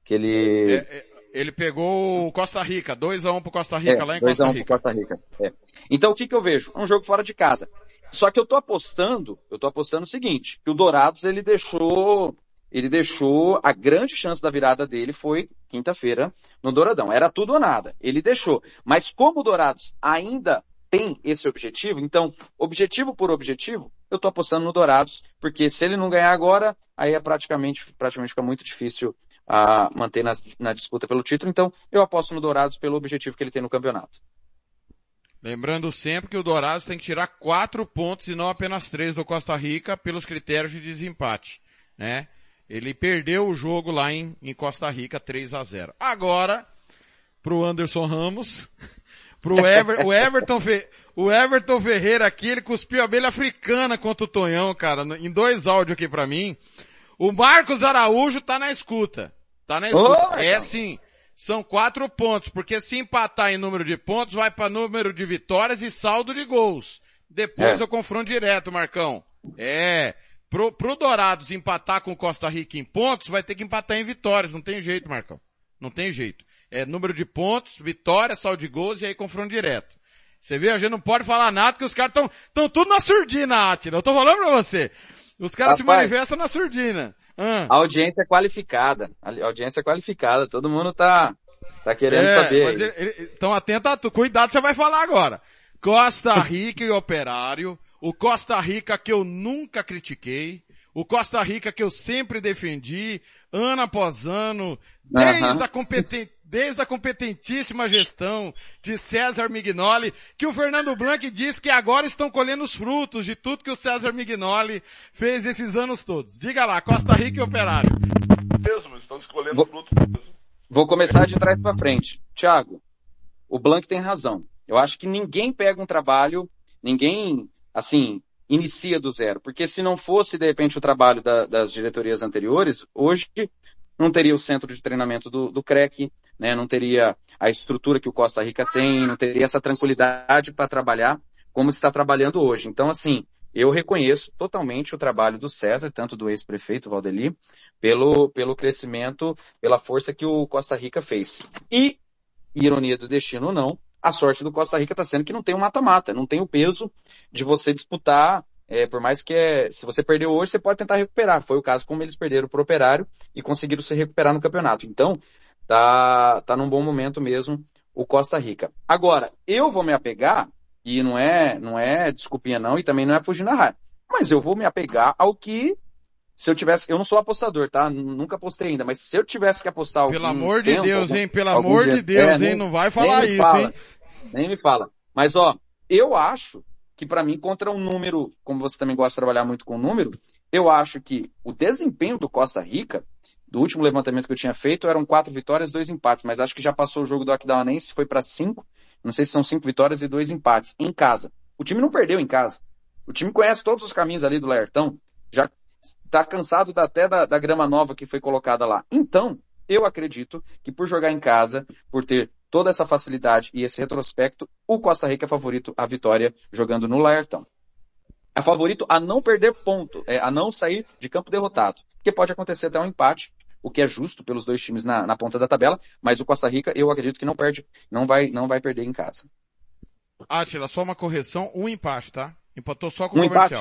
que ele... É, é, ele pegou o Costa Rica, 2x1 pro Costa Rica, É, lá em 2 a Costa 1 pro Rica. Costa Rica. É. Então o que que eu vejo? Um jogo fora de casa. Só que eu tô apostando, eu tô apostando o seguinte, que o Dourados ele deixou, ele deixou a grande chance da virada dele foi quinta-feira no Douradão. Era tudo ou nada. Ele deixou. Mas como o Dourados ainda tem esse objetivo, então, objetivo por objetivo, eu tô apostando no Dourados, porque se ele não ganhar agora, aí é praticamente, praticamente fica muito difícil a manter na, na disputa pelo título. Então, eu aposto no Dourados pelo objetivo que ele tem no campeonato. Lembrando sempre que o Dourados tem que tirar quatro pontos e não apenas três do Costa Rica pelos critérios de desempate, né? Ele perdeu o jogo lá em, em Costa Rica 3 a 0. Agora, pro Anderson Ramos, pro Ever, o Everton, Fe- o Everton Ferreira aqui, ele cuspiu a abelha africana contra o Tonhão, cara, em dois áudios aqui pra mim. O Marcos Araújo tá na escuta. Tá na escuta. Ô, é sim. São quatro pontos, porque se empatar em número de pontos, vai para número de vitórias e saldo de gols. Depois É. eu confronto direto, Marcão. É. Pro, pro Dourados empatar com Costa Rica em pontos, vai ter que empatar em vitórias. Não tem jeito, Marcão. Não tem jeito. É número de pontos, vitória, saldo de gols e aí confronto direto. Você vê, a gente não pode falar nada que os caras estão tão tudo na surdina, Atila. Eu tô falando pra você. Os caras se manifestam na surdina. Ah. A audiência é qualificada. A audiência é qualificada. Todo mundo tá, tá querendo É, saber. Então atenta a tu. Cuidado, você vai falar agora. Costa Rica e Operário. O Costa Rica que eu nunca critiquei. O Costa Rica que eu sempre defendi, ano após ano, desde, Aham. a, competen- desde a competentíssima gestão de César Mignoli, que o Fernando Blanc diz que agora estão colhendo os frutos de tudo que o César Mignoli fez esses anos todos. Diga lá, Costa Rica e Operário. Mesmo, estão escolhendo fruto mesmo. Vou começar de trás para frente. Tiago, o Blanc tem razão. Eu acho que ninguém pega um trabalho, ninguém, assim, inicia do zero. Porque se não fosse, de repente, o trabalho da- das diretorias anteriores, hoje não teria o centro de treinamento do, do CREC, né? não teria a estrutura que o Costa Rica tem, não teria essa tranquilidade para trabalhar como está trabalhando hoje. Então, assim, eu reconheço totalmente o trabalho do César, tanto do ex-prefeito Valdeli, pelo, pelo crescimento, pela força que o Costa Rica fez. E, ironia do destino ou não, a sorte do Costa Rica está sendo que não tem um mata-mata, não tem o peso de você disputar, é, por mais que é, se você perdeu hoje, você pode tentar recuperar. Foi o caso como eles perderam pro Operário e conseguiram se recuperar no campeonato. Então, tá, tá num bom momento mesmo o Costa Rica. Agora, eu vou me apegar, e não é, não é desculpinha não, e também não é fugir na raia, mas eu vou me apegar ao que se eu tivesse, eu não sou apostador, tá? Nunca apostei ainda, mas se eu tivesse que apostar Pelo algum amor de tempo, Deus, hein? Pelo amor dia- de Deus, É, hein? Não vai falar isso, fala, hein? Nem me fala. Mas ó, eu acho que pra mim contra um número, como você também gosta de trabalhar muito com número, eu acho que o desempenho do Costa Rica, do último levantamento que eu tinha feito, eram quatro vitórias, dois empates, mas acho que já passou o jogo do Aquidauanense, foi pra cinco, não sei se são cinco vitórias e dois empates, em casa. O time não perdeu em casa. O time conhece todos os caminhos ali do Laertão, já está cansado até da, da grama nova que foi colocada lá. Então, eu acredito que por jogar em casa, por ter toda essa facilidade e esse retrospecto, o Costa Rica é favorito à vitória jogando no Laertão. É favorito a não perder ponto, é, a não sair de campo derrotado. Porque pode acontecer até um empate, o que é justo pelos dois times na, na ponta da tabela, mas o Costa Rica eu acredito que não perde, não vai, não vai perder em casa. Atila, só uma correção, um empate, tá? Empatou só com Um o empate?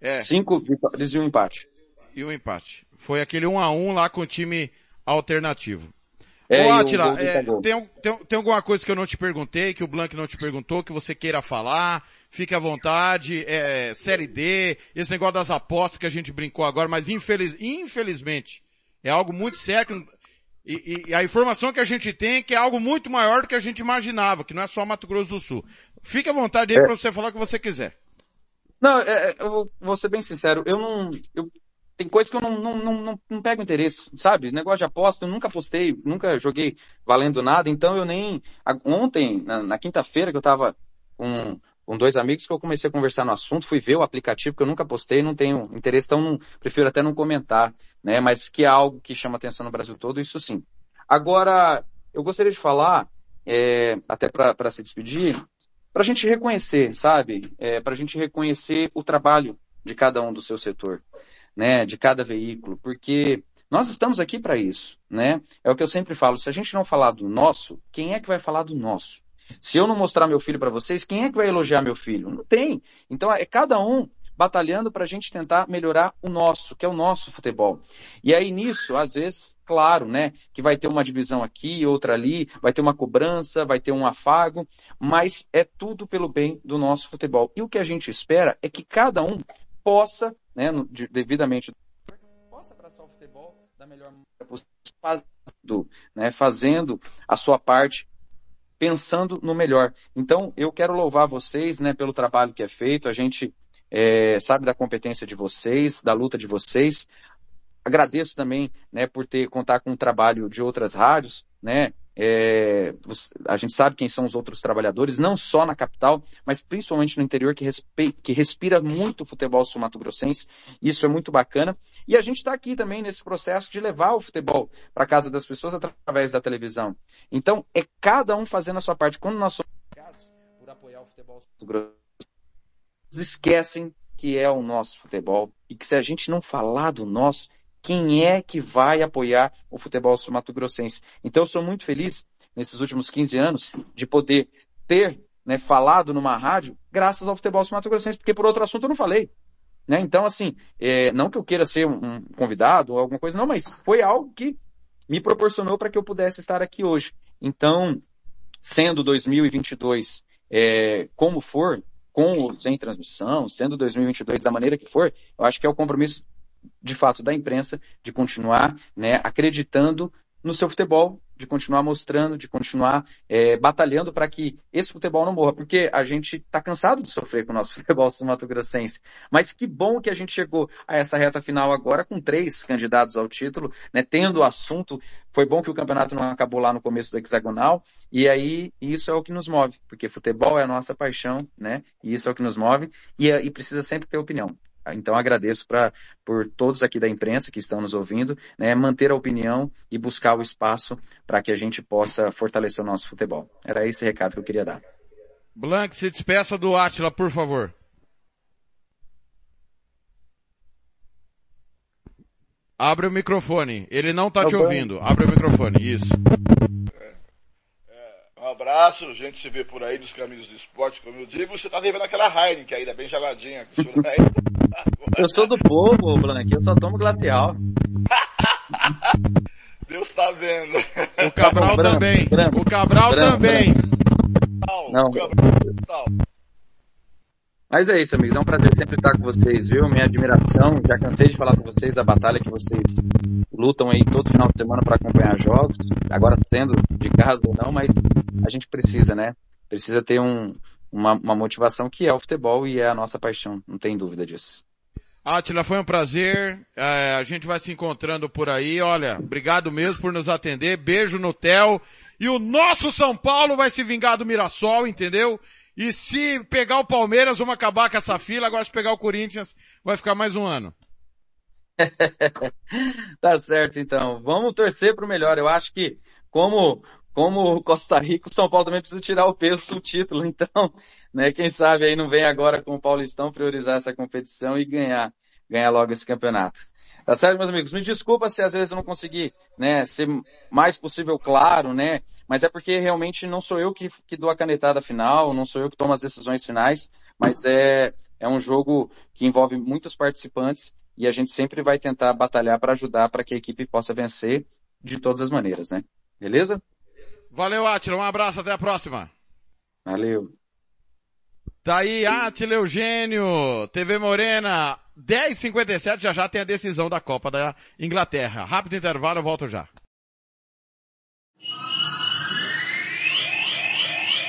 É. Cinco vitórias e um empate. E um empate. Foi aquele um a um lá com o time alternativo. É, Ô, Atila, é, tem, tem, tem alguma coisa que eu não te perguntei, que o Blank não te perguntou, que você queira falar? Fique à vontade, é, Série D, esse negócio das apostas que a gente brincou agora, mas infeliz, infelizmente, é algo muito sério, e, e a informação que a gente tem é que é algo muito maior do que a gente imaginava, que não é só Mato Grosso do Sul. Fique à vontade aí É. pra você falar o que você quiser. Não, é, é, eu vou, ser bem sincero, eu não, eu, tem coisa que eu não, não, não, não, não pego interesse, sabe? Negócio de aposta, eu nunca apostei, nunca joguei valendo nada, então eu nem, ontem, na, na quinta-feira que eu tava com, com dois amigos que eu comecei a conversar no assunto, fui ver o aplicativo que eu nunca postei, não tenho interesse, então não, prefiro até não comentar, né? Mas que é algo que chama atenção no Brasil todo, isso sim. Agora, eu gostaria de falar, é, até para se despedir, para a gente reconhecer, sabe? É, para a gente reconhecer o trabalho de cada um do seu setor, né? De cada veículo, porque nós estamos aqui para isso, né? É o que eu sempre falo. Se a gente não falar do nosso, quem é que vai falar do nosso? Se eu não mostrar meu filho para vocês, quem é que vai elogiar meu filho? Não tem. Então é cada um batalhando para a gente tentar melhorar o nosso, que é o nosso futebol. E aí nisso, às vezes, claro, né, que vai ter uma divisão aqui, outra ali, vai ter uma cobrança, vai ter um afago, mas é tudo pelo bem do nosso futebol. E o que a gente espera é que cada um possa, né, devidamente possa abraçar o futebol da melhor maneira possível, fazendo, né, fazendo a sua parte, pensando no melhor. Então, eu quero louvar vocês, né, pelo trabalho que é feito. A gente é, sabe da competência de vocês, da luta de vocês. Agradeço também, né, por ter contar com o trabalho de outras rádios, né? É, a gente sabe quem são os outros trabalhadores, não só na capital, mas principalmente no interior, que, respe- que respira muito futebol sul-mato-grossense. Isso é muito bacana. E a gente está aqui também nesse processo de levar o futebol para casa das pessoas através da televisão. Então, é cada um fazendo a sua parte. Quando nós somos por apoiar o futebol sul-mato-grossense, esquecem que é o nosso futebol e que se a gente não falar do nosso, quem é que vai apoiar o futebol sul-mato-grossense? Então eu sou muito feliz nesses últimos 15 anos de poder ter né, falado numa rádio graças ao futebol sul-mato-grossense, porque por outro assunto eu não falei. Né? Então, assim, é, não que eu queira ser um convidado ou alguma coisa, não, mas foi algo que me proporcionou para que eu pudesse estar aqui hoje. Então, sendo 2022 é, como for, com ou sem transmissão, sendo 2022 da maneira que for, eu acho que é o compromisso de fato da imprensa de continuar né, acreditando no seu futebol, de continuar mostrando, de continuar é, batalhando para que esse futebol não morra, porque a gente está cansado de sofrer com o nosso futebol sul-mato-grossense. Mas que bom que a gente chegou a essa reta final agora com três candidatos ao título, né, tendo o assunto. Foi bom que o campeonato não acabou lá no começo do hexagonal, e aí isso é o que nos move, porque futebol é a nossa paixão, né? E isso é o que nos move, e, e precisa sempre ter opinião. Então agradeço pra, por todos aqui da imprensa que estão nos ouvindo, né, manter a opinião e buscar o espaço para que a gente possa fortalecer o nosso futebol. Era esse recado que eu queria dar. Blank, se despeça do Atila, por favor. Abre o microfone. Ele não tá Tá te bom. ouvindo. Abre o microfone. Isso. Um abraço, a gente se vê por aí nos caminhos do esporte, como eu digo. Você tá devendo aquela Heineken ainda bem geladinha. que o senhor Eu sou do povo, Blank, eu só tomo glacial. Deus tá vendo. O Cabral Branco, também. branco, o Cabral branco, também. Não. Mas é isso, amigos. É um prazer sempre estar com vocês, viu? Minha admiração. Já cansei de falar com vocês da batalha que vocês lutam aí todo final de semana para acompanhar jogos. Agora sendo de casa ou não, mas a gente precisa, né? Precisa ter um, uma, uma motivação que é o futebol e é a nossa paixão. Não tem dúvida disso. Atila, foi um prazer. É, a gente vai se encontrando por aí. Olha, obrigado mesmo por nos atender. Beijo no Theo. E o nosso São Paulo vai se vingar do Mirassol, entendeu? E se pegar o Palmeiras, vamos acabar com essa fila. Agora se pegar o Corinthians, vai ficar mais um ano. tá certo, então. Vamos torcer para o melhor. Eu acho que, como, como o Costa Rica, o São Paulo também precisa tirar o peso do título. Então, né, quem sabe aí não vem agora com o Paulistão priorizar essa competição e ganhar, ganhar logo esse campeonato. Tá certo, meus amigos? Me desculpa se às vezes eu não consegui, né, ser mais possível claro, né? Mas é porque realmente não sou eu que, que dou a canetada final, não sou eu que tomo as decisões finais, mas é, é um jogo que envolve muitos participantes e a gente sempre vai tentar batalhar para ajudar para que a equipe possa vencer de todas as maneiras, né? Beleza? Valeu, Atila. Um abraço, até a próxima. Valeu. Tá aí, Atila Eugênio, TV Morena, 10h57, já já tem a decisão da Copa da Inglaterra. Rápido intervalo, eu volto já.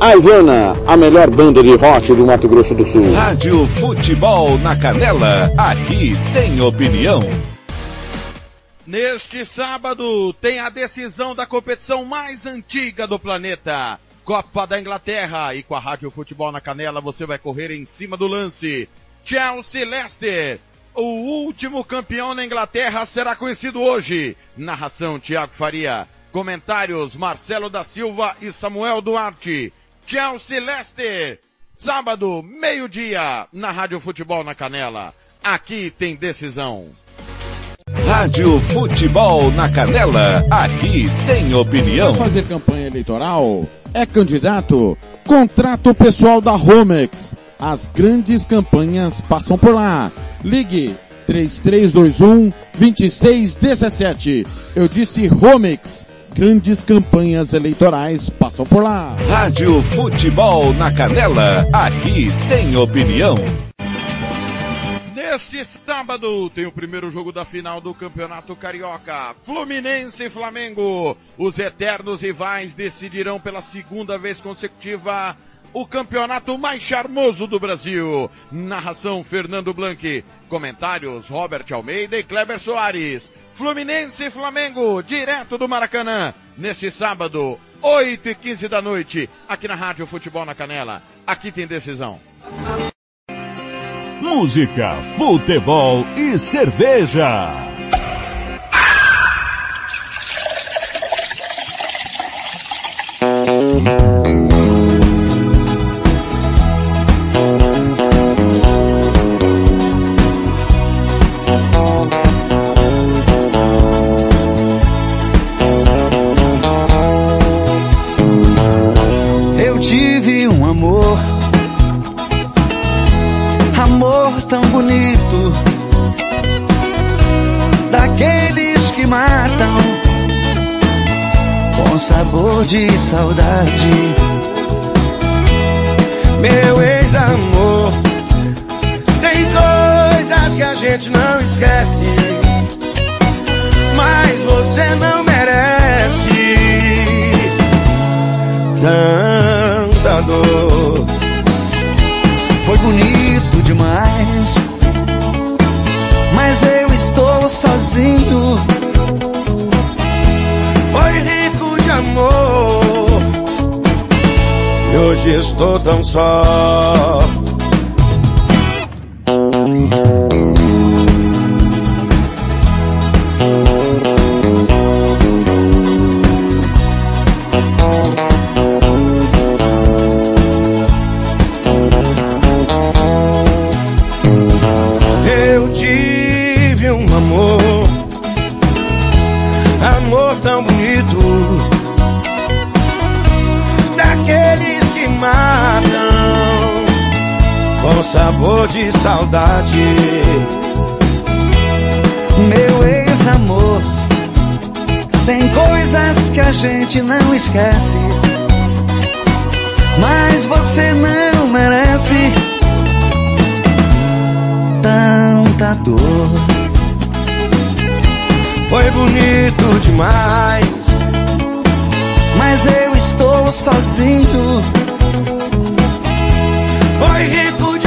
A Ivana, a melhor banda de rock do Mato Grosso do Sul. Rádio Futebol na Canela, aqui tem opinião. Neste sábado tem a decisão da competição mais antiga do planeta. Copa da Inglaterra. E com a Rádio Futebol na Canela você vai correr em cima do lance. Chelsea Leicester. O último campeão na Inglaterra será conhecido hoje. Narração Tiago Faria. Comentários Marcelo da Silva e Samuel Duarte. Chelsea Leicester. Sábado, meio-dia, na Rádio Futebol na Canela. Aqui tem decisão. Rádio Futebol na Canela, aqui tem opinião. Fazer campanha eleitoral? É candidato? Contrato pessoal da Romex. As grandes campanhas passam por lá. Ligue 3321 2617. Eu disse Romex. Grandes campanhas eleitorais passam por lá. Rádio Futebol na Canela, aqui tem opinião. Neste sábado tem o primeiro jogo da final do Campeonato Carioca. Fluminense e Flamengo. Os eternos rivais decidirão pela segunda vez consecutiva o campeonato mais charmoso do Brasil. Narração Fernando Blanc. Comentários Robert Almeida e Kleber Soares. Fluminense e Flamengo, direto do Maracanã. Neste sábado, 8 e 15 da noite, aqui na Rádio Futebol na Canela. Aqui tem decisão. Música, futebol e cerveja. Eu sabor de saudade. Meu ex-amor, tem coisas que a gente não esquece, mas você não merece tanta dor. Amor, e hoje estou tão só. De saudade. Meu ex-amor, tem coisas que a gente não esquece, mas você não merece tanta dor. Foi bonito demais, mas eu estou sozinho. foi rico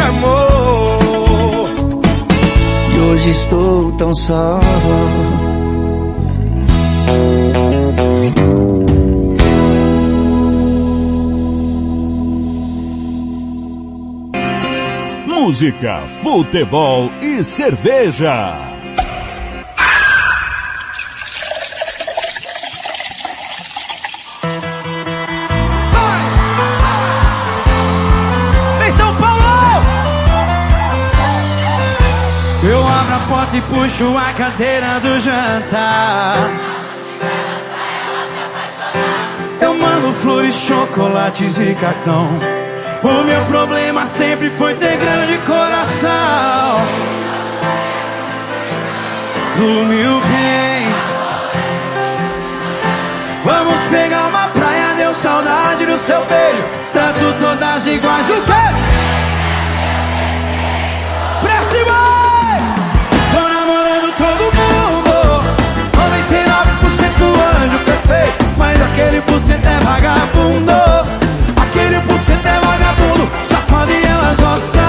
hoje estou tão só. Música, futebol e cerveja. porta e puxo a cadeira do jantar. Eu mando flores, chocolates e cartão. O meu problema sempre foi ter grande coração. Dormiu bem. Vamos pegar uma praia, deu saudade do seu beijo. Trato todas iguais, os beijos. perfeito, mas aquele por cento é vagabundo. Aquele por cento é vagabundo, safado e elas gostam.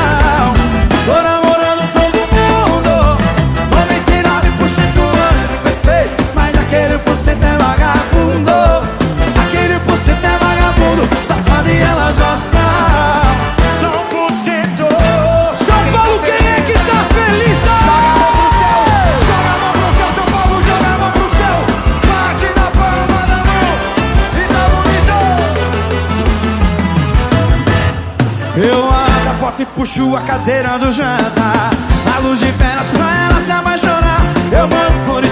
sua cadeira do jantar. A luz de velas pra ela se apaixonar. Eu mando flores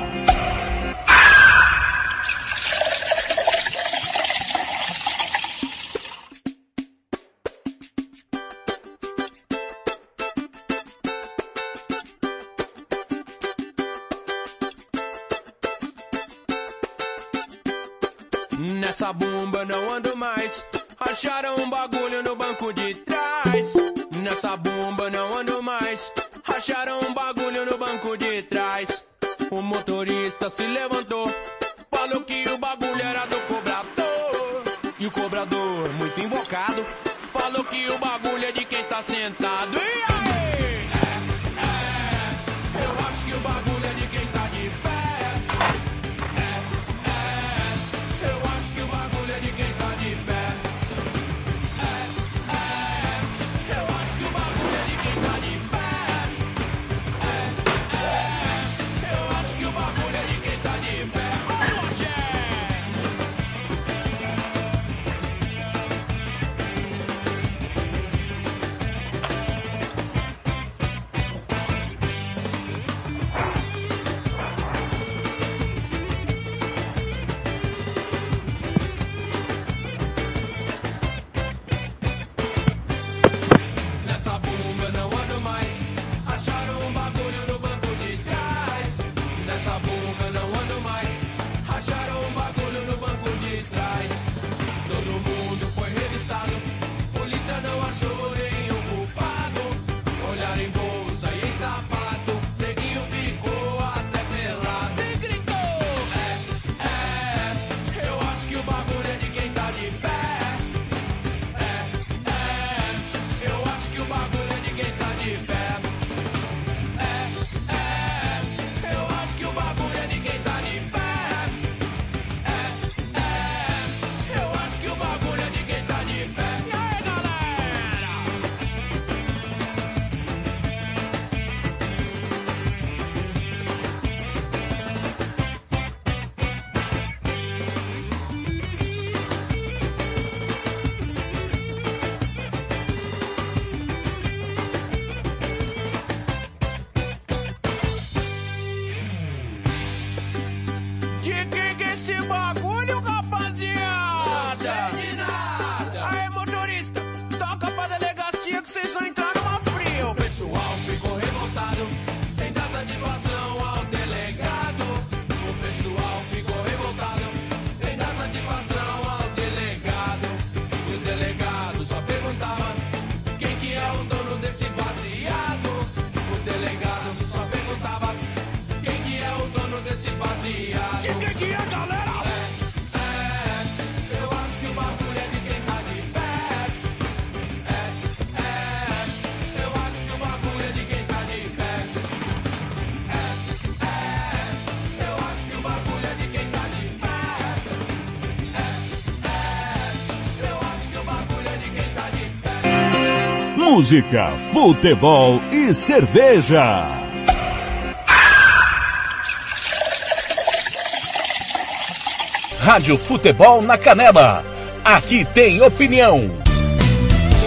Rádio Futebol na Canela. Aqui tem opinião.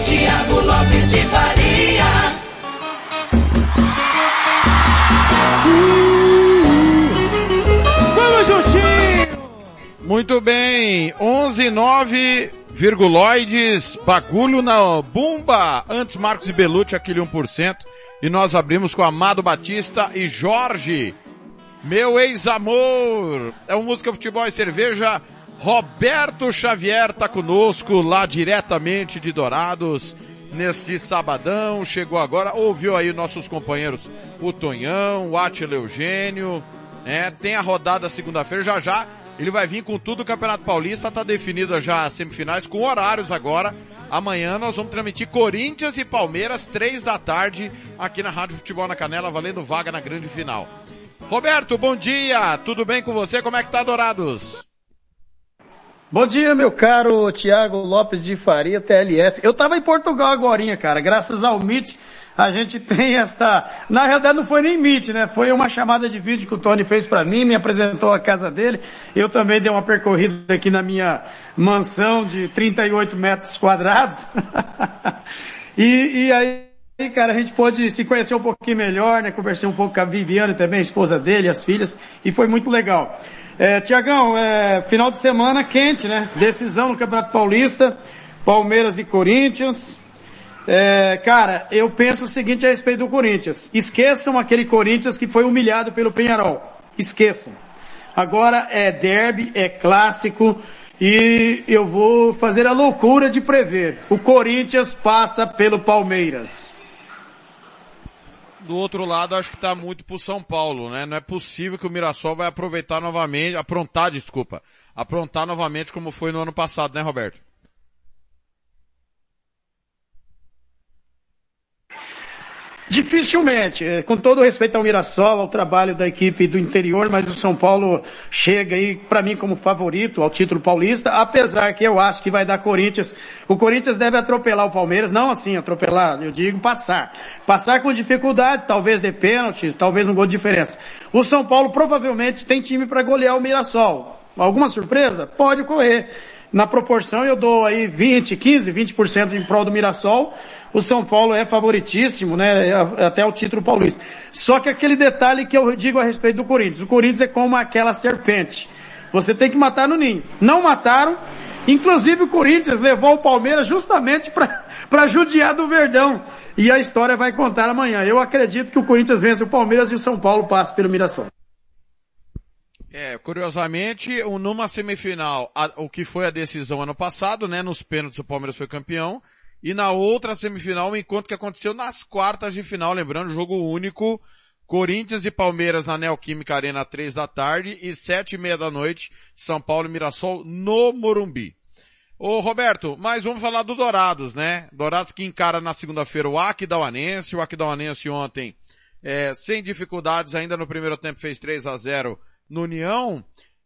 Tiago Lopes de Faria. Vamos juntinho! Muito bem, 11 9 virguloides, bagulho na Antes Marcos e Belucci, aquele 1%. E nós abrimos com Amado Batista e Jorge. Meu ex-amor. É o Música Futebol e Cerveja. Roberto Xavier tá conosco lá diretamente de Dourados neste sabadão. Chegou agora, ouviu aí nossos companheiros o Tonhão, o Atila Eugênio, né? Tem a rodada segunda-feira já já. Ele vai vir com tudo o Campeonato Paulista, tá definida já as semifinais com horários agora. Amanhã nós vamos transmitir Corinthians e Palmeiras, três da tarde, aqui na Rádio Futebol na Canela, valendo vaga na grande final. Roberto, bom dia, tudo bem com você? Como é que tá, Dourados? Bom dia, meu caro Tiago Lopes de Faria, TLF. Eu tava em Portugal agora, cara. Graças ao Meet, a gente tem essa... Na realidade não foi nem Meet, né? Foi uma chamada de vídeo que o Tony fez para mim, me apresentou a casa dele. Eu também dei uma percorrida aqui na minha mansão de 38 metros quadrados. e, e aí... E, cara, a gente pôde se conhecer um pouquinho melhor, né? Conversei um pouco com a Viviane também, a esposa dele, as filhas, e foi muito legal. É, Tiagão, é, final de semana quente, né? Decisão no Campeonato Paulista, Palmeiras e Corinthians. É, cara, eu penso o seguinte a respeito do Corinthians. Esqueçam aquele Corinthians que foi humilhado pelo Penharol. Esqueçam. Agora é derby, é clássico, e eu vou fazer a loucura de prever. O Corinthians passa pelo Palmeiras do outro lado, acho que está muito pro São Paulo, né? Não é possível que o Mirassol vai aproveitar novamente, aprontar, desculpa, aprontar novamente como foi no ano passado, né, Roberto? Dificilmente, é, com todo respeito ao Mirassol, ao trabalho da equipe do interior, mas o São Paulo chega aí para mim como favorito ao título paulista, apesar que eu acho que vai dar Corinthians. O Corinthians deve atropelar o Palmeiras, não assim atropelar, eu digo passar. Passar com dificuldade, talvez de pênaltis, talvez um gol de diferença. O São Paulo provavelmente tem time para golear o Mirassol. Alguma surpresa? Pode ocorrer. Na proporção eu dou aí 20, 15, 20% em prol do Mirassol. O São Paulo é favoritíssimo, né? Até o título paulista. Só que aquele detalhe que eu digo a respeito do Corinthians. O Corinthians é como aquela serpente. Você tem que matar no ninho. Não mataram. Inclusive o Corinthians levou o Palmeiras justamente para judiar do Verdão. E a história vai contar amanhã. Eu acredito que o Corinthians vence o Palmeiras e o São Paulo passa pelo Mirassol. É, curiosamente, numa semifinal, a, o que foi a decisão ano passado, né? Nos pênaltis o Palmeiras foi campeão. E na outra semifinal, um encontro que aconteceu nas quartas de final, lembrando, jogo único, Corinthians e Palmeiras na Neoquímica Arena, três da tarde, e sete e meia da noite, São Paulo e Mirassol no Morumbi. Ô Roberto, mas vamos falar do Dourados, né? Dourados que encara na segunda-feira o Aquidauanense, o Aquidauanense ontem, é, sem dificuldades, ainda no primeiro tempo fez 3 a 0 no União,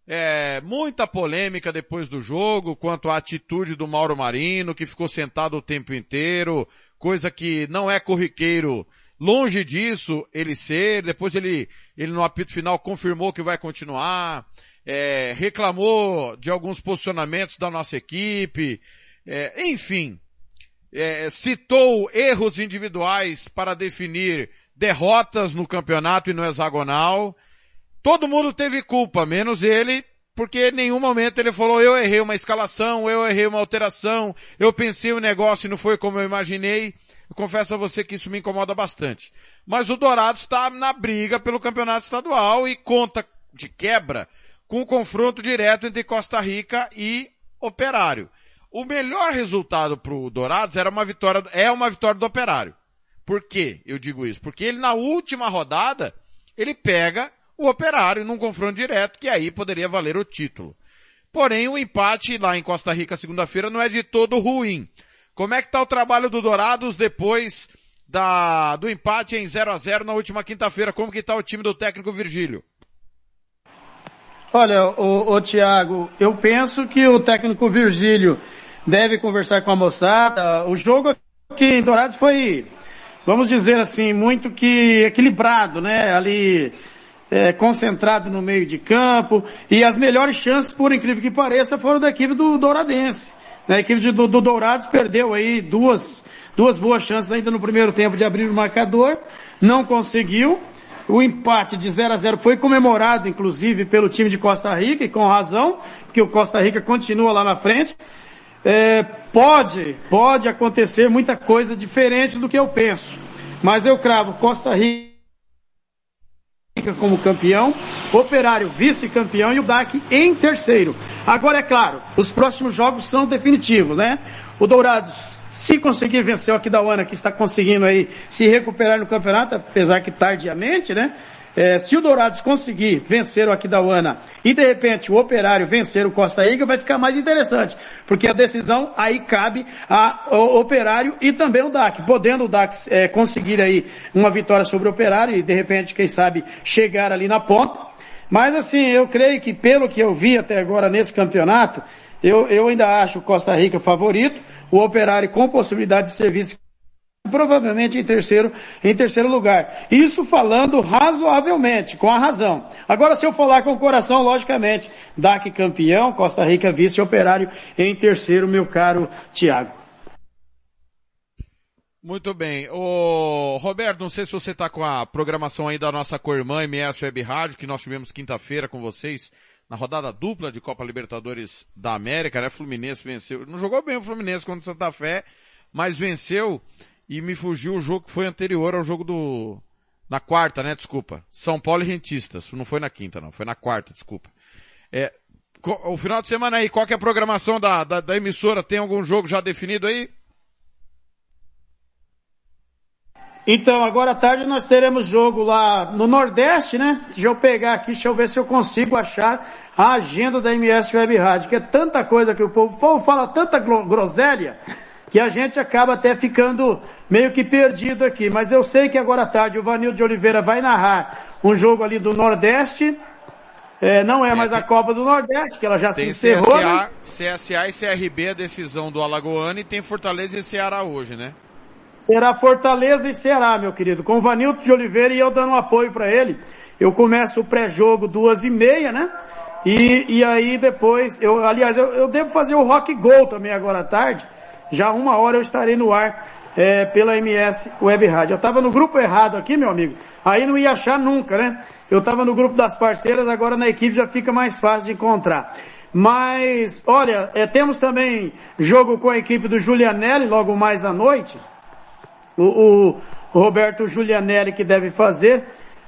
é, muita polêmica depois do jogo quanto à atitude do Mauro Marino, que ficou sentado o tempo inteiro, coisa que não é corriqueiro. Longe disso ele ser, depois ele, ele no apito final confirmou que vai continuar, é, reclamou de alguns posicionamentos da nossa equipe, é, enfim, é, citou erros individuais para definir derrotas no campeonato e no hexagonal, Todo mundo teve culpa, menos ele, porque em nenhum momento ele falou, eu errei uma escalação, eu errei uma alteração, eu pensei o um negócio e não foi como eu imaginei. Eu confesso a você que isso me incomoda bastante. Mas o Dourados está na briga pelo campeonato estadual e conta de quebra com o confronto direto entre Costa Rica e Operário. O melhor resultado para o Dourados era uma vitória, é uma vitória do Operário. Por que eu digo isso? Porque ele na última rodada, ele pega o Operário num confronto direto, que aí poderia valer o título. Porém, o empate lá em Costa Rica segunda-feira não é de todo ruim. Como é que está o trabalho do Dourados depois da, do empate em 0 a 0 na última quinta-feira? Como que está o time do técnico Virgílio? Olha, o, o Thiago, eu penso que o técnico Virgílio deve conversar com a moçada. O jogo que em Dourados foi, vamos dizer assim, muito que equilibrado, né? Ali, é, concentrado no meio de campo, e as melhores chances, por incrível que pareça, foram da equipe do Douradense. A equipe de- do, do Dourados perdeu aí duas, duas boas chances ainda no primeiro tempo de abrir o marcador, não conseguiu. O empate de 0 a 0 foi comemorado, inclusive, pelo time de Costa Rica, e com razão, porque o Costa Rica continua lá na frente. É, pode, pode acontecer muita coisa diferente do que eu penso. Mas eu cravo Costa Rica como campeão, Operário vice-campeão e o DAC em terceiro. Agora é claro, os próximos jogos são definitivos, né? O Dourados, se conseguir vencer o Aquidauana, que está conseguindo aí se recuperar no campeonato, apesar que tardiamente, né? É, se o Dourados conseguir vencer o Aquidauana e de repente o Operário vencer o Costa Rica, vai ficar mais interessante, porque a decisão aí cabe ao Operário e também o DAC, podendo o DAC é, conseguir aí uma vitória sobre o Operário e de repente, quem sabe, chegar ali na ponta. Mas assim, eu creio que pelo que eu vi até agora nesse campeonato, eu, eu ainda acho o Costa Rica favorito, o Operário com possibilidade de serviço provavelmente em terceiro, em terceiro lugar. Isso falando razoavelmente, com a razão. Agora, se eu falar com o coração, logicamente, DAC campeão, Costa Rica vice, Operário em terceiro, meu caro Tiago. Muito bem. Ô, Roberto, não sei se você está com a programação aí da nossa co-irmã MS Web Rádio, que nós tivemos quinta-feira com vocês, na rodada dupla de Copa Libertadores da América, né? Fluminense venceu. Não jogou bem o Fluminense contra o Santa Fé, mas venceu e me fugiu o jogo que foi anterior ao jogo do... Na quarta, né? Desculpa. São Paulo e Rentistas. Não foi na quinta, não. Foi na quarta, desculpa. É, o final de semana aí, qual que é a programação da, da, da emissora? Tem algum jogo já definido aí? Então, agora à tarde nós teremos jogo lá no Nordeste, né? Deixa eu pegar aqui, deixa eu ver se eu consigo achar a agenda da MS Web Rádio, que é tanta coisa que o povo, o povo fala tanta gro- groselha, que a gente acaba até ficando meio que perdido aqui. Mas eu sei que agora à tarde o Vanil de Oliveira vai narrar um jogo ali do Nordeste, é, não é mais a Copa do Nordeste, que ela já se Tem encerrou, né? CSA, CSA e CRB a decisão do Alagoano e tem Fortaleza e Ceará hoje, né? Será Fortaleza e Ceará, meu querido, com o Vanilton de Oliveira e eu dando um apoio para ele. Eu começo o pré-jogo duas e meia, né? E, e aí depois, eu, aliás, eu, eu devo fazer o Rock Gol também agora à tarde. Já uma hora eu estarei no ar é, pela MS Web Rádio. Eu estava no grupo errado aqui, meu amigo. Aí não ia achar nunca, né? Eu estava no grupo das parceiras, agora na equipe já fica mais fácil de encontrar. Mas, olha, é, temos também jogo com a equipe do Julianelli logo mais à noite o, o Roberto Giulianelli que deve fazer,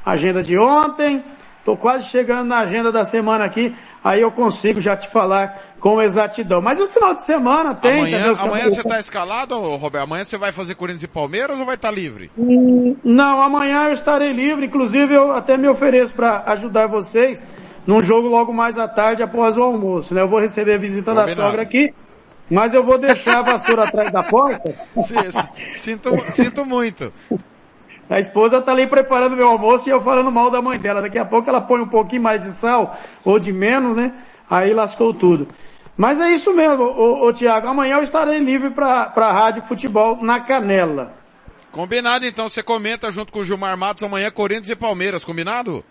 agenda de ontem, estou quase chegando na agenda da semana aqui, aí eu consigo já te falar com exatidão. Mas no final de semana tem amanhã amanhã você tá escalado, Roberto? Amanhã você vai fazer Corinthians e Palmeiras ou vai estar livre? Hum, Não, amanhã eu estarei livre, inclusive eu até me ofereço para ajudar vocês num jogo logo mais à tarde após o almoço, né? Eu vou receber a visita da Combinado. sogra aqui, mas eu vou deixar a vassoura atrás da porta. Sinto, sinto muito. A esposa tá ali preparando meu almoço e eu falando mal da mãe dela. Daqui a pouco ela põe um pouquinho mais de sal ou de menos, né? Aí lascou tudo. Mas é isso mesmo, ô, ô Tiago. Amanhã eu estarei livre para a Rádio Futebol na Canela. Combinado então, você comenta junto com o Gilmar Matos amanhã Corinthians e Palmeiras, combinado?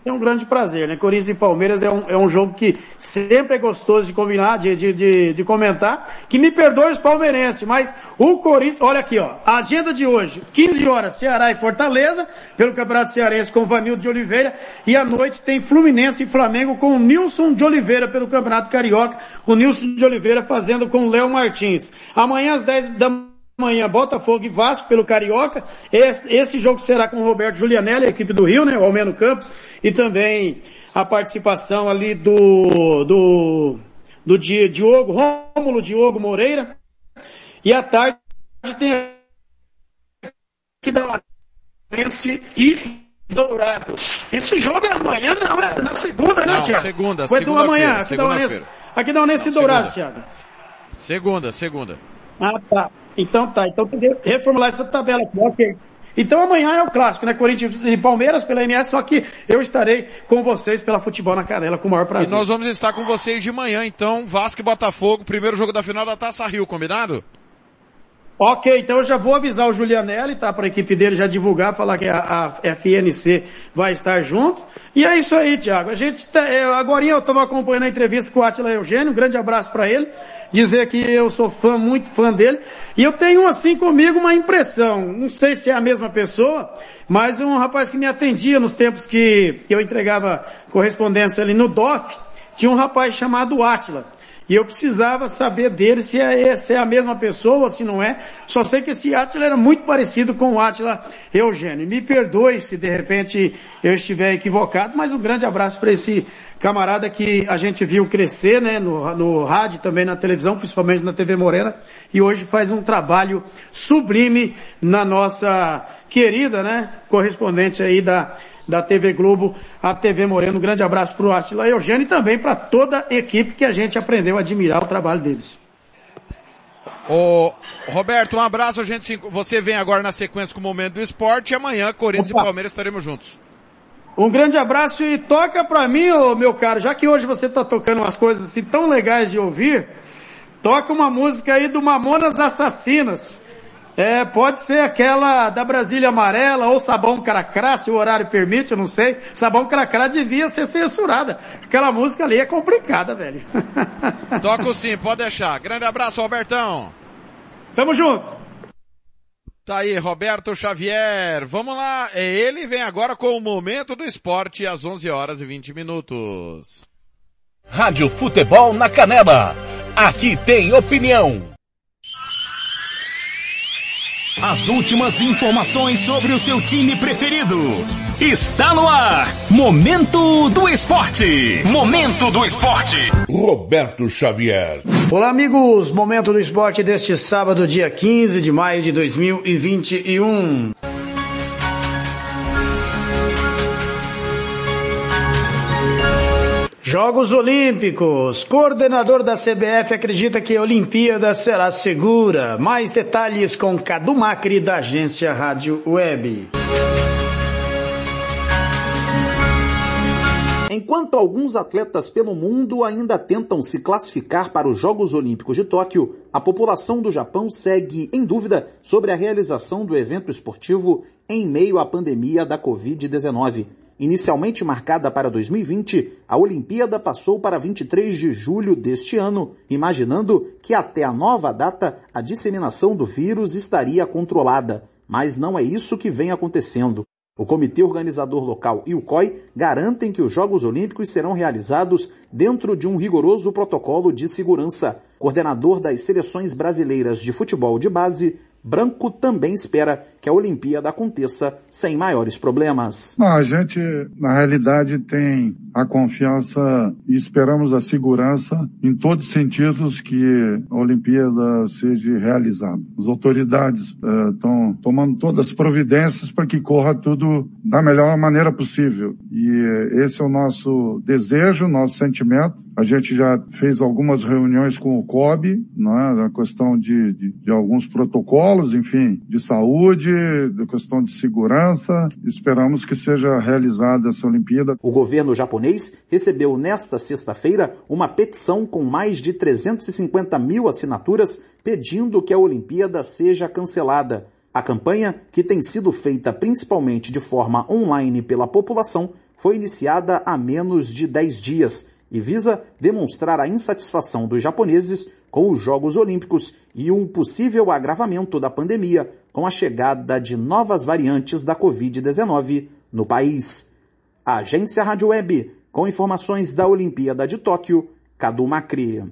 Isso é um grande prazer, né? Corinthians e Palmeiras é um, é um jogo que sempre é gostoso de combinar, de, de, de, de comentar. Que me perdoe os palmeirenses, mas o Corinthians, olha aqui, ó, a agenda de hoje, 15 horas, Ceará e Fortaleza, pelo Campeonato Cearense com Vanildo de Oliveira, e à noite tem Fluminense e Flamengo com o Nilson de Oliveira pelo Campeonato Carioca, o Nilson de Oliveira fazendo com o Léo Martins. Amanhã às 10 da Amanhã, Botafogo e Vasco pelo Carioca. Esse, esse jogo será com o Roberto Julianelli, a equipe do Rio, né? O Almeno Campos. E também a participação ali do, do, do Di- Diogo, Rômulo Diogo Moreira. E à tarde tem dar uma Fluminense e Dourados. Esse jogo é amanhã, não, é na segunda, né, Tiago? segunda, Foi do segunda-feira, amanhã, aqui da Unense, aqui da Unense e Dourados, Tiago. Segunda, segunda. Ah, tá. Então tá. Então tem que reformular essa tabela aqui. Ok. Então amanhã é o clássico, né? Corinthians e Palmeiras pela MS, só que eu estarei com vocês pela Futebol na Canela com o maior E prazer. nós vamos estar com vocês de manhã, então, Vasco e Botafogo, primeiro jogo da final da Taça Rio, combinado? Ok, então eu já vou avisar o Julianelli, tá? Para a equipe dele já divulgar, falar que a, a FNC vai estar junto. E é isso aí, Tiago. A gente tá, é, agora eu estou acompanhando a entrevista com o Atila Eugênio, um grande abraço para ele. Dizer que eu sou fã, muito fã dele. E eu tenho assim comigo uma impressão, não sei se é a mesma pessoa, mas um rapaz que me atendia nos tempos que, que eu entregava correspondência ali no DOF, tinha um rapaz chamado Atila. E eu precisava saber dele se é, se é a mesma pessoa se não é. Só sei que esse Átila era muito parecido com o Átila Eugênio. Me perdoe se de repente eu estiver equivocado, mas um grande abraço para esse camarada que a gente viu crescer, né, no, no rádio também na televisão, principalmente na TV Morena, e hoje faz um trabalho sublime na nossa querida, né, correspondente aí da da TV Globo, a TV Moreno. Um grande abraço para o Atila Eugênio e também para toda a equipe que a gente aprendeu a admirar o trabalho deles. Ô, Roberto, um abraço. A gente, se- você vem agora na sequência com o Momento do Esporte e amanhã, Corinthians Opa. e Palmeiras estaremos juntos. Um grande abraço e toca pra mim, ô, meu caro, já que hoje você tá tocando umas coisas assim tão legais de ouvir, toca uma música aí do Mamonas Assassinas. É, pode ser aquela da Brasília Amarela ou Sabão Caracrá, se o horário permite, eu não sei. Sabão Caracrá devia ser censurada. Aquela música ali é complicada, velho. Toco sim, pode deixar. Grande abraço, Robertão. Tamo junto. Tá aí, Roberto Xavier. Vamos lá. É, Ele vem agora com o Momento do Esporte às 11 horas e 20 minutos. Rádio Futebol na Canela. Aqui tem opinião. As últimas informações sobre o seu time preferido. Está no ar. Momento do Esporte. Momento do Esporte. Roberto Xavier. Olá, amigos. Momento do esporte deste sábado, dia 15 de maio de 2021. Jogos Olímpicos. Coordenador da CBF acredita que a Olimpíada será segura. Mais detalhes com Cadu Macri, da agência Rádio Web. Enquanto alguns atletas pelo mundo ainda tentam se classificar para os Jogos Olímpicos de Tóquio, a população do Japão segue em dúvida sobre a realização do evento esportivo em meio à pandemia da Covid-19. Inicialmente marcada para 2020, a Olimpíada passou para 23 de julho deste ano, imaginando que até a nova data a disseminação do vírus estaria controlada. Mas não é isso que vem acontecendo. O comitê organizador local e o COI garantem que os Jogos Olímpicos serão realizados dentro de um rigoroso protocolo de segurança. Coordenador das seleções brasileiras de futebol de base, Branco também espera que a Olimpíada aconteça sem maiores problemas. Não, a gente, na realidade, tem a confiança e esperamos a segurança em todos os sentidos que a Olimpíada seja realizada. As autoridades estão tomando todas as providências para que corra tudo da melhor maneira possível. E eh, esse é o nosso desejo, nosso sentimento. A gente já fez algumas reuniões com o COB, né, na questão de, de, de alguns protocolos, enfim, de saúde, da questão de segurança. Esperamos que seja realizada essa Olimpíada. O governo japonês recebeu nesta sexta-feira uma petição com mais de 350 mil assinaturas pedindo que a Olimpíada seja cancelada. A campanha, que tem sido feita principalmente de forma online pela população, foi iniciada há menos de 10 dias e visa demonstrar a insatisfação dos japoneses com os Jogos Olímpicos e um possível agravamento da pandemia com a chegada de novas variantes da Covid-19 no país. A Agência Rádio Web, com informações da Olimpíada de Tóquio, Cadu Macri.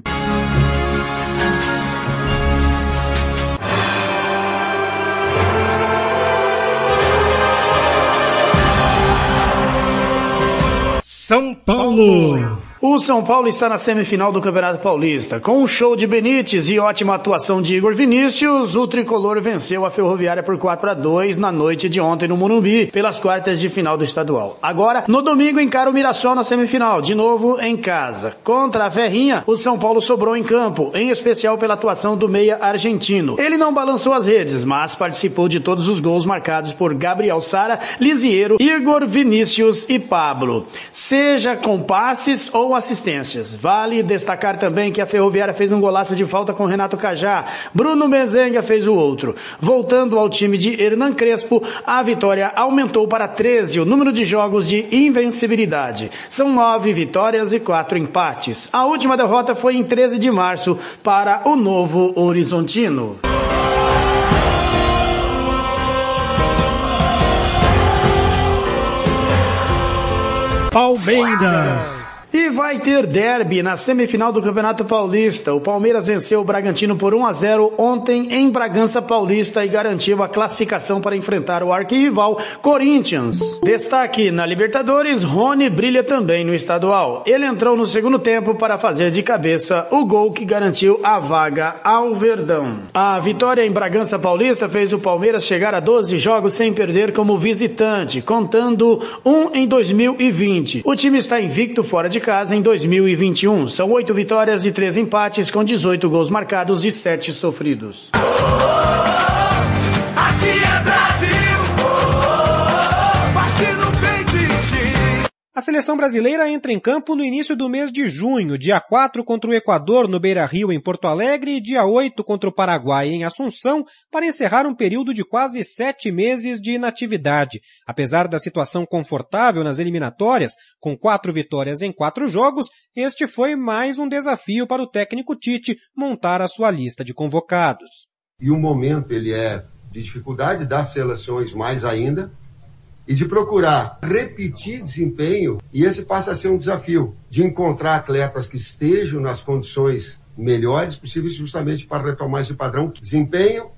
São Paulo. O São Paulo está na semifinal do Campeonato Paulista. Com um show de Benítez e ótima atuação de Igor Vinícius, o tricolor venceu a Ferroviária por 4 a 2 na noite de ontem no Morumbi, pelas quartas de final do estadual. Agora, no domingo, encara o Mirassol na semifinal, de novo em casa. Contra a Ferrinha, o São Paulo sobrou em campo, em especial pela atuação do meia argentino. Ele não balançou as redes, mas participou de todos os gols marcados por Gabriel Sara, Lisiero, Igor Vinícius e Pablo. Seja com passes ou ou assistências. Vale destacar também que a Ferroviária fez um golaço de falta com Renato Cajá. Bruno Mezenga fez o outro. Voltando ao time de Hernan Crespo, a vitória aumentou para 13 o número de jogos de invencibilidade. São nove vitórias e quatro empates. A última derrota foi em 13 de março para o Novo Horizontino. Palmeiras. E vai ter derby na semifinal do Campeonato Paulista. O Palmeiras venceu o Bragantino por 1 a 0 ontem em Bragança Paulista e garantiu a classificação para enfrentar o arquirrival Corinthians. Destaque na Libertadores, Rony brilha também no estadual. Ele entrou no segundo tempo para fazer de cabeça o gol que garantiu a vaga ao Verdão. A vitória em Bragança Paulista fez o Palmeiras chegar a 12 jogos sem perder como visitante, contando um em 2020. O time está invicto fora de casa em 2021. São oito vitórias e três empates, com 18 gols marcados e sete sofridos. A seleção brasileira entra em campo no início do mês de junho, dia 4 contra o Equador no Beira Rio em Porto Alegre e dia 8 contra o Paraguai em Assunção, para encerrar um período de quase sete meses de inatividade. Apesar da situação confortável nas eliminatórias, com quatro vitórias em quatro jogos, este foi mais um desafio para o técnico Tite montar a sua lista de convocados. E o momento ele é de dificuldade das seleções mais ainda, e de procurar repetir desempenho, e esse passa a ser um desafio, de encontrar atletas que estejam nas condições melhores possíveis justamente para retomar esse padrão. Desempenho,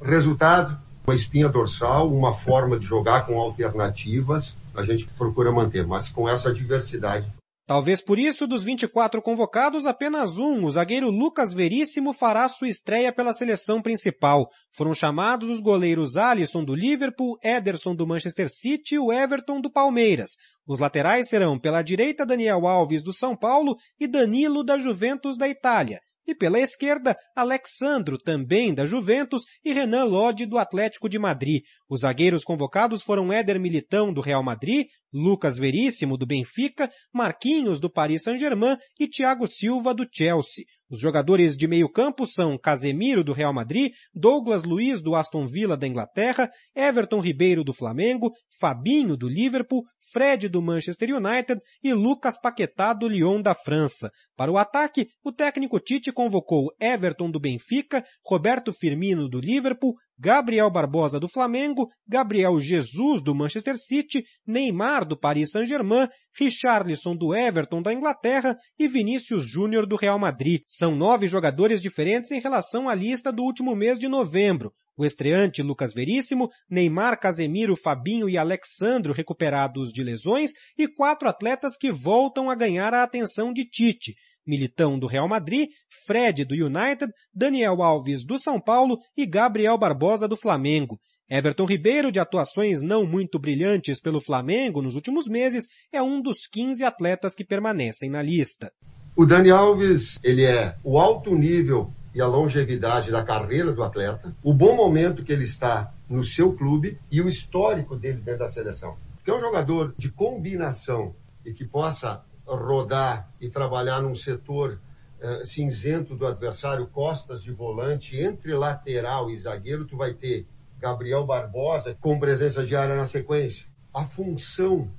resultado, uma espinha dorsal, uma forma de jogar com alternativas, a gente procura manter, mas com essa diversidade. Talvez por isso, dos 24 convocados, apenas um, o zagueiro Lucas Veríssimo, fará sua estreia pela seleção principal. Foram chamados os goleiros Alisson do Liverpool, Ederson do Manchester City e o Everton do Palmeiras. Os laterais serão pela direita Daniel Alves do São Paulo e Danilo da Juventus da Itália. E pela esquerda, Alexandro, também da Juventus, e Renan Lodi, do Atlético de Madrid. Os zagueiros convocados foram Éder Militão, do Real Madrid, Lucas Veríssimo, do Benfica, Marquinhos, do Paris Saint-Germain e Thiago Silva, do Chelsea. Os jogadores de meio campo são Casemiro, do Real Madrid, Douglas Luiz, do Aston Villa, da Inglaterra, Everton Ribeiro, do Flamengo, Fabinho, do Liverpool, Fred, do Manchester United e Lucas Paquetá, do Lyon, da França. Para o ataque, o técnico Tite convocou Everton, do Benfica, Roberto Firmino, do Liverpool, Gabriel Barbosa do Flamengo, Gabriel Jesus do Manchester City, Neymar do Paris Saint-Germain, Richarlison do Everton da Inglaterra e Vinícius Júnior do Real Madrid. São nove jogadores diferentes em relação à lista do último mês de novembro. O estreante Lucas Veríssimo, Neymar, Casemiro, Fabinho e Alexandro recuperados de lesões e quatro atletas que voltam a ganhar a atenção de Tite. Militão do Real Madrid, Fred do United, Daniel Alves do São Paulo e Gabriel Barbosa do Flamengo. Everton Ribeiro, de atuações não muito brilhantes pelo Flamengo nos últimos meses, é um dos 15 atletas que permanecem na lista. O Dani Alves, ele é o alto nível e a longevidade da carreira do atleta, o bom momento que ele está no seu clube e o histórico dele dentro da seleção. Que é um jogador de combinação e que possa rodar e trabalhar num setor uh, cinzento do adversário, costas de volante, entre lateral e zagueiro, tu vai ter Gabriel Barbosa com presença diária na sequência. A função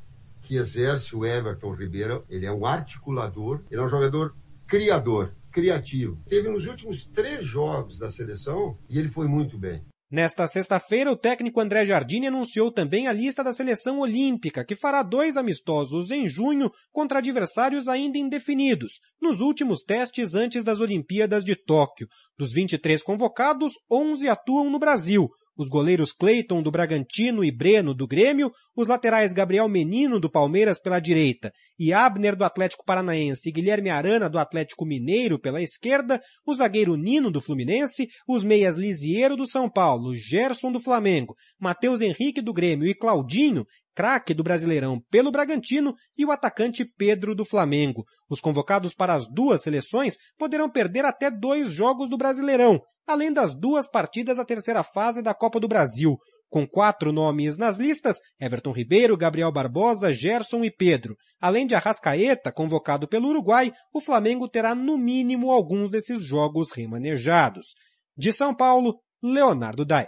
que exerce o Everton Ribeiro, ele é um articulador, ele é um jogador criador, criativo. Teve nos últimos três jogos da seleção e ele foi muito bem. Nesta sexta-feira, o técnico André Jardine anunciou também a lista da seleção olímpica, que fará dois amistosos em junho contra adversários ainda indefinidos, nos últimos testes antes das Olimpíadas de Tóquio. Dos 23 convocados, 11 atuam no Brasil, os goleiros Cleiton do Bragantino e Breno do Grêmio, os laterais Gabriel Menino do Palmeiras pela direita. E Abner do Atlético Paranaense. E Guilherme Arana do Atlético Mineiro pela esquerda, o zagueiro Nino do Fluminense, os meias Lisiero do São Paulo, Gerson do Flamengo, Matheus Henrique do Grêmio. E Claudinho craque do Brasileirão pelo Bragantino e o atacante Pedro do Flamengo. Os convocados para as duas seleções poderão perder até dois jogos do Brasileirão, além das duas partidas da terceira fase da Copa do Brasil. Com quatro nomes nas listas, Everton Ribeiro, Gabriel Barbosa, Gerson e Pedro. Além de Arrascaeta, convocado pelo Uruguai, o Flamengo terá no mínimo alguns desses jogos remanejados. De São Paulo, Leonardo Dai.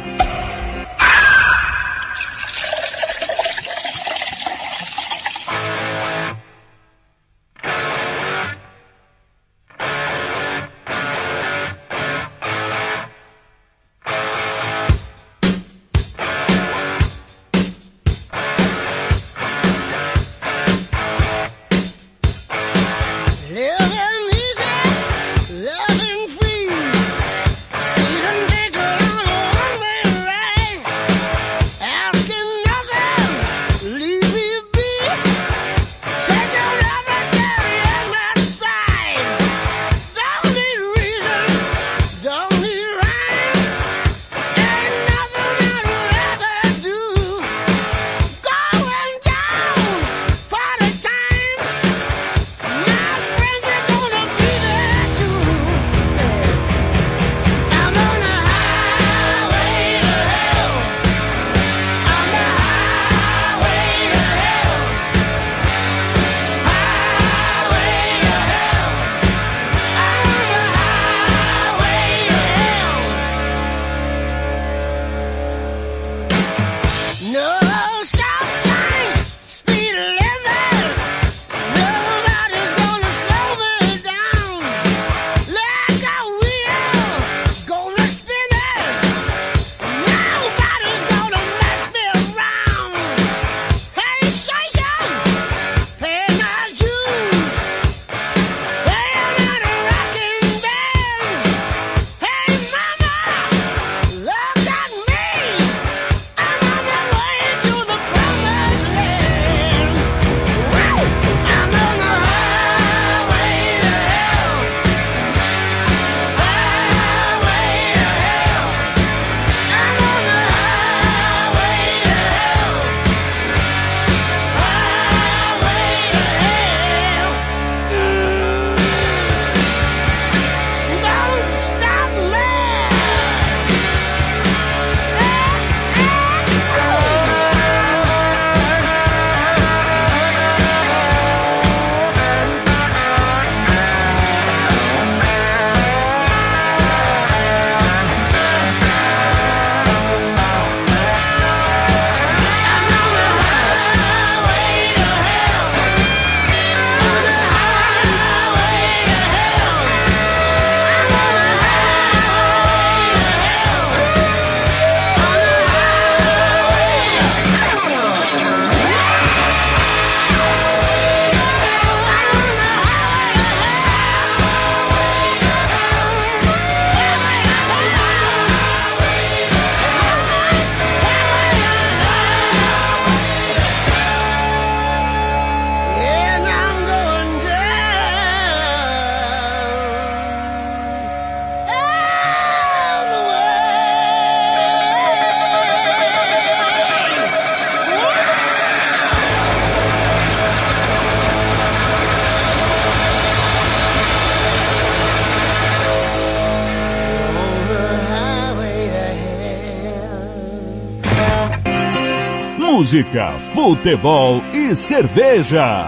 Música, futebol e cerveja.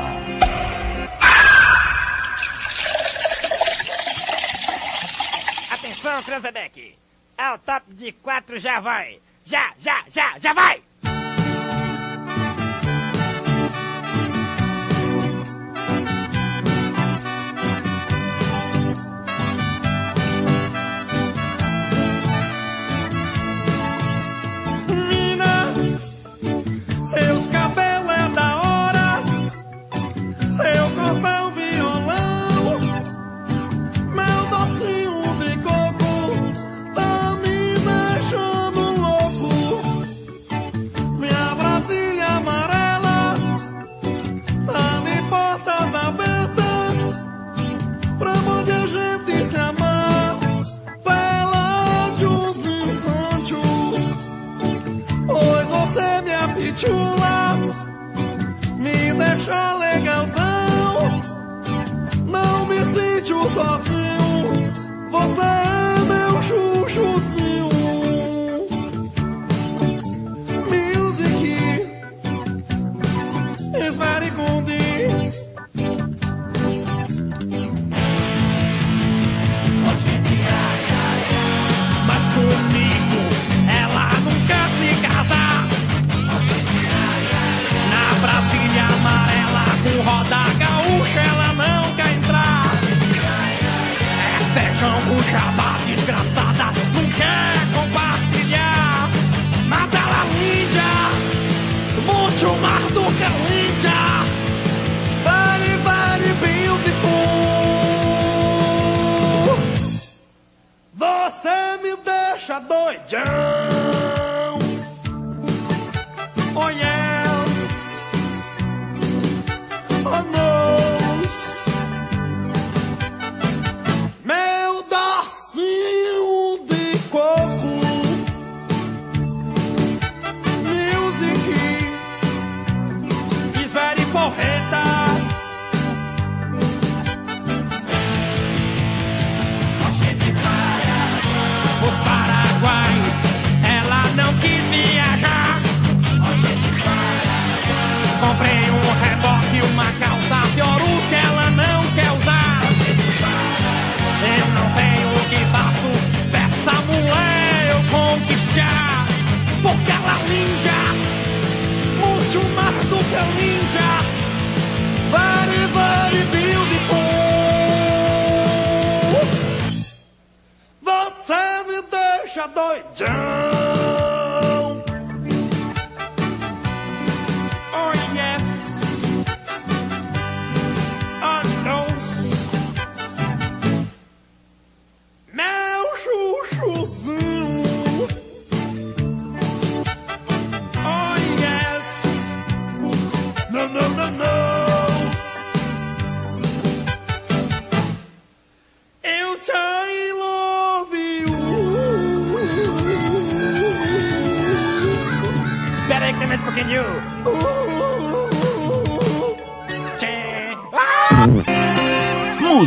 Atenção, Cranzebeck! Ao top de quatro já vai! Já, já, já, já vai!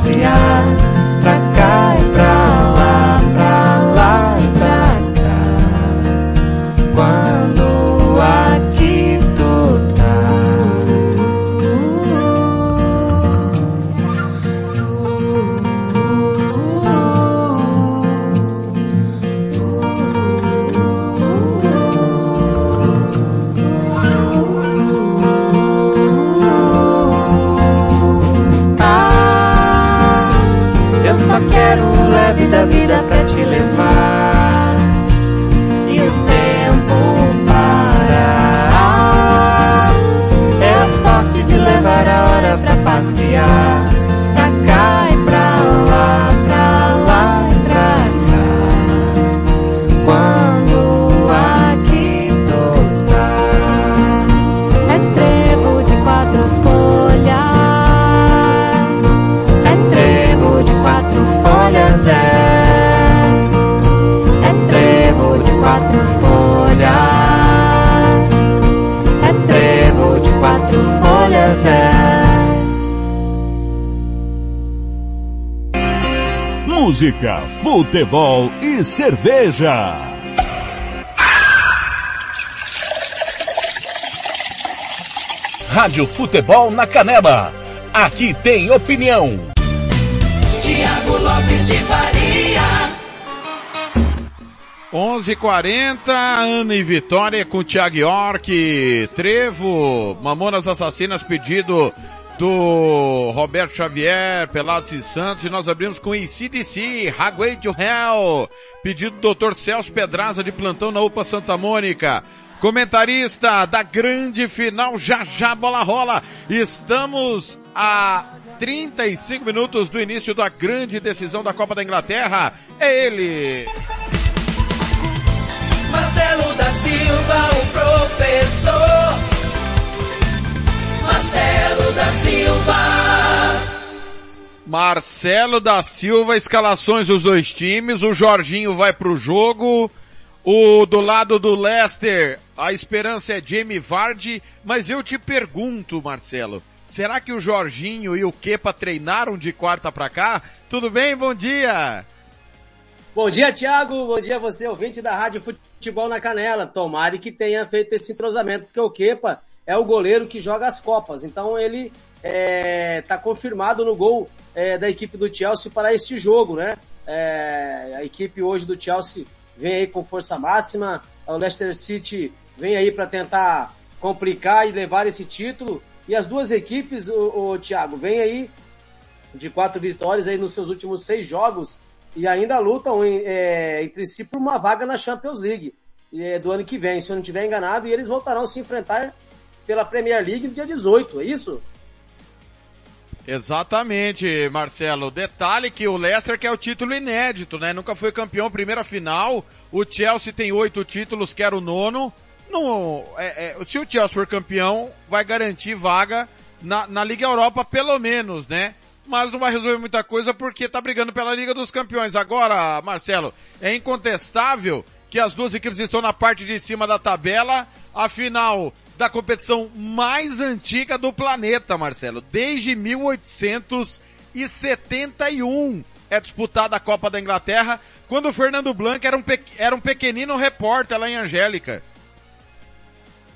Pra passear. Futebol e cerveja. Rádio Futebol na Canela. Aqui tem opinião. Tiago Lopes de Faria. 11:40 Ana e Vitória com Thiago York, Trevo, Mamonas Assassinas, pedido do Roberto Xavier, Pelados e Santos, e nós abrimos com ICDC, Highway to Hell, pedido do Dr. Celso Pedraza de plantão na UPA Santa Mônica. Comentarista da grande final, já já bola rola. Estamos a 35 minutos do início da grande decisão da Copa da Inglaterra. É ele, Marcelo da Silva, o professor. Marcelo da Silva. Marcelo da Silva, escalações dos dois times, o Jorginho vai pro jogo, o do lado do Leicester, a esperança é Jamie Vardy, mas eu te pergunto, Marcelo, será que o Jorginho e o Kepa treinaram de quarta pra cá? Tudo bem? Bom dia! Bom dia, Thiago. Bom dia a você, ouvinte da Rádio Futebol na Canela. Tomara que tenha feito esse entrosamento, porque o Kepa é o goleiro que joga as Copas. Então ele está confirmado no gol é, da equipe do Chelsea para este jogo, né? É, a equipe hoje do Chelsea vem aí com força máxima. O Leicester City vem aí para tentar complicar e levar esse título. E as duas equipes, o, o Thiago, vem aí de quatro vitórias aí nos seus últimos seis jogos e ainda lutam em, é, entre si por uma vaga na Champions League é, do ano que vem, se eu não estiver enganado, e eles voltarão a se enfrentar pela Premier League no dia 18, é isso? Exatamente, Marcelo. Detalhe que o Leicester quer o título inédito, né? Nunca foi campeão, primeira final. O Chelsea tem oito títulos, quer o nono. Não, é, é, se o Chelsea for campeão, vai garantir vaga na, na Liga Europa, pelo menos, né? Mas não vai resolver muita coisa porque tá brigando pela Liga dos Campeões. Agora, Marcelo, é incontestável que as duas equipes estão na parte de cima da tabela. Afinal, da competição mais antiga do planeta, Marcelo. Desde 1871 é disputada a Copa da Inglaterra, quando o Fernando Blanc era um, pe era um pequenino repórter lá em Angélica.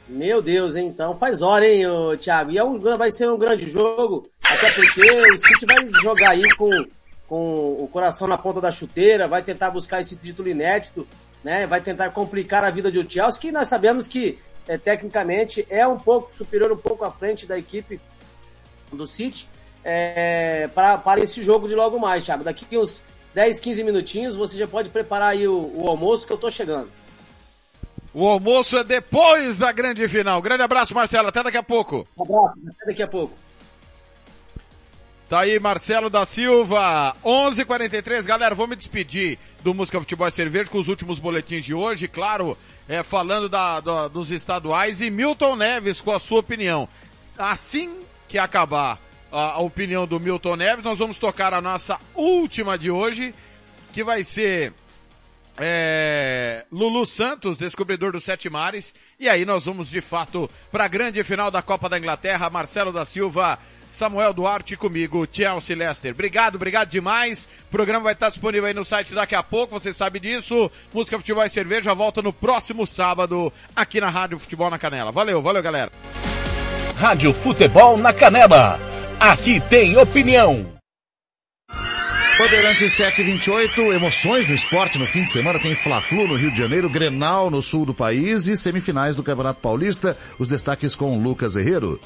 Meu Deus, hein? então faz hora, hein, Thiago? E é um, vai ser um grande jogo, até porque o City vai jogar aí com, com o coração na ponta da chuteira, vai tentar buscar esse título inédito, né? Vai tentar complicar a vida do Chelsea, que nós sabemos que é, tecnicamente é um pouco superior, um pouco à frente da equipe do City é, para, para esse jogo de logo mais, Thiago. Daqui uns 10, 15 minutinhos você já pode preparar aí o, o almoço que eu tô chegando. O almoço é depois da grande final. Grande abraço, Marcelo. Até daqui a pouco. Um abraço. Até daqui a pouco. Tá aí Marcelo da Silva, 11:43, galera, vou me despedir do Música Futebol e Cerveja com os últimos boletins de hoje, claro, é, falando da, da, dos estaduais e Milton Neves com a sua opinião. Assim que acabar a, a opinião do Milton Neves, nós vamos tocar a nossa última de hoje, que vai ser é, Lulu Santos, descobridor dos Sete Mares, e aí nós vamos de fato para a grande final da Copa da Inglaterra, Marcelo da Silva, Samuel Duarte comigo, Chelsea Lester. Obrigado, obrigado demais. O programa vai estar disponível aí no site daqui a pouco, você sabe disso. Música Futebol e Cerveja volta no próximo sábado aqui na Rádio Futebol na Canela. Valeu, valeu galera. Rádio Futebol na Canela. Aqui tem opinião. Bandeirante 728, emoções no esporte no fim de semana. Tem Fla-Flu no Rio de Janeiro, Grenal no sul do país e semifinais do Campeonato Paulista. Os destaques com Lucas Herrero.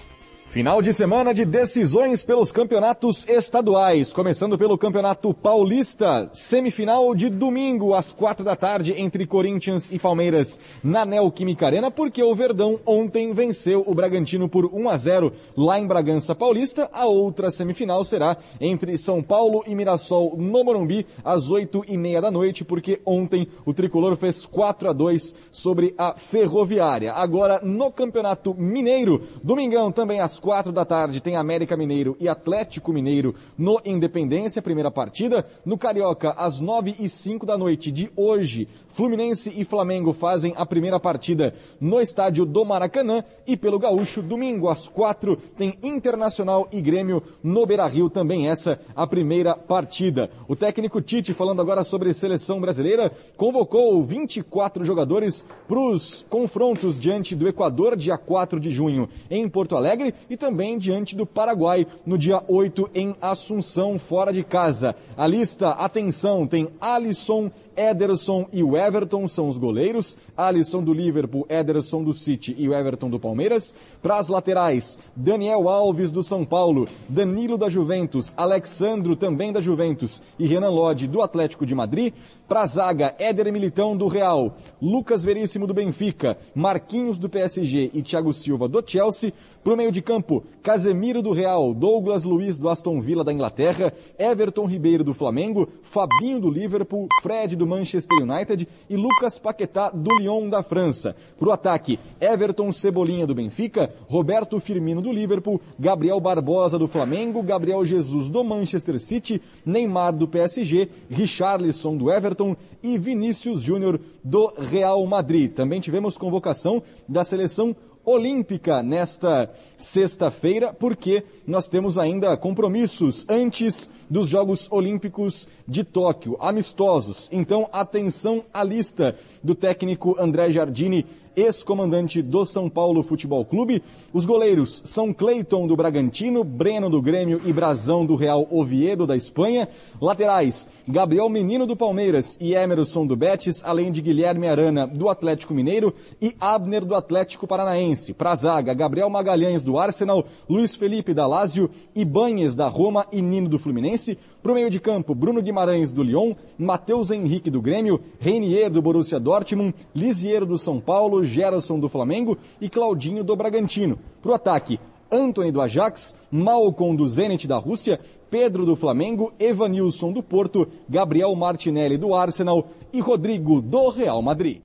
Final de semana de decisões pelos campeonatos estaduais, começando pelo Campeonato Paulista, semifinal de domingo às quatro da tarde entre Corinthians e Palmeiras na Neoquímica Arena, porque o Verdão ontem venceu o Bragantino por 1 a 0 lá em Bragança Paulista. A outra semifinal será entre São Paulo e Mirassol no Morumbi às oito e meia da noite, porque ontem o Tricolor fez 4 a 2 sobre a Ferroviária. Agora no Campeonato Mineiro, domingão também às quatro da tarde, tem América Mineiro e Atlético Mineiro no Independência, primeira partida. No Carioca, às nove e cinco da noite de hoje, Fluminense e Flamengo fazem a primeira partida no estádio do Maracanã. E pelo Gaúcho, domingo às quatro, tem Internacional e Grêmio no Beira-Rio, também essa a primeira partida. O técnico Tite, falando agora sobre seleção brasileira, convocou 24 jogadores para os confrontos diante do Equador, dia 4 de junho, em Porto Alegre, e também diante do Paraguai, no dia 8 em Assunção, fora de casa. A lista, atenção, tem Alisson, Ederson e o Everton são os goleiros. Alisson do Liverpool, Ederson do City e o Everton do Palmeiras. Para as laterais, Daniel Alves do São Paulo, Danilo da Juventus, Alexandro também da Juventus e Renan Lodge do Atlético de Madrid. Para a zaga, Éder Militão do Real, Lucas Veríssimo do Benfica, Marquinhos do PSG e Thiago Silva do Chelsea. Para o meio de campo, Casemiro do Real, Douglas Luiz do Aston Villa da Inglaterra, Everton Ribeiro do Flamengo, Fabinho do Liverpool, Fred do Manchester United e Lucas Paquetá do Lyon da França. Para o ataque, Everton Cebolinha do Benfica, Roberto Firmino do Liverpool, Gabriel Barbosa do Flamengo, Gabriel Jesus do Manchester City, Neymar do PSG, Richarlison do Everton e Vinícius Júnior do Real Madrid. Também tivemos convocação da seleção olímpica nesta sexta-feira, porque nós temos ainda compromissos antes dos Jogos Olímpicos de Tóquio, amistosos. Então, atenção à lista do técnico André Jardini, ex-comandante do São Paulo Futebol Clube. Os goleiros são Cleiton do Bragantino, Breno do Grêmio e Brazão do Real Oviedo da Espanha. Laterais, Gabriel Menino do Palmeiras e Emerson do Betis, além de Guilherme Arana do Atlético Mineiro e Abner do Atlético Paranaense. Pra zaga, Gabriel Magalhães do Arsenal, Luiz Felipe da Lazio, Ibanhes da Roma e Nino do Fluminense. Pro meio de campo, Bruno Guimarães do Lyon, Matheus Henrique do Grêmio, Reinier do Borussia Dortmund, Lisiero do São Paulo, Gerson do Flamengo e Claudinho do Bragantino. Pro ataque, Anthony do Ajax, Malcom do Zenit da Rússia, Pedro do Flamengo, Evanilson do Porto, Gabriel Martinelli do Arsenal e Rodrigo do Real Madrid.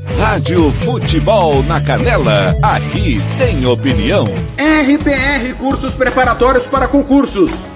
Rádio Futebol na Canela, aqui tem opinião. RPR Cursos Preparatórios para Concursos.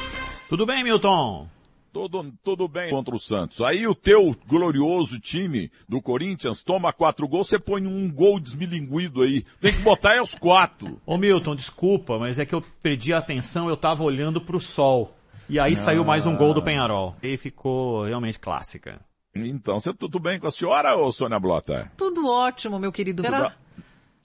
Tudo bem, Milton? Tudo, tudo bem contra o Santos. Aí o teu glorioso time do Corinthians toma quatro gols, você põe um gol desmilinguido aí. Tem que botar é os quatro. Ô Milton, desculpa, mas é que eu perdi a atenção, eu tava olhando pro sol. E aí Ah. saiu mais um gol do Penharol. E ficou realmente clássica. Então, você tudo bem com a senhora, ô Sônia Blota? Tudo ótimo, meu querido. Era...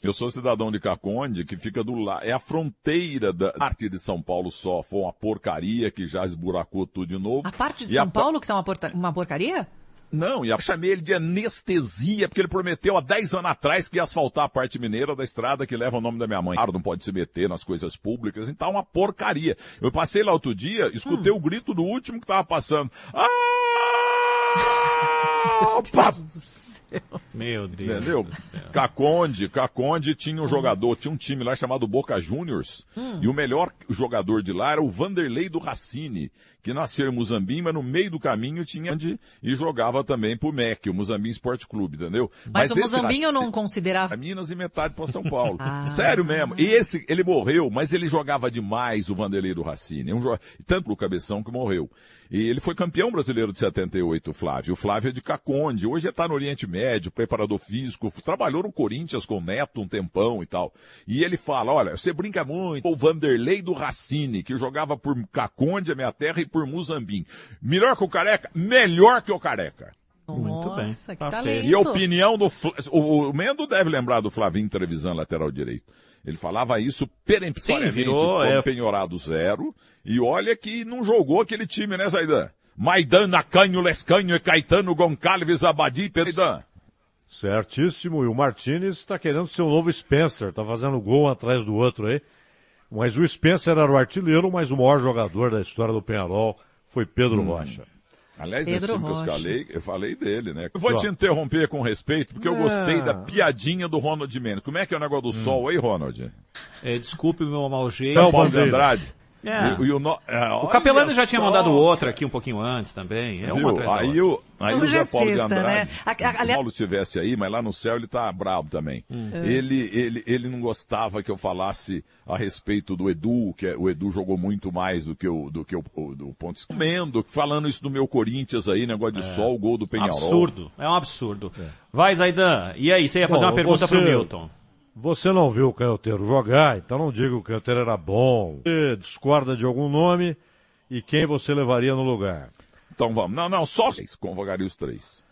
Eu sou cidadão de Caconde, que fica do lado, é a fronteira da parte de São Paulo só. Foi uma porcaria que já esburacou tudo de novo. A parte de E São a pa- Paulo que tá uma, porta- uma porcaria? Não, e eu chamei ele de anestesia, porque ele prometeu há 10 anos atrás que ia asfaltar a parte mineira da estrada que leva o nome da minha mãe. Claro, não pode se meter nas coisas públicas, então é uma porcaria. Eu passei lá outro dia, escutei o grito do último que tava passando. Ah! Pá! Meu Deus. Entendeu? Caconde, Caconde tinha um jogador, tinha um time lá chamado Boca Juniors, Hum. e o melhor jogador de lá era o Vanderlei do Racine, que nasceu em Muzambim, mas no meio do caminho tinha onde e jogava também pro MEC, o Muzambim Esporte Clube, entendeu? Mas, o esse Mozambinho eu não considerava. Minas e metade para São Paulo. Ah. Sério mesmo. E esse, ele morreu, mas ele jogava demais o Vanderlei do Racine. Um jo... Tanto o Cabeção que morreu. E ele foi campeão brasileiro de 78, o Flávio. O Flávio é de Caconde. Hoje está no Oriente Médio, preparador físico. Trabalhou no Corinthians com o Neto um tempão e tal. E ele fala, olha, você brinca muito. O Vanderlei do Racine, que jogava por Caconde, a minha terra, e por Muzambim. Melhor que o Careca? Melhor que o Careca. Muito bem. Nossa, que Tá talento. E a opinião do o, o Mendo deve lembrar do Flavinho Trevisan, lateral direito. Ele falava isso peremptoriamente Sim, virou, é. penhorado zero. E olha que não jogou aquele time, né, Zaidan? Maidan, Nacanho, Lescanho, e Caetano, Goncalves, Abadi, Zaidan. Certíssimo. E o Martinez está querendo ser o novo Spencer. Tá fazendo gol um atrás do outro aí. Mas o Spencer era o artilheiro, mas o maior jogador da história do Penharol foi Pedro Hum. Rocha. Aliás, Pedro nesse time que eu Rocha. falei, eu falei dele, né? Eu vou Ó. te interromper com respeito, porque eu Ah. gostei da piadinha do Ronald Mendes. Como é que é o negócio do sol aí, Ronald? É, desculpe o meu mau jeito. Não, Paulo de Andrade. É. E- e o no- é, O Capelano já tinha só. mandado outra aqui um pouquinho antes também. É uma Aí, o, aí o é Paulo de sexta, Andrade, né? A- a- se o Paulo estivesse aí, mas lá no céu ele tá bravo também. É. Ele, ele, ele não gostava que eu falasse a respeito do Edu, que é- o Edu jogou muito mais do que o, do que o, do Pontes. Comendo, falando isso do meu Corinthians aí, negócio de É. sol, o gol do Penharol. Absurdo. É um absurdo. Vai, Zaidan. E aí, você ia fazer Bom, uma pergunta você- pro Milton. Você não viu o canhoteiro jogar, então não diga que o canhoteiro era bom. Você discorda de algum nome e quem você levaria no lugar? Então vamos. Não, não, só três. Convocaria os três.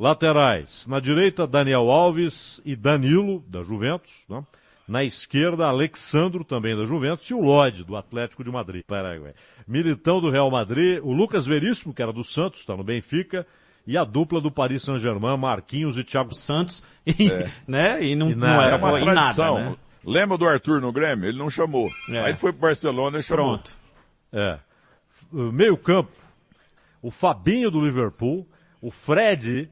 Laterais. Na direita, Daniel Alves e Danilo, da Juventus. né? Na esquerda, Alexandro, também da Juventus, e o Lodge, do Atlético de Madrid. Paraguai. Militão do Real Madrid, o Lucas Veríssimo, que era do Santos, está no Benfica, e a dupla do Paris Saint-Germain, Marquinhos e Thiago Santos. E, né? e não, E não nada. era É uma em nada, tradição. né? Lembra do Arthur no Grêmio? Ele não chamou. É. Aí ele foi pro Barcelona e chamou. Pronto. É. Meio campo, o Fabinho do Liverpool, o Fred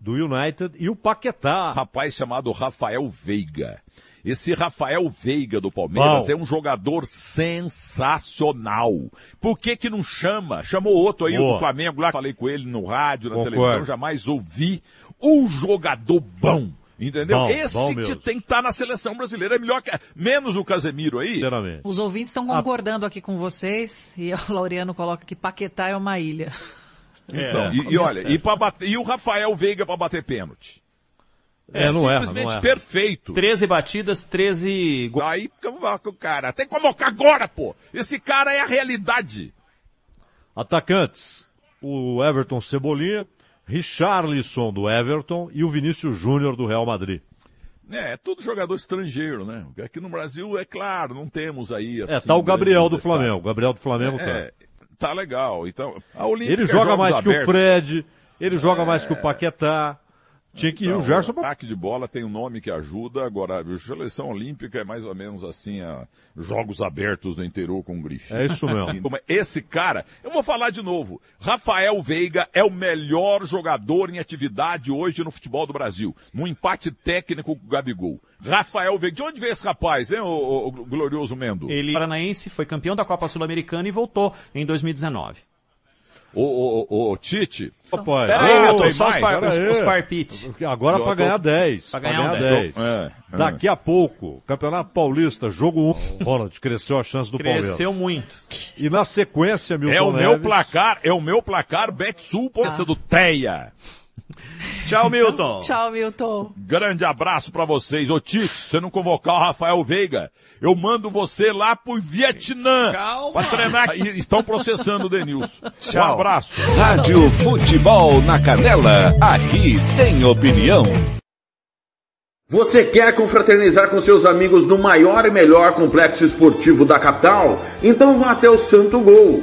do United e o Paquetá. Rapaz chamado Rafael Veiga. Esse Rafael Veiga do Palmeiras Bom. é um jogador sensacional. Por que que não chama? Chamou outro aí Boa. do Flamengo lá, falei com ele no rádio, na Concordo. televisão, jamais ouvi. Um jogador bom. Entendeu? Bom, Esse bom que tem que estar na seleção brasileira. É melhor que. Menos o Casemiro aí. Sinceramente. Os ouvintes estão concordando aqui com vocês e o Laureano coloca que Paquetá é uma ilha. Então, e, e olha, e, pra e o Rafael Veiga para bater pênalti. É, não erra, simplesmente não erra. perfeito. 13 batidas, 13 gols. Aí o cara. Tem que convocar agora, pô. Esse cara é a realidade. Atacantes, o Everton Cebolinha, Richarlison do Everton e o Vinícius Júnior do Real Madrid. É, é tudo jogador estrangeiro, né? Aqui no Brasil, é claro, não temos aí assim. é, tá o Gabriel do Flamengo. O Gabriel do Flamengo É, tá. tá legal. Então, a Olímpica Ele joga mais que o. Fred, ele joga mais que o Paquetá. Tinha que ir o Gerson o ataque de bola tem um nome que ajuda. Agora, a seleção olímpica é mais ou menos assim, a jogos abertos do interior com grife. É isso mesmo. Então, Esse cara, eu vou falar de novo. Rafael Veiga é o melhor jogador em atividade hoje no futebol do Brasil. Num empate técnico com o Gabigol. Rafael Veiga. De onde veio esse rapaz, hein, o, glorioso Mendo? Ele paranaense, foi campeão da Copa Sul-Americana e voltou em 2019. O, o, o, o Tite. Rapaz, Pera aí, Milton, só os, mais, par, os, os parpite. Agora para ganhar 10. Pra Pra ganhar ganhar um 10. É, é. Daqui a pouco, Campeonato Paulista, jogo 1. Ronald, cresceu a chance do Cresceu Palmeiras. muito. E na sequência, Milton É o meu Neves- placar, é o meu placar Betsul, poça do Teia. Tchau, Milton. Tchau, Milton. Grande abraço pra vocês. Ô Tite, se você não convocar o Rafael Veiga, eu mando você lá pro Vietnã Calma. pra treinar. E estão processando o Denilson. Um Tchau. abraço. Rádio Futebol na Canela, aqui tem opinião. Você quer confraternizar com seus amigos no maior e melhor complexo esportivo da capital? Então vá até o Santo Gol.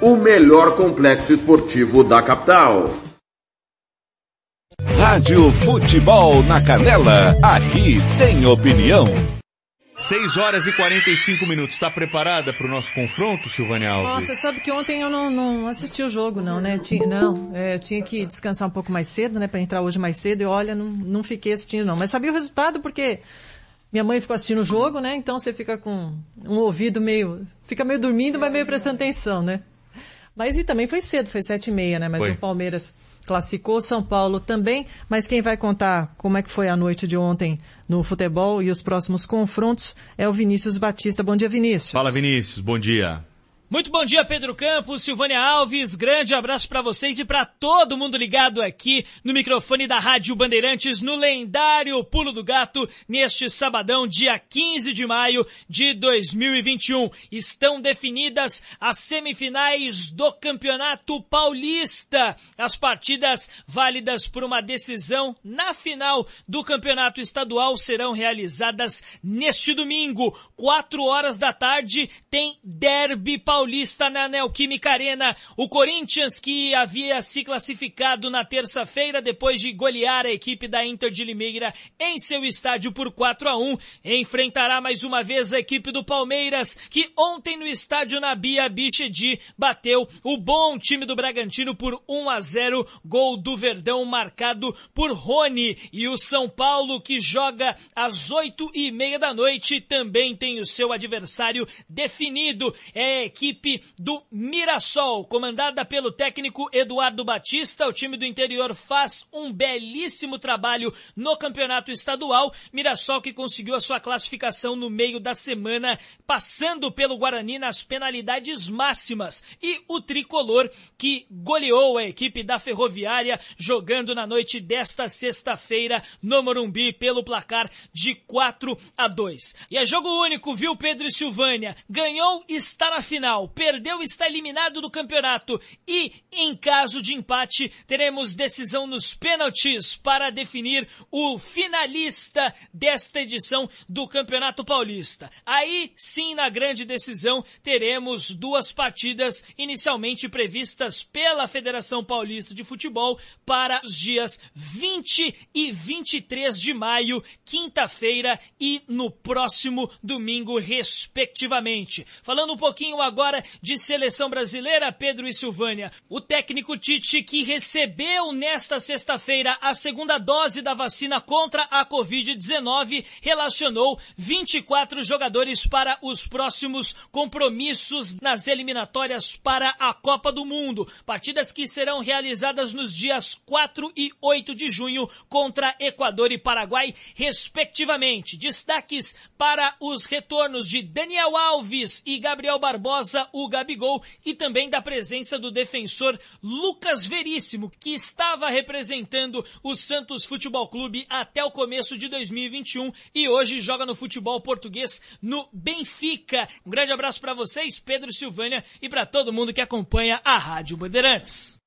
o melhor complexo esportivo da capital. Rádio Futebol na Canela, aqui tem opinião. 6 horas e 45 minutos. Está preparada para o nosso confronto, Silvânia Alves? Nossa, sabe que ontem eu não, não assisti o jogo, não, né? Tinha, não, é, tinha que descansar um pouco mais cedo, né? Pra entrar hoje mais cedo. E olha, não, não fiquei assistindo, não. Mas sabia o resultado porque minha mãe ficou assistindo o jogo, né? Então você fica com um ouvido meio. Fica meio dormindo, mas meio prestando atenção, né? Mas e também foi cedo, foi sete e meia, né? Mas Foi. o Palmeiras classificou, São Paulo também. Mas quem vai contar como é que foi a noite de ontem no futebol e os próximos confrontos é o Vinícius Batista. Bom dia, Vinícius. Fala, Vinícius. Bom dia. Muito bom dia, Pedro Campos, Silvânia Alves. Grande abraço para vocês e para todo mundo ligado aqui no microfone da Rádio Bandeirantes no lendário Pulo do Gato neste sabadão, dia 15 de maio de 2021. Estão definidas as semifinais do Campeonato Paulista. As partidas válidas por uma decisão na final do Campeonato Estadual serão realizadas neste domingo, 4 horas da tarde, tem Derby Paulista Paulista na Neoquímica Arena. O Corinthians, que havia se classificado na terça-feira depois de golear a equipe da Inter de Limeira em seu estádio por 4 a 1, enfrentará mais uma vez a equipe do Palmeiras, que ontem no estádio Nabia Bichedi bateu o bom time do Bragantino por 1 a 0, gol do Verdão marcado por Rony. E o São Paulo, que joga às oito e meia da noite, também tem o seu adversário definido. É equipe do Mirassol, comandada pelo técnico Eduardo Batista. O time do interior faz um belíssimo trabalho no campeonato estadual. Mirassol que conseguiu a sua classificação no meio da semana, passando pelo Guarani nas penalidades máximas. E o tricolor que goleou a equipe da Ferroviária jogando na noite desta sexta-feira no Morumbi pelo placar de 4 a 2. E é jogo único, viu Pedro e Silvânia? Ganhou, está na final perdeu está eliminado do campeonato e, em caso de empate, teremos decisão nos pênaltis para definir o finalista desta edição do Campeonato Paulista. Aí sim, na grande decisão, teremos duas partidas inicialmente previstas pela Federação Paulista de Futebol para os dias 20 e 23 de maio, quinta-feira e no próximo domingo, respectivamente. Falando um pouquinho agora agora de seleção brasileira, Pedro e Silvânia. O técnico Tite, que recebeu nesta sexta-feira a segunda dose da vacina contra a Covid-19, relacionou 24 jogadores para os próximos compromissos nas eliminatórias para a Copa do Mundo. Partidas que serão realizadas nos dias 4 e 8 de junho contra Equador e Paraguai, respectivamente. Destaques para os retornos de Daniel Alves e Gabriel Barbosa o Gabigol e também da presença do defensor Lucas Veríssimo, que estava representando o Santos Futebol Clube até o começo de 2021 e hoje joga no futebol português no Benfica. Um grande abraço para vocês, Pedro Silvânia, e para todo mundo que acompanha a Rádio Bandeirantes.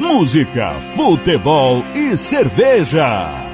Música, futebol e cerveja.